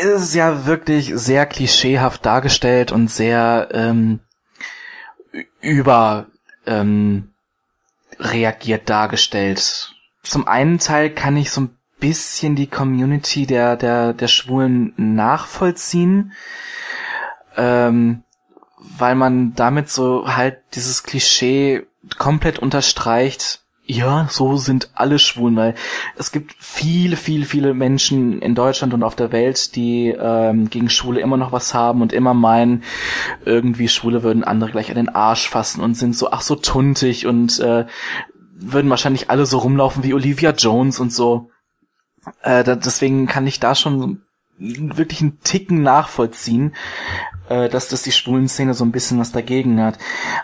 [SPEAKER 3] Es ist ja wirklich sehr klischeehaft dargestellt und sehr ähm, über ähm, reagiert dargestellt. Zum einen Teil kann ich so ein bisschen die Community der der der Schwulen nachvollziehen, ähm, weil man damit so halt dieses Klischee komplett unterstreicht. Ja, so sind alle Schwulen, weil es gibt viele, viele, viele Menschen in Deutschland und auf der Welt, die ähm, gegen Schwule immer noch was haben und immer meinen, irgendwie Schwule würden andere gleich an den Arsch fassen und sind so, ach so tuntig und äh, würden wahrscheinlich alle so rumlaufen wie Olivia Jones und so. Äh, da, deswegen kann ich da schon wirklich einen Ticken nachvollziehen, äh, dass das die schwulen Szene so ein bisschen was dagegen hat.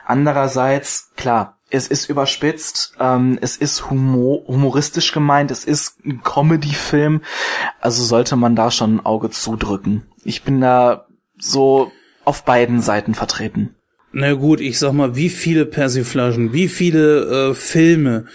[SPEAKER 3] Andererseits, klar, es ist überspitzt, ähm, es ist humor humoristisch gemeint, es ist ein Comedy-Film, also sollte man da schon ein Auge zudrücken. Ich bin da so auf beiden Seiten vertreten.
[SPEAKER 4] Na gut, ich sag mal, wie viele Persiflagen, wie viele äh, Filme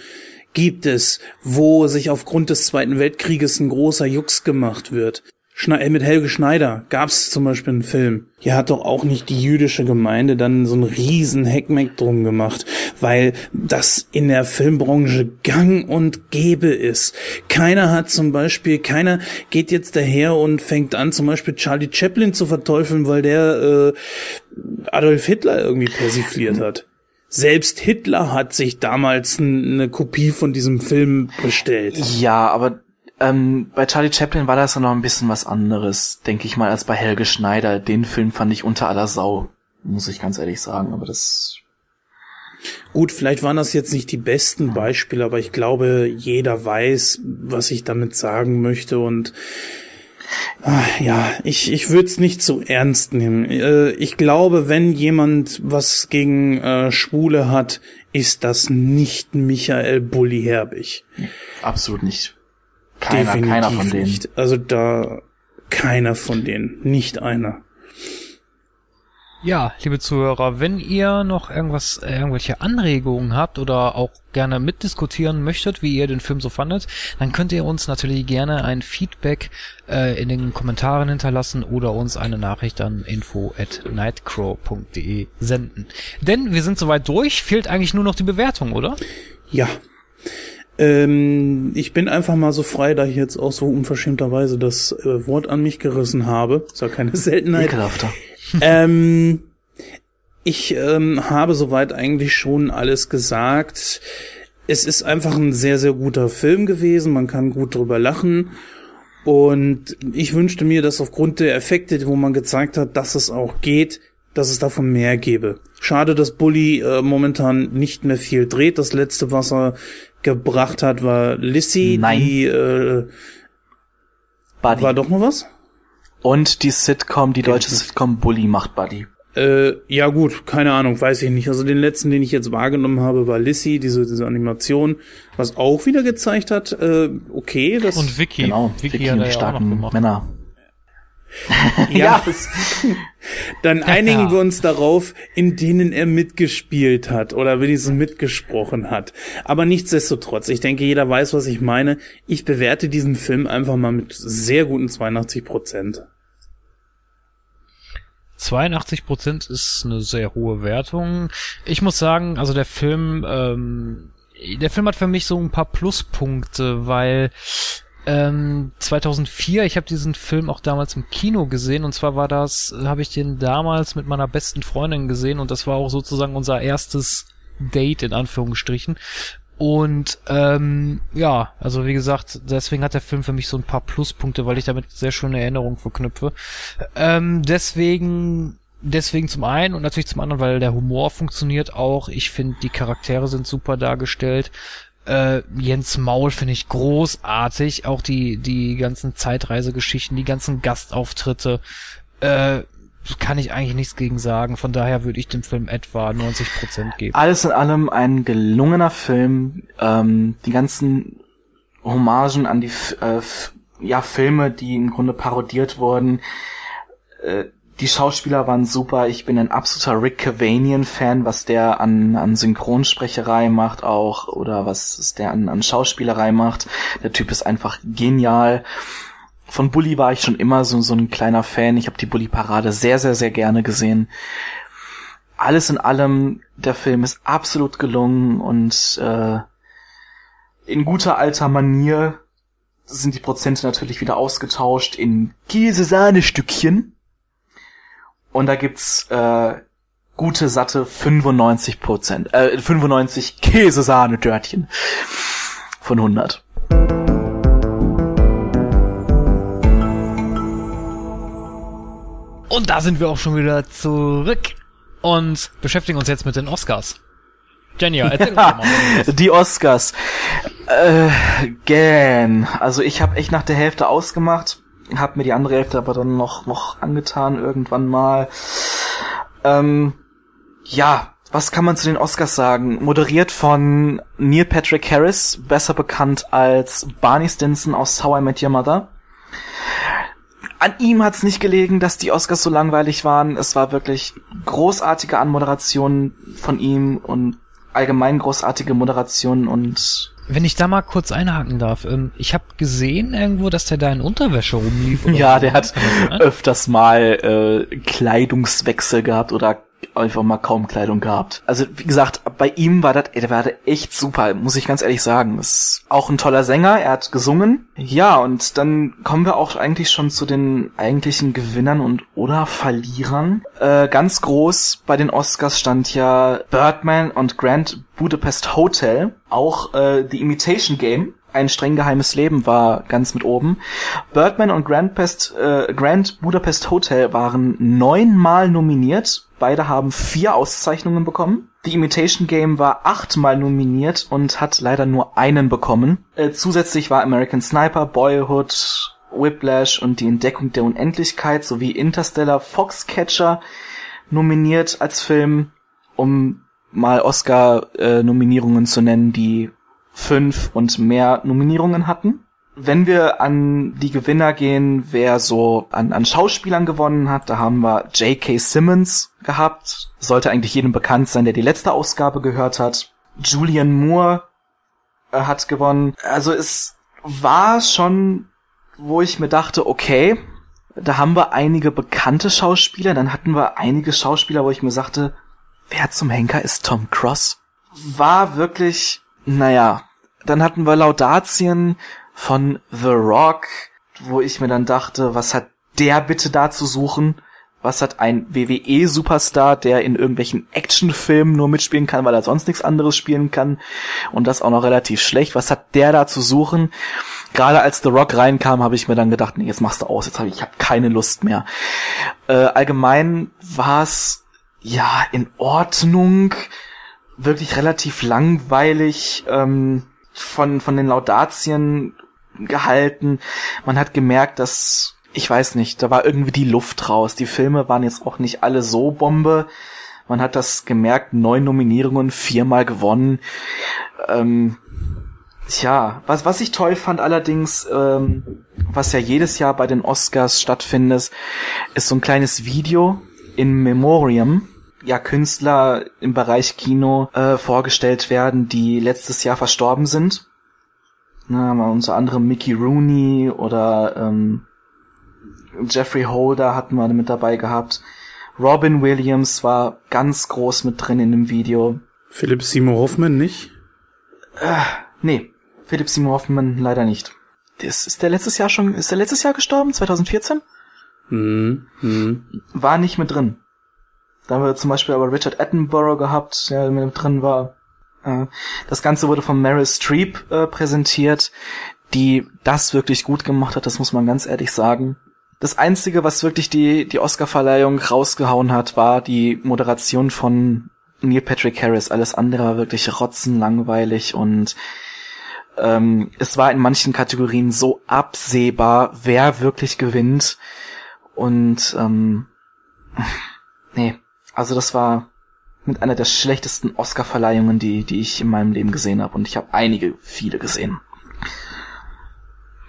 [SPEAKER 4] gibt es, wo sich aufgrund des Zweiten Weltkrieges ein großer Jux gemacht wird? Schne äh, mit Helge Schneider gab's zum Beispiel einen Film. Hier hat doch auch nicht die jüdische Gemeinde dann so einen riesen Heckmeck drum gemacht, weil das in der Filmbranche gang und gäbe ist. Keiner hat zum Beispiel, keiner geht jetzt daher und fängt an, zum Beispiel Charlie Chaplin zu verteufeln, weil der äh, Adolf Hitler irgendwie persifliert hat. Selbst Hitler hat sich damals eine Kopie von diesem Film bestellt.
[SPEAKER 3] Ja, aber ähm, bei Charlie Chaplin war das ja noch ein bisschen was anderes, denke ich mal, als bei Helge Schneider. Den Film fand ich unter aller Sau, muss ich ganz ehrlich sagen. Aber das
[SPEAKER 4] Gut, vielleicht waren das jetzt nicht die besten Beispiele, aber ich glaube, jeder weiß, was ich damit sagen möchte und ah, ja, ich, ich würde es nicht so ernst nehmen. Äh, ich glaube, wenn jemand was gegen äh, Schwule hat, ist das nicht Michael Bulli Herbig.
[SPEAKER 3] absolut nicht. Keiner, keiner von denen.
[SPEAKER 4] nicht. Also da keiner von denen, nicht einer.
[SPEAKER 1] Ja, liebe Zuhörer, wenn ihr noch irgendwas, äh, irgendwelche Anregungen habt oder auch gerne mitdiskutieren möchtet, wie ihr den Film so fandet, dann könnt ihr uns natürlich gerne ein Feedback äh, in den Kommentaren hinterlassen oder uns eine Nachricht an info at nightcrow.de senden. Denn wir sind soweit durch, fehlt eigentlich nur noch die Bewertung, oder?
[SPEAKER 4] Ja. Ähm, ich bin einfach mal so frei, da ich jetzt auch so unverschämterweise das äh, Wort an mich gerissen habe. Ist ja keine Seltenheit.
[SPEAKER 3] Ekelhafter.
[SPEAKER 4] ähm, ich ähm, habe soweit eigentlich schon alles gesagt. Es ist einfach ein sehr, sehr guter Film gewesen. Man kann gut drüber lachen. Und ich wünschte mir, dass aufgrund der Effekte, wo man gezeigt hat, dass es auch geht, dass es davon mehr gäbe. Schade, dass Bully äh, momentan nicht mehr viel dreht. Das letzte, was er gebracht hat, war Lissy,
[SPEAKER 3] Nein.
[SPEAKER 4] die äh,
[SPEAKER 3] Buddy.
[SPEAKER 4] war doch noch was?
[SPEAKER 3] Und die Sitcom, die deutsche Sitcom Bully macht Buddy.
[SPEAKER 4] Äh, ja gut, keine Ahnung, weiß ich nicht. Also den letzten, den ich jetzt wahrgenommen habe, war Lissy, diese, diese Animation, was auch wieder gezeigt hat, äh, okay, das
[SPEAKER 1] Und Vicky.
[SPEAKER 3] Genau,
[SPEAKER 1] Vicky,
[SPEAKER 3] Vicky und die
[SPEAKER 1] ja auch noch
[SPEAKER 3] starken. Männer.
[SPEAKER 4] ja, dann einigen
[SPEAKER 1] Ja.
[SPEAKER 4] wir uns darauf, in denen er mitgespielt hat oder wenigstens mitgesprochen hat. Aber nichtsdestotrotz, ich denke, jeder weiß, was ich meine. Ich bewerte diesen Film einfach mal mit sehr guten 82 Prozent.
[SPEAKER 1] 82% ist eine sehr hohe Wertung. Ich muss sagen, also der Film, ähm, der Film hat für mich so ein paar Pluspunkte, weil ähm, 2004, ich habe diesen Film auch damals im Kino gesehen und zwar war das, äh, habe ich den damals mit meiner besten Freundin gesehen und das war auch sozusagen unser erstes Date in Anführungsstrichen. Und ähm, ja, also wie gesagt, deswegen hat der Film für mich so ein paar Pluspunkte, weil ich damit sehr schöne Erinnerungen verknüpfe. Ähm, deswegen, deswegen zum einen und natürlich zum anderen, weil der Humor funktioniert auch. Ich finde, die Charaktere sind super dargestellt. Äh, Jens Maul finde ich großartig. Auch die, die ganzen Zeitreisegeschichten, die ganzen Gastauftritte. Äh, kann ich eigentlich nichts gegen sagen. Von daher würde ich dem Film etwa 90% geben.
[SPEAKER 3] Alles in allem ein gelungener Film. Ähm, die ganzen Hommagen an die äh, ja, Filme, die im Grunde parodiert wurden. Äh, die Schauspieler waren super. Ich bin ein absoluter Rick Cavanian-Fan, was der an, an Synchronsprecherei macht auch oder was der an, an Schauspielerei macht. Der Typ ist einfach genial. Von Bully war ich schon immer so, so ein kleiner Fan. Ich habe die Bully-Parade sehr, sehr, sehr gerne gesehen. Alles in allem, der Film ist absolut gelungen und äh, in guter alter Manier sind die Prozente natürlich wieder ausgetauscht in Käse-Sahne-Stückchen. Und da gibt's äh, gute, satte 95 Prozent, äh, 95 Käse-Sahne-Dörtchen von 100.
[SPEAKER 1] Und da sind wir auch schon wieder zurück und beschäftigen uns jetzt mit den Oscars. Jenny, erzähl uns doch mal. was.
[SPEAKER 3] Die Oscars. Äh, gern. Also ich habe echt nach der Hälfte ausgemacht, habe mir die andere Hälfte aber dann noch noch angetan irgendwann mal. Ähm, ja, was kann man zu den Oscars sagen? Moderiert von Neil Patrick Harris, besser bekannt als Barney Stinson aus How I Met Your Mother. An ihm hat's nicht gelegen, dass die Oscars so langweilig waren. Es war wirklich großartige Anmoderation von ihm und allgemein großartige Moderation und
[SPEAKER 1] Wenn ich da mal kurz einhaken darf, ähm, ich habe gesehen irgendwo, dass der da in Unterwäsche rumlief.
[SPEAKER 3] ja, der hat
[SPEAKER 1] das sein?
[SPEAKER 3] öfters mal äh, Kleidungswechsel gehabt oder einfach mal kaum Kleidung gehabt. Also wie gesagt, bei ihm war das, der war echt super, muss ich ganz ehrlich sagen. Ist auch ein toller Sänger, er hat gesungen. Ja, und dann kommen wir auch eigentlich schon zu den eigentlichen Gewinnern und oder Verlierern. Äh, ganz groß bei den Oscars stand ja Birdman und Grand Budapest Hotel, auch äh, The Imitation Game. Ein streng geheimes Leben war ganz mit oben. Birdman und Grand, Pest, äh, Grand Budapest Hotel waren neunmal nominiert. Beide haben vier Auszeichnungen bekommen. The Imitation Game war achtmal nominiert und hat leider nur einen bekommen. Äh, zusätzlich war American Sniper, Boyhood, Whiplash und die Entdeckung der Unendlichkeit sowie Interstellar Foxcatcher nominiert als Film, um mal Oscar-Nominierungen zu nennen, die fünf und mehr Nominierungen hatten. wenn wir an die Gewinner gehen, wer so an, an Schauspielern gewonnen hat, da haben wir J.K. Simmons gehabt. Sollte eigentlich jedem bekannt sein, der die letzte Ausgabe gehört hat. Julian Moore äh, hat gewonnen. Also es war schon, wo ich mir dachte, okay, da haben wir einige bekannte Schauspieler, dann hatten wir einige Schauspieler, wo ich mir sagte, wer zum Henker ist Tom Cross? War wirklich, naja, dann hatten wir Laudatien von The Rock, wo ich mir dann dachte, was hat der bitte da zu suchen? Was hat ein WWE-Superstar, der in irgendwelchen Actionfilmen nur mitspielen kann, weil er sonst nichts anderes spielen kann und das auch noch relativ schlecht? Was hat der da zu suchen? Gerade als The Rock reinkam, habe ich mir dann gedacht, nee, jetzt machst du aus, jetzt habe ich, ich hab keine Lust mehr. Äh, allgemein war es ja in Ordnung, wirklich relativ langweilig ähm, von von den Laudatien gehalten. Man hat gemerkt, dass, ich weiß nicht, da war irgendwie die Luft raus. Die Filme waren jetzt auch nicht alle so Bombe. Man hat das gemerkt, neun Nominierungen, viermal gewonnen. Ähm, tja, was, was ich toll fand allerdings, ähm, was ja jedes Jahr bei den Oscars stattfindet, ist so ein kleines Video in Memoriam. Ja, Künstler im Bereich Kino äh, vorgestellt werden, die letztes Jahr verstorben sind. Na, mal unter anderem Mickey Rooney oder ähm, Jeffrey Holder hatten wir mit dabei gehabt. Robin Williams war ganz groß mit drin in dem Video.
[SPEAKER 4] Philipp Seymour Hoffman nicht?
[SPEAKER 3] Äh, nee, Philipp Seymour Hoffman leider nicht. Das ist der letztes Jahr schon, ist der letztes Jahr gestorben? 2014?
[SPEAKER 4] Hm, hm.
[SPEAKER 3] War nicht mit drin. Da haben wir zum Beispiel aber Richard Attenborough gehabt, der mit drin war. Äh, das Ganze wurde von Meryl Streep äh, präsentiert, die das wirklich gut gemacht hat, das muss man ganz ehrlich sagen. Das Einzige, was wirklich die, die Oscar-Verleihung rausgehauen hat, war die Moderation von Neil Patrick Harris. Alles andere war wirklich rotzenlangweilig und ähm, es war in manchen Kategorien so absehbar, wer wirklich gewinnt. Und ähm, nee, also das war mit einer der schlechtesten Oscar-Verleihungen, die, die ich in meinem Leben gesehen habe. Und ich habe einige, viele gesehen.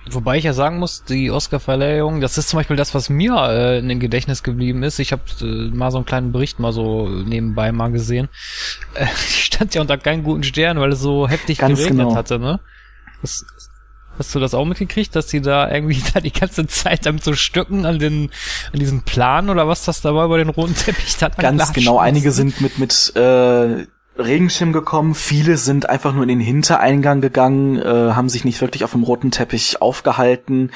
[SPEAKER 1] Wobei ich ja sagen muss, die Oscar-Verleihung, das ist zum Beispiel das, was mir äh, in dem Gedächtnis geblieben ist. Ich habe äh, mal so einen kleinen Bericht mal so nebenbei mal gesehen. Äh, stand ja unter keinen guten Stern, weil es so heftig
[SPEAKER 3] Ganz
[SPEAKER 1] geregnet
[SPEAKER 3] genau.
[SPEAKER 1] hatte, ne? Das, hast du das auch mitgekriegt, dass die da irgendwie da die ganze Zeit am zu stücken an den an diesem Plan oder was das da war über den roten Teppich da
[SPEAKER 3] Ganz genau, einige
[SPEAKER 1] mussten?
[SPEAKER 3] sind mit, mit äh, Regenschirm gekommen, viele sind einfach nur in den Hintereingang gegangen, äh, haben sich nicht wirklich auf dem roten Teppich aufgehalten,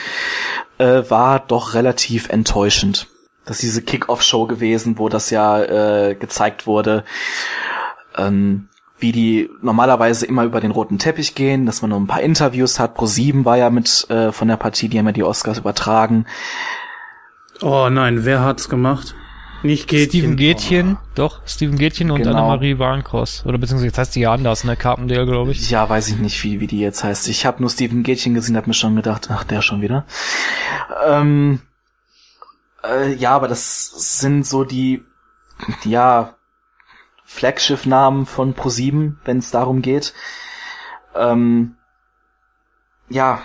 [SPEAKER 3] äh, war doch relativ enttäuschend. Das ist diese Kick-Off-Show gewesen, wo das ja äh, gezeigt wurde, ähm, wie die normalerweise immer über den roten Teppich gehen, dass man nur ein paar Interviews hat. Pro 7 war ja mit äh, von der Partie, die haben ja die Oscars übertragen.
[SPEAKER 4] Oh nein, wer hat's gemacht? Nicht Gätchen.
[SPEAKER 1] Steven Gätchen, doch, Steven Gätchen und
[SPEAKER 3] Genau.
[SPEAKER 1] Annemarie Warnkross. Oder beziehungsweise jetzt heißt die ja anders, ne? Carpendale, glaube ich.
[SPEAKER 3] Ja, weiß ich nicht, wie, wie die jetzt heißt. Ich habe nur Steven Gätchen gesehen, hab mir schon gedacht, ach, der schon wieder. Ähm, äh, ja, aber das sind so die, ja, Flaggschiff-Namen von ProSieben, wenn es darum geht. Ähm, ja,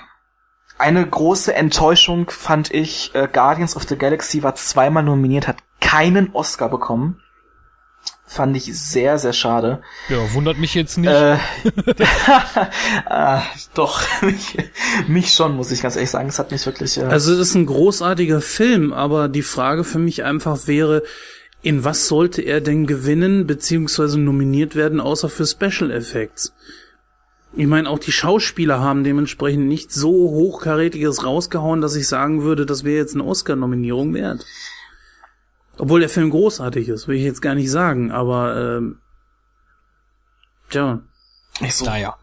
[SPEAKER 3] eine große Enttäuschung fand ich, äh, Guardians of the Galaxy war zweimal nominiert, hat keinen Oscar bekommen. Fand ich sehr, sehr schade.
[SPEAKER 1] Ja, wundert mich jetzt nicht.
[SPEAKER 3] Äh, ah, doch, mich, mich schon, muss ich ganz ehrlich sagen. Es hat mich wirklich. Äh,
[SPEAKER 4] Also es ist ein großartiger Film, aber die Frage für mich einfach wäre, in was sollte er denn gewinnen beziehungsweise nominiert werden, außer für Special Effects? Ich meine, auch die Schauspieler haben dementsprechend nicht so hochkarätiges rausgehauen, dass ich sagen würde, das wäre jetzt eine Oscar-Nominierung wert. Obwohl der Film großartig ist, will ich jetzt gar nicht sagen, aber ähm, tja.
[SPEAKER 3] ich so,
[SPEAKER 1] naja.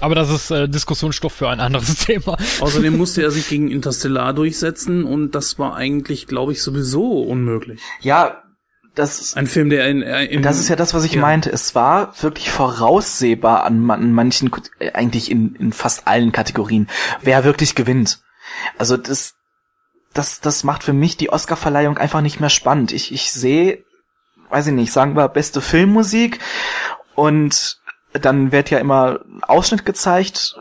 [SPEAKER 1] Aber das ist äh, Diskussionsstoff für ein anderes Thema.
[SPEAKER 4] Außerdem musste er sich gegen Interstellar durchsetzen und das war eigentlich, glaube ich, sowieso unmöglich.
[SPEAKER 3] ja, das ist.
[SPEAKER 4] Ein Film, der in, äh, in
[SPEAKER 3] Das ist ja das, was ich
[SPEAKER 4] Ja.
[SPEAKER 3] meinte. Es war wirklich voraussehbar an, man- an manchen, äh, eigentlich in, in fast allen Kategorien, wer wirklich gewinnt. Also das, das, das macht für mich die Oscarverleihung einfach nicht mehr spannend. Ich, ich sehe, weiß ich nicht, sagen wir beste Filmmusik und dann wird ja immer ein Ausschnitt gezeigt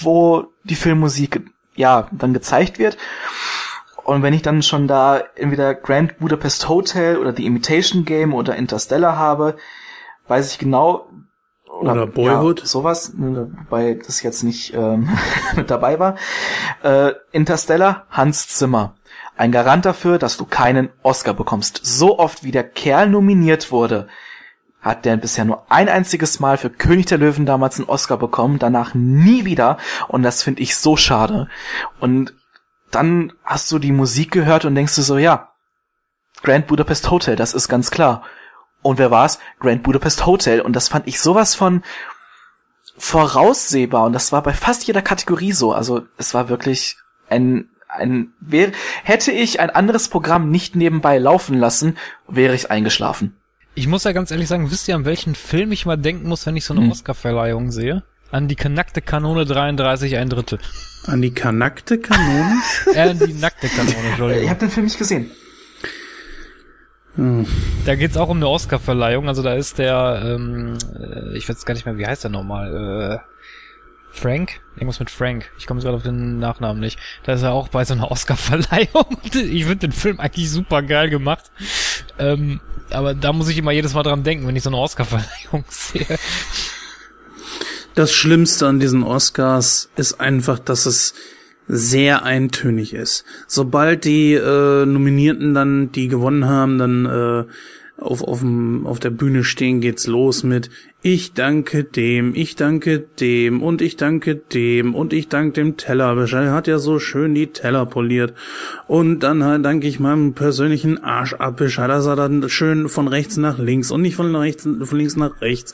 [SPEAKER 3] wo die Filmmusik ja dann gezeigt wird. Und wenn ich dann schon da entweder Grand Budapest Hotel oder The Imitation Game oder Interstellar habe, weiß ich genau,
[SPEAKER 4] Oder Boyhood.
[SPEAKER 3] Ja, sowas, ne, wobei das jetzt nicht ähm, mit dabei war. Äh, Interstellar, Hans Zimmer. Ein Garant dafür, dass du keinen Oscar bekommst. So oft wie der Kerl nominiert wurde, hat der bisher nur ein einziges Mal für König der Löwen damals einen Oscar bekommen, danach nie wieder. Und das finde ich so schade. Und dann hast du die Musik gehört und denkst du so, ja, Grand Budapest Hotel, das ist ganz klar. Und wer war's? Grand Budapest Hotel. Und das fand ich sowas von voraussehbar. Und das war bei fast jeder Kategorie so. Also es war wirklich ein, ein, wäre, hätte ich ein anderes Programm nicht nebenbei laufen lassen, wäre ich eingeschlafen.
[SPEAKER 1] Ich muss ja ganz ehrlich sagen, wisst ihr, an welchen Film ich mal denken muss, wenn ich so eine
[SPEAKER 3] Hm.
[SPEAKER 1] Oscar-Verleihung sehe? An die kanackte Kanone 33, ein Drittel.
[SPEAKER 4] An die kanackte Kanone?
[SPEAKER 1] Äh, die nackte Kanone,
[SPEAKER 3] Ich
[SPEAKER 1] Entschuldigung.
[SPEAKER 3] habe den Film nicht gesehen.
[SPEAKER 4] Hm.
[SPEAKER 1] Da geht's auch um eine Oscar-Verleihung. Also da ist der, ähm, äh, ich weiß gar nicht mehr, wie heißt der nochmal? Äh, Frank? Irgendwas mit Frank. Ich komme gerade auf den Nachnamen nicht. Da ist er auch bei so einer Oscar-Verleihung. Ich finde den Film eigentlich super geil gemacht. Ähm, aber da muss ich immer jedes Mal dran denken, wenn ich so eine Oscar-Verleihung sehe.
[SPEAKER 4] Das Schlimmste an diesen Oscars ist einfach, dass es sehr eintönig ist. Sobald die äh, Nominierten dann, die gewonnen haben, dann äh, auf, auf, auf der Bühne stehen, geht's los mit Ich danke dem, ich danke dem und ich danke dem und ich danke dem Tellerwischer. Er hat ja so schön die Teller poliert. Und dann halt danke ich meinem persönlichen Arschabwischer, dass er dann schön von rechts nach links und nicht von, rechts, von links nach rechts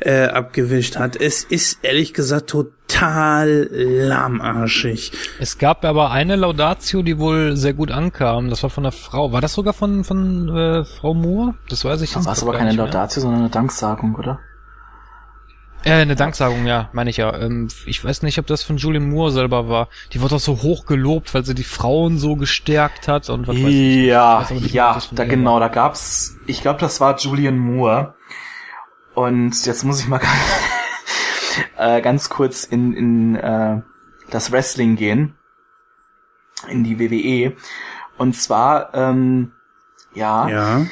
[SPEAKER 4] äh, abgewischt hat. Es ist ehrlich gesagt total lahmarschig.
[SPEAKER 1] Es gab aber eine Laudatio, die wohl sehr gut ankam. Das war von der Frau. War das sogar von, von äh, Frau Moore? Das weiß ich
[SPEAKER 3] Das war
[SPEAKER 1] jetzt
[SPEAKER 3] aber keine
[SPEAKER 1] nicht.
[SPEAKER 3] Laudatio, sondern eine Danksagung, oder?
[SPEAKER 1] Äh, eine Danksagung, ja, meine ich ja. Ähm, ich weiß nicht, ob das von Julian Moore selber war. Die wurde auch so hoch gelobt, weil sie die Frauen so gestärkt hat und was weiß ich.
[SPEAKER 3] Ja,
[SPEAKER 1] nicht,
[SPEAKER 3] ja, da genau,
[SPEAKER 1] war.
[SPEAKER 3] da gab's, ich glaube, das war Julian Moore. Und jetzt muss ich mal äh, ganz kurz in, in äh, das Wrestling gehen, in die WWE. Und zwar, ähm, ja,
[SPEAKER 4] Ja.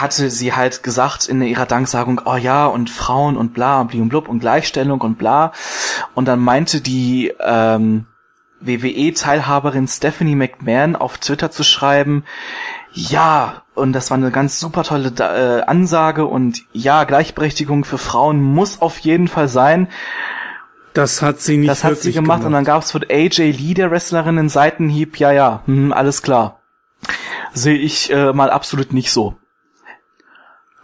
[SPEAKER 3] Hatte sie halt gesagt in ihrer Danksagung, oh ja, und Frauen und bla und blub und Gleichstellung und bla. Und dann meinte die ähm, WWE-Teilhaberin Stephanie McMahon auf Twitter zu schreiben, ja, und das war eine ganz super tolle äh, Ansage und ja, Gleichberechtigung für Frauen muss auf jeden Fall sein.
[SPEAKER 4] Das hat sie nicht
[SPEAKER 3] Das hat sie
[SPEAKER 4] wirklich
[SPEAKER 3] gemacht, und dann gab's von AJ Lee, der Wrestlerin, einen Seitenhieb, ja, ja, hm, alles klar. Sehe ich äh, mal absolut nicht so.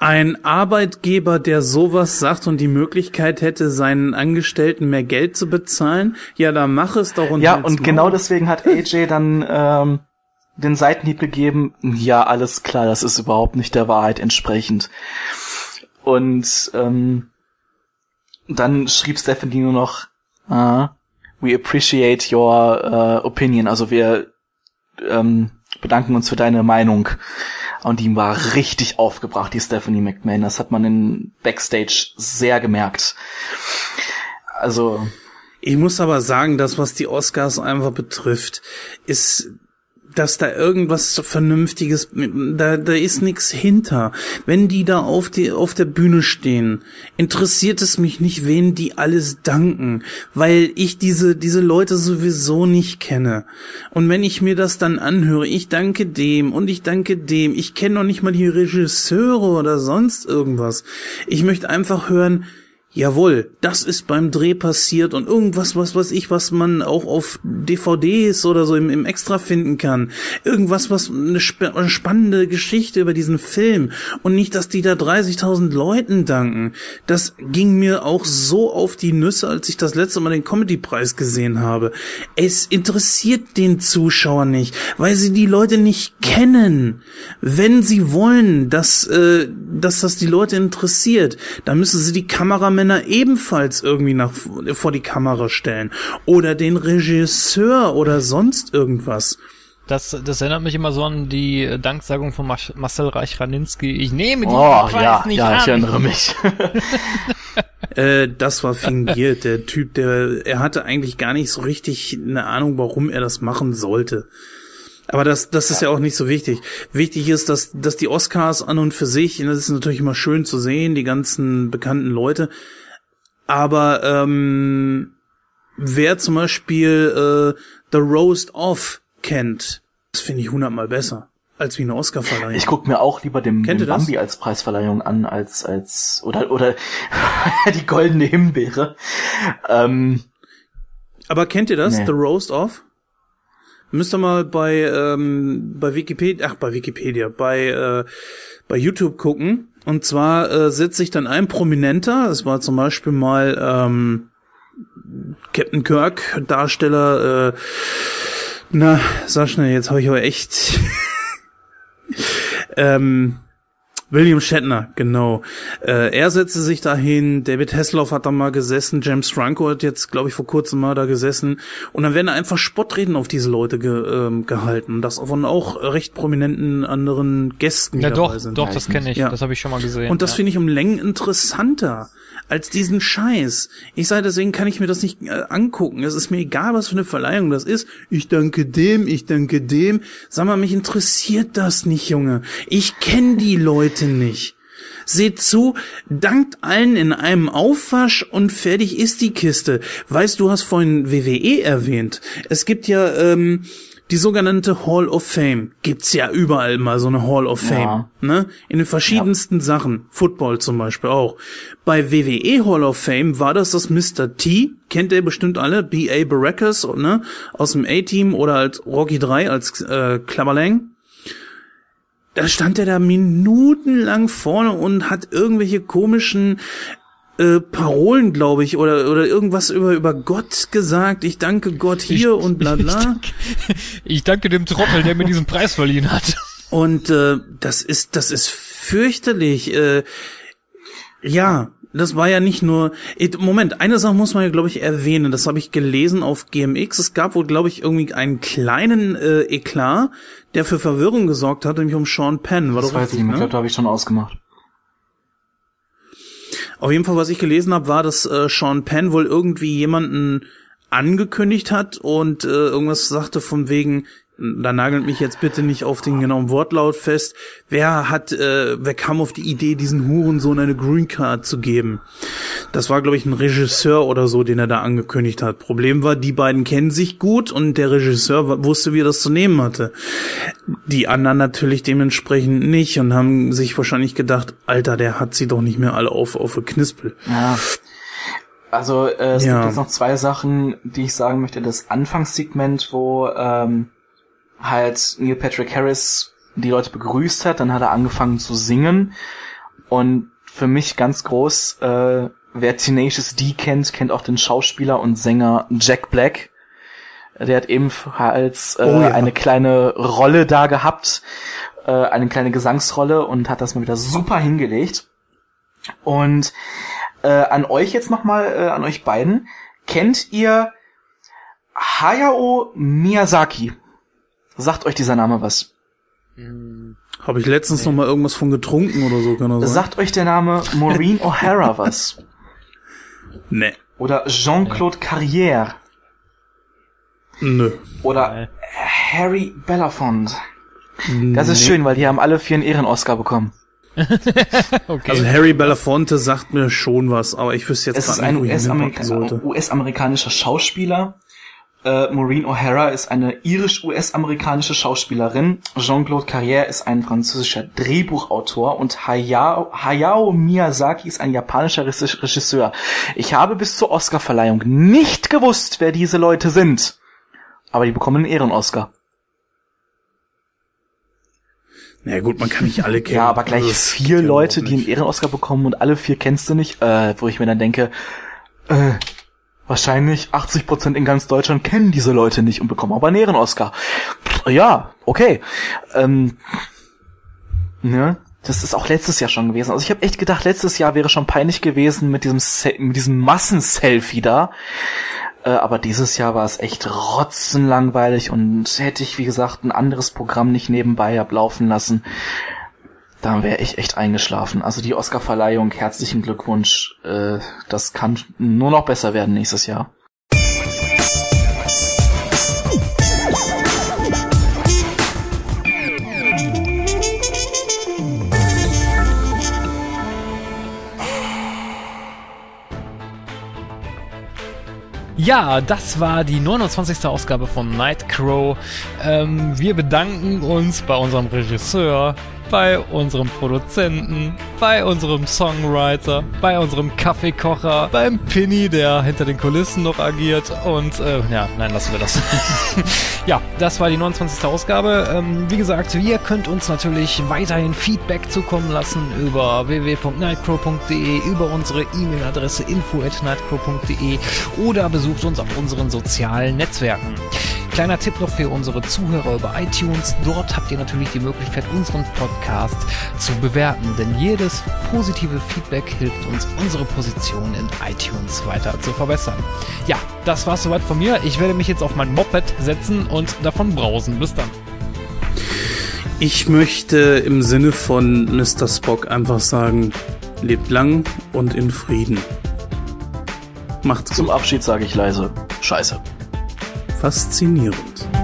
[SPEAKER 4] Ein Arbeitgeber, der sowas sagt und die Möglichkeit hätte, seinen Angestellten mehr Geld zu bezahlen, ja, dann mach es doch und
[SPEAKER 3] Ja, und
[SPEAKER 4] Maul.
[SPEAKER 3] genau deswegen hat AJ dann ähm, den Seitenhieb gegeben. Ja, alles klar, das ist überhaupt nicht der Wahrheit entsprechend. Und ähm, dann schrieb Stephanie nur noch, ah, we appreciate your äh, opinion. Also wir ähm, bedanken uns für deine Meinung. Und die war richtig aufgebracht, die Stephanie McMahon. Das hat man in Backstage sehr gemerkt. Also,
[SPEAKER 4] Ich muss aber sagen, das, was die Oscars einfach betrifft, ist, dass da irgendwas Vernünftiges, da, da ist nichts hinter. Wenn die da auf, die, auf der Bühne stehen, interessiert es mich nicht, wen die alles danken, weil ich diese, diese Leute sowieso nicht kenne. Und wenn ich mir das dann anhöre, ich danke dem und ich danke dem, ich kenne noch nicht mal die Regisseure oder sonst irgendwas. Ich möchte einfach hören, Jawohl, das ist beim Dreh passiert und irgendwas, was weiß ich, was man auch auf DVDs oder so im, im Extra finden kann. Irgendwas, was eine, sp eine spannende Geschichte über diesen Film und nicht, dass die da 30.000 Leuten danken. Das ging mir auch so auf die Nüsse, als ich das letzte Mal den Comedy-Preis gesehen habe. Es interessiert den Zuschauer nicht, weil sie die Leute nicht kennen. Wenn sie wollen, dass, äh, dass das die Leute interessiert, dann müssen sie die Kameramänner ebenfalls irgendwie nach, vor die Kamera stellen. Oder den Regisseur oder sonst irgendwas.
[SPEAKER 1] Das, das erinnert mich immer so an die Danksagung von Marcel Reich-Raninski. Ich nehme diesen
[SPEAKER 3] oh ja,
[SPEAKER 1] nicht
[SPEAKER 3] ja,
[SPEAKER 1] an.
[SPEAKER 3] ich erinnere mich.
[SPEAKER 4] Äh, das war fingiert. Der Typ, der, er hatte eigentlich gar nicht so richtig eine Ahnung, warum er das machen sollte. Aber das, das ist ja auch nicht so wichtig. Wichtig ist, dass, dass die Oscars an und für sich, und das ist natürlich immer schön zu sehen, die ganzen bekannten Leute. Aber ähm, wer zum Beispiel äh, The Roast Off kennt, das finde ich hundertmal besser als wie eine Oscarverleihung.
[SPEAKER 3] Ich guck mir auch lieber
[SPEAKER 4] Kennt
[SPEAKER 3] dem
[SPEAKER 4] ihr das?
[SPEAKER 3] Bambi als Preisverleihung an, als, als, oder, oder die goldene Himbeere. Ähm,
[SPEAKER 4] Aber kennt ihr das?
[SPEAKER 3] Nee.
[SPEAKER 4] The Roast Off? Müsst ihr mal bei, ähm, bei Wikipedia, ach, bei Wikipedia, bei, äh, bei YouTube gucken. Und zwar äh, setzt sich dann ein Prominenter, es war zum Beispiel mal ähm, Captain Kirk, Darsteller, äh, na, sag schnell, jetzt habe ich aber echt ähm, William Shatner, genau. Äh, er setzte sich dahin, David Hasselhoff hat da mal gesessen, James Franco hat jetzt, glaube ich, vor kurzem mal da gesessen. Und dann werden einfach Spottreden auf diese Leute ge, ähm, gehalten. Und das von auch recht prominenten anderen Gästen, die
[SPEAKER 1] Ja,
[SPEAKER 4] dabei
[SPEAKER 1] doch,
[SPEAKER 4] sind.
[SPEAKER 1] doch, das kenne ich.
[SPEAKER 4] Ja.
[SPEAKER 1] Das habe ich schon mal gesehen.
[SPEAKER 4] Und das
[SPEAKER 1] ja.
[SPEAKER 4] finde ich um Längen interessanter als diesen Scheiß. Ich sage, deswegen kann ich mir das nicht äh, angucken. Es ist mir egal, was für eine Verleihung das ist. Ich danke dem, ich danke dem. Sag mal, mich interessiert das nicht, Junge. Ich kenne die Leute nicht. Seht zu, dankt allen in einem Aufwasch und fertig ist die Kiste. Weißt du, hast vorhin WWE erwähnt. Es gibt ja ähm, die sogenannte Hall of Fame. Gibt's ja überall mal so eine Hall of Fame.
[SPEAKER 3] Ja.
[SPEAKER 4] Ne? In den verschiedensten Sachen. Football zum Beispiel auch. Bei WWE Hall of Fame war das das Mr. T. Kennt ihr bestimmt alle. B.A. Baracus, ne? Aus dem A-Team oder als Rocky 3 als äh, Klabberlang da stand er da minutenlang vorne und hat irgendwelche komischen äh, Parolen, glaube ich, oder oder irgendwas über über Gott gesagt. Ich danke Gott hier und bla bla.
[SPEAKER 1] Ich danke dem Trottel, der mir diesen Preis verliehen hat.
[SPEAKER 4] Und äh, das ist das ist fürchterlich. Äh, ja, das war ja nicht nur. It- Moment, eine Sache muss man ja, glaube ich, erwähnen. Das habe ich gelesen auf GMX. Es gab wohl, glaube ich, irgendwie einen kleinen äh, Eklat, der für Verwirrung gesorgt hat, nämlich um Sean Penn. War
[SPEAKER 3] das
[SPEAKER 4] doch
[SPEAKER 3] weiß ich
[SPEAKER 4] richtig.
[SPEAKER 3] Ich
[SPEAKER 4] ne?
[SPEAKER 3] glaube, da habe ich schon ausgemacht.
[SPEAKER 4] Auf jeden Fall, was ich gelesen habe, war, dass äh, Sean Penn wohl irgendwie jemanden angekündigt hat und äh, irgendwas sagte von wegen, da nagelt mich jetzt bitte nicht auf den genauen Wortlaut fest, wer hat, äh, wer kam auf die Idee, diesen Hurensohn eine Green Card zu geben? Das war, glaube ich, ein Regisseur oder so, den er da angekündigt hat. Problem war, die beiden kennen sich gut und der Regisseur wusste, wie er das zu nehmen hatte. Die anderen natürlich dementsprechend nicht und haben sich wahrscheinlich gedacht, Alter, der hat sie doch nicht mehr alle auf, auf Knispel.
[SPEAKER 3] Ja. Also äh, es
[SPEAKER 4] Ja.
[SPEAKER 3] gibt jetzt noch zwei Sachen, die ich sagen möchte. Das Anfangssegment, wo ähm, halt Neil Patrick Harris die Leute begrüßt hat, dann hat er angefangen zu singen und für mich ganz groß, äh, wer Tenacious D kennt, kennt auch den Schauspieler und Sänger Jack Black. Der hat ebenfalls äh,
[SPEAKER 4] Oh ja.
[SPEAKER 3] eine kleine Rolle da gehabt, äh, eine kleine Gesangsrolle und hat das mal wieder super hingelegt. Und äh, an euch jetzt nochmal, äh, an euch beiden. Kennt ihr Hayao Miyazaki? Sagt euch dieser Name was?
[SPEAKER 4] Habe ich letztens noch mal irgendwas von getrunken oder so, kann das sein?
[SPEAKER 3] Sagt euch der Name Maureen O'Hara was?
[SPEAKER 4] Nee.
[SPEAKER 3] Oder Jean-Claude Carrière?
[SPEAKER 4] Nö.
[SPEAKER 3] Oder Harry Belafonte? Das ist schön, weil die haben alle vier einen Ehren-Oscar bekommen.
[SPEAKER 1] Okay.
[SPEAKER 4] Also Harry Belafonte sagt mir schon was, aber ich wüsste jetzt
[SPEAKER 3] Es ein
[SPEAKER 4] nicht, wo ich
[SPEAKER 3] US-Amerika-
[SPEAKER 4] sollte.
[SPEAKER 3] US-amerikanischer Schauspieler. Äh, Maureen O'Hara ist eine irisch-US-amerikanische Schauspielerin. Jean-Claude Carrière ist ein französischer Drehbuchautor und Hayao, Hayao Miyazaki ist ein japanischer Regis- Regisseur. Ich habe bis zur Oscarverleihung nicht gewusst, wer diese Leute sind. Aber die bekommen einen Ehren-Oscar.
[SPEAKER 4] Na gut, man kann nicht alle kennen.
[SPEAKER 3] Ja, aber gleich
[SPEAKER 4] Also, das
[SPEAKER 3] vier
[SPEAKER 4] geht ja
[SPEAKER 3] Leute, die einen. Ehren-Oscar bekommen und alle vier kennst du nicht, äh, wo ich mir dann denke, äh, wahrscheinlich 80% in ganz Deutschland kennen diese Leute nicht und bekommen aber einen Ehren-Oscar. Ja, okay. Ähm, ne? Das ist auch letztes Jahr schon gewesen. Also ich habe echt gedacht, letztes Jahr wäre schon peinlich gewesen mit diesem, Se mit diesem Massenselfie da. Äh, aber dieses Jahr war es echt rotzenlangweilig und hätte ich, wie gesagt, ein anderes Programm nicht nebenbei ablaufen lassen, Da wäre ich echt eingeschlafen. Also die Oscarverleihung, herzlichen Glückwunsch. Äh, das kann nur noch besser werden nächstes Jahr.
[SPEAKER 1] Ja, das war die 29. Ausgabe von Nightcrow. Ähm, wir bedanken uns bei unserem Regisseur, bei unserem Produzenten, bei unserem Songwriter, bei unserem Kaffeekocher, beim Pinny, der hinter den Kulissen noch agiert und äh, ja, nein, lassen wir das. ja, das war die 29. Ausgabe. Ähm, wie gesagt, ihr könnt uns natürlich weiterhin Feedback zukommen lassen über www.nightcrow.de, über unsere E-Mail-Adresse info@nightcrow.de oder besucht uns auf unseren sozialen Netzwerken. Kleiner Tipp noch für unsere Zuhörer über iTunes. Dort habt ihr natürlich die Möglichkeit, unseren Podcast zu bewerten, denn jedes positive Feedback hilft uns, unsere Position in iTunes weiter zu verbessern. Ja, das war's soweit von mir. Ich werde mich jetzt auf mein Moped setzen und davon brausen. Bis dann.
[SPEAKER 4] Ich möchte im Sinne von Mr. Spock einfach sagen, lebt lang und in Frieden. Macht's
[SPEAKER 3] Zum
[SPEAKER 4] gut.
[SPEAKER 3] Abschied sage ich leise. Scheiße.
[SPEAKER 4] Faszinierend.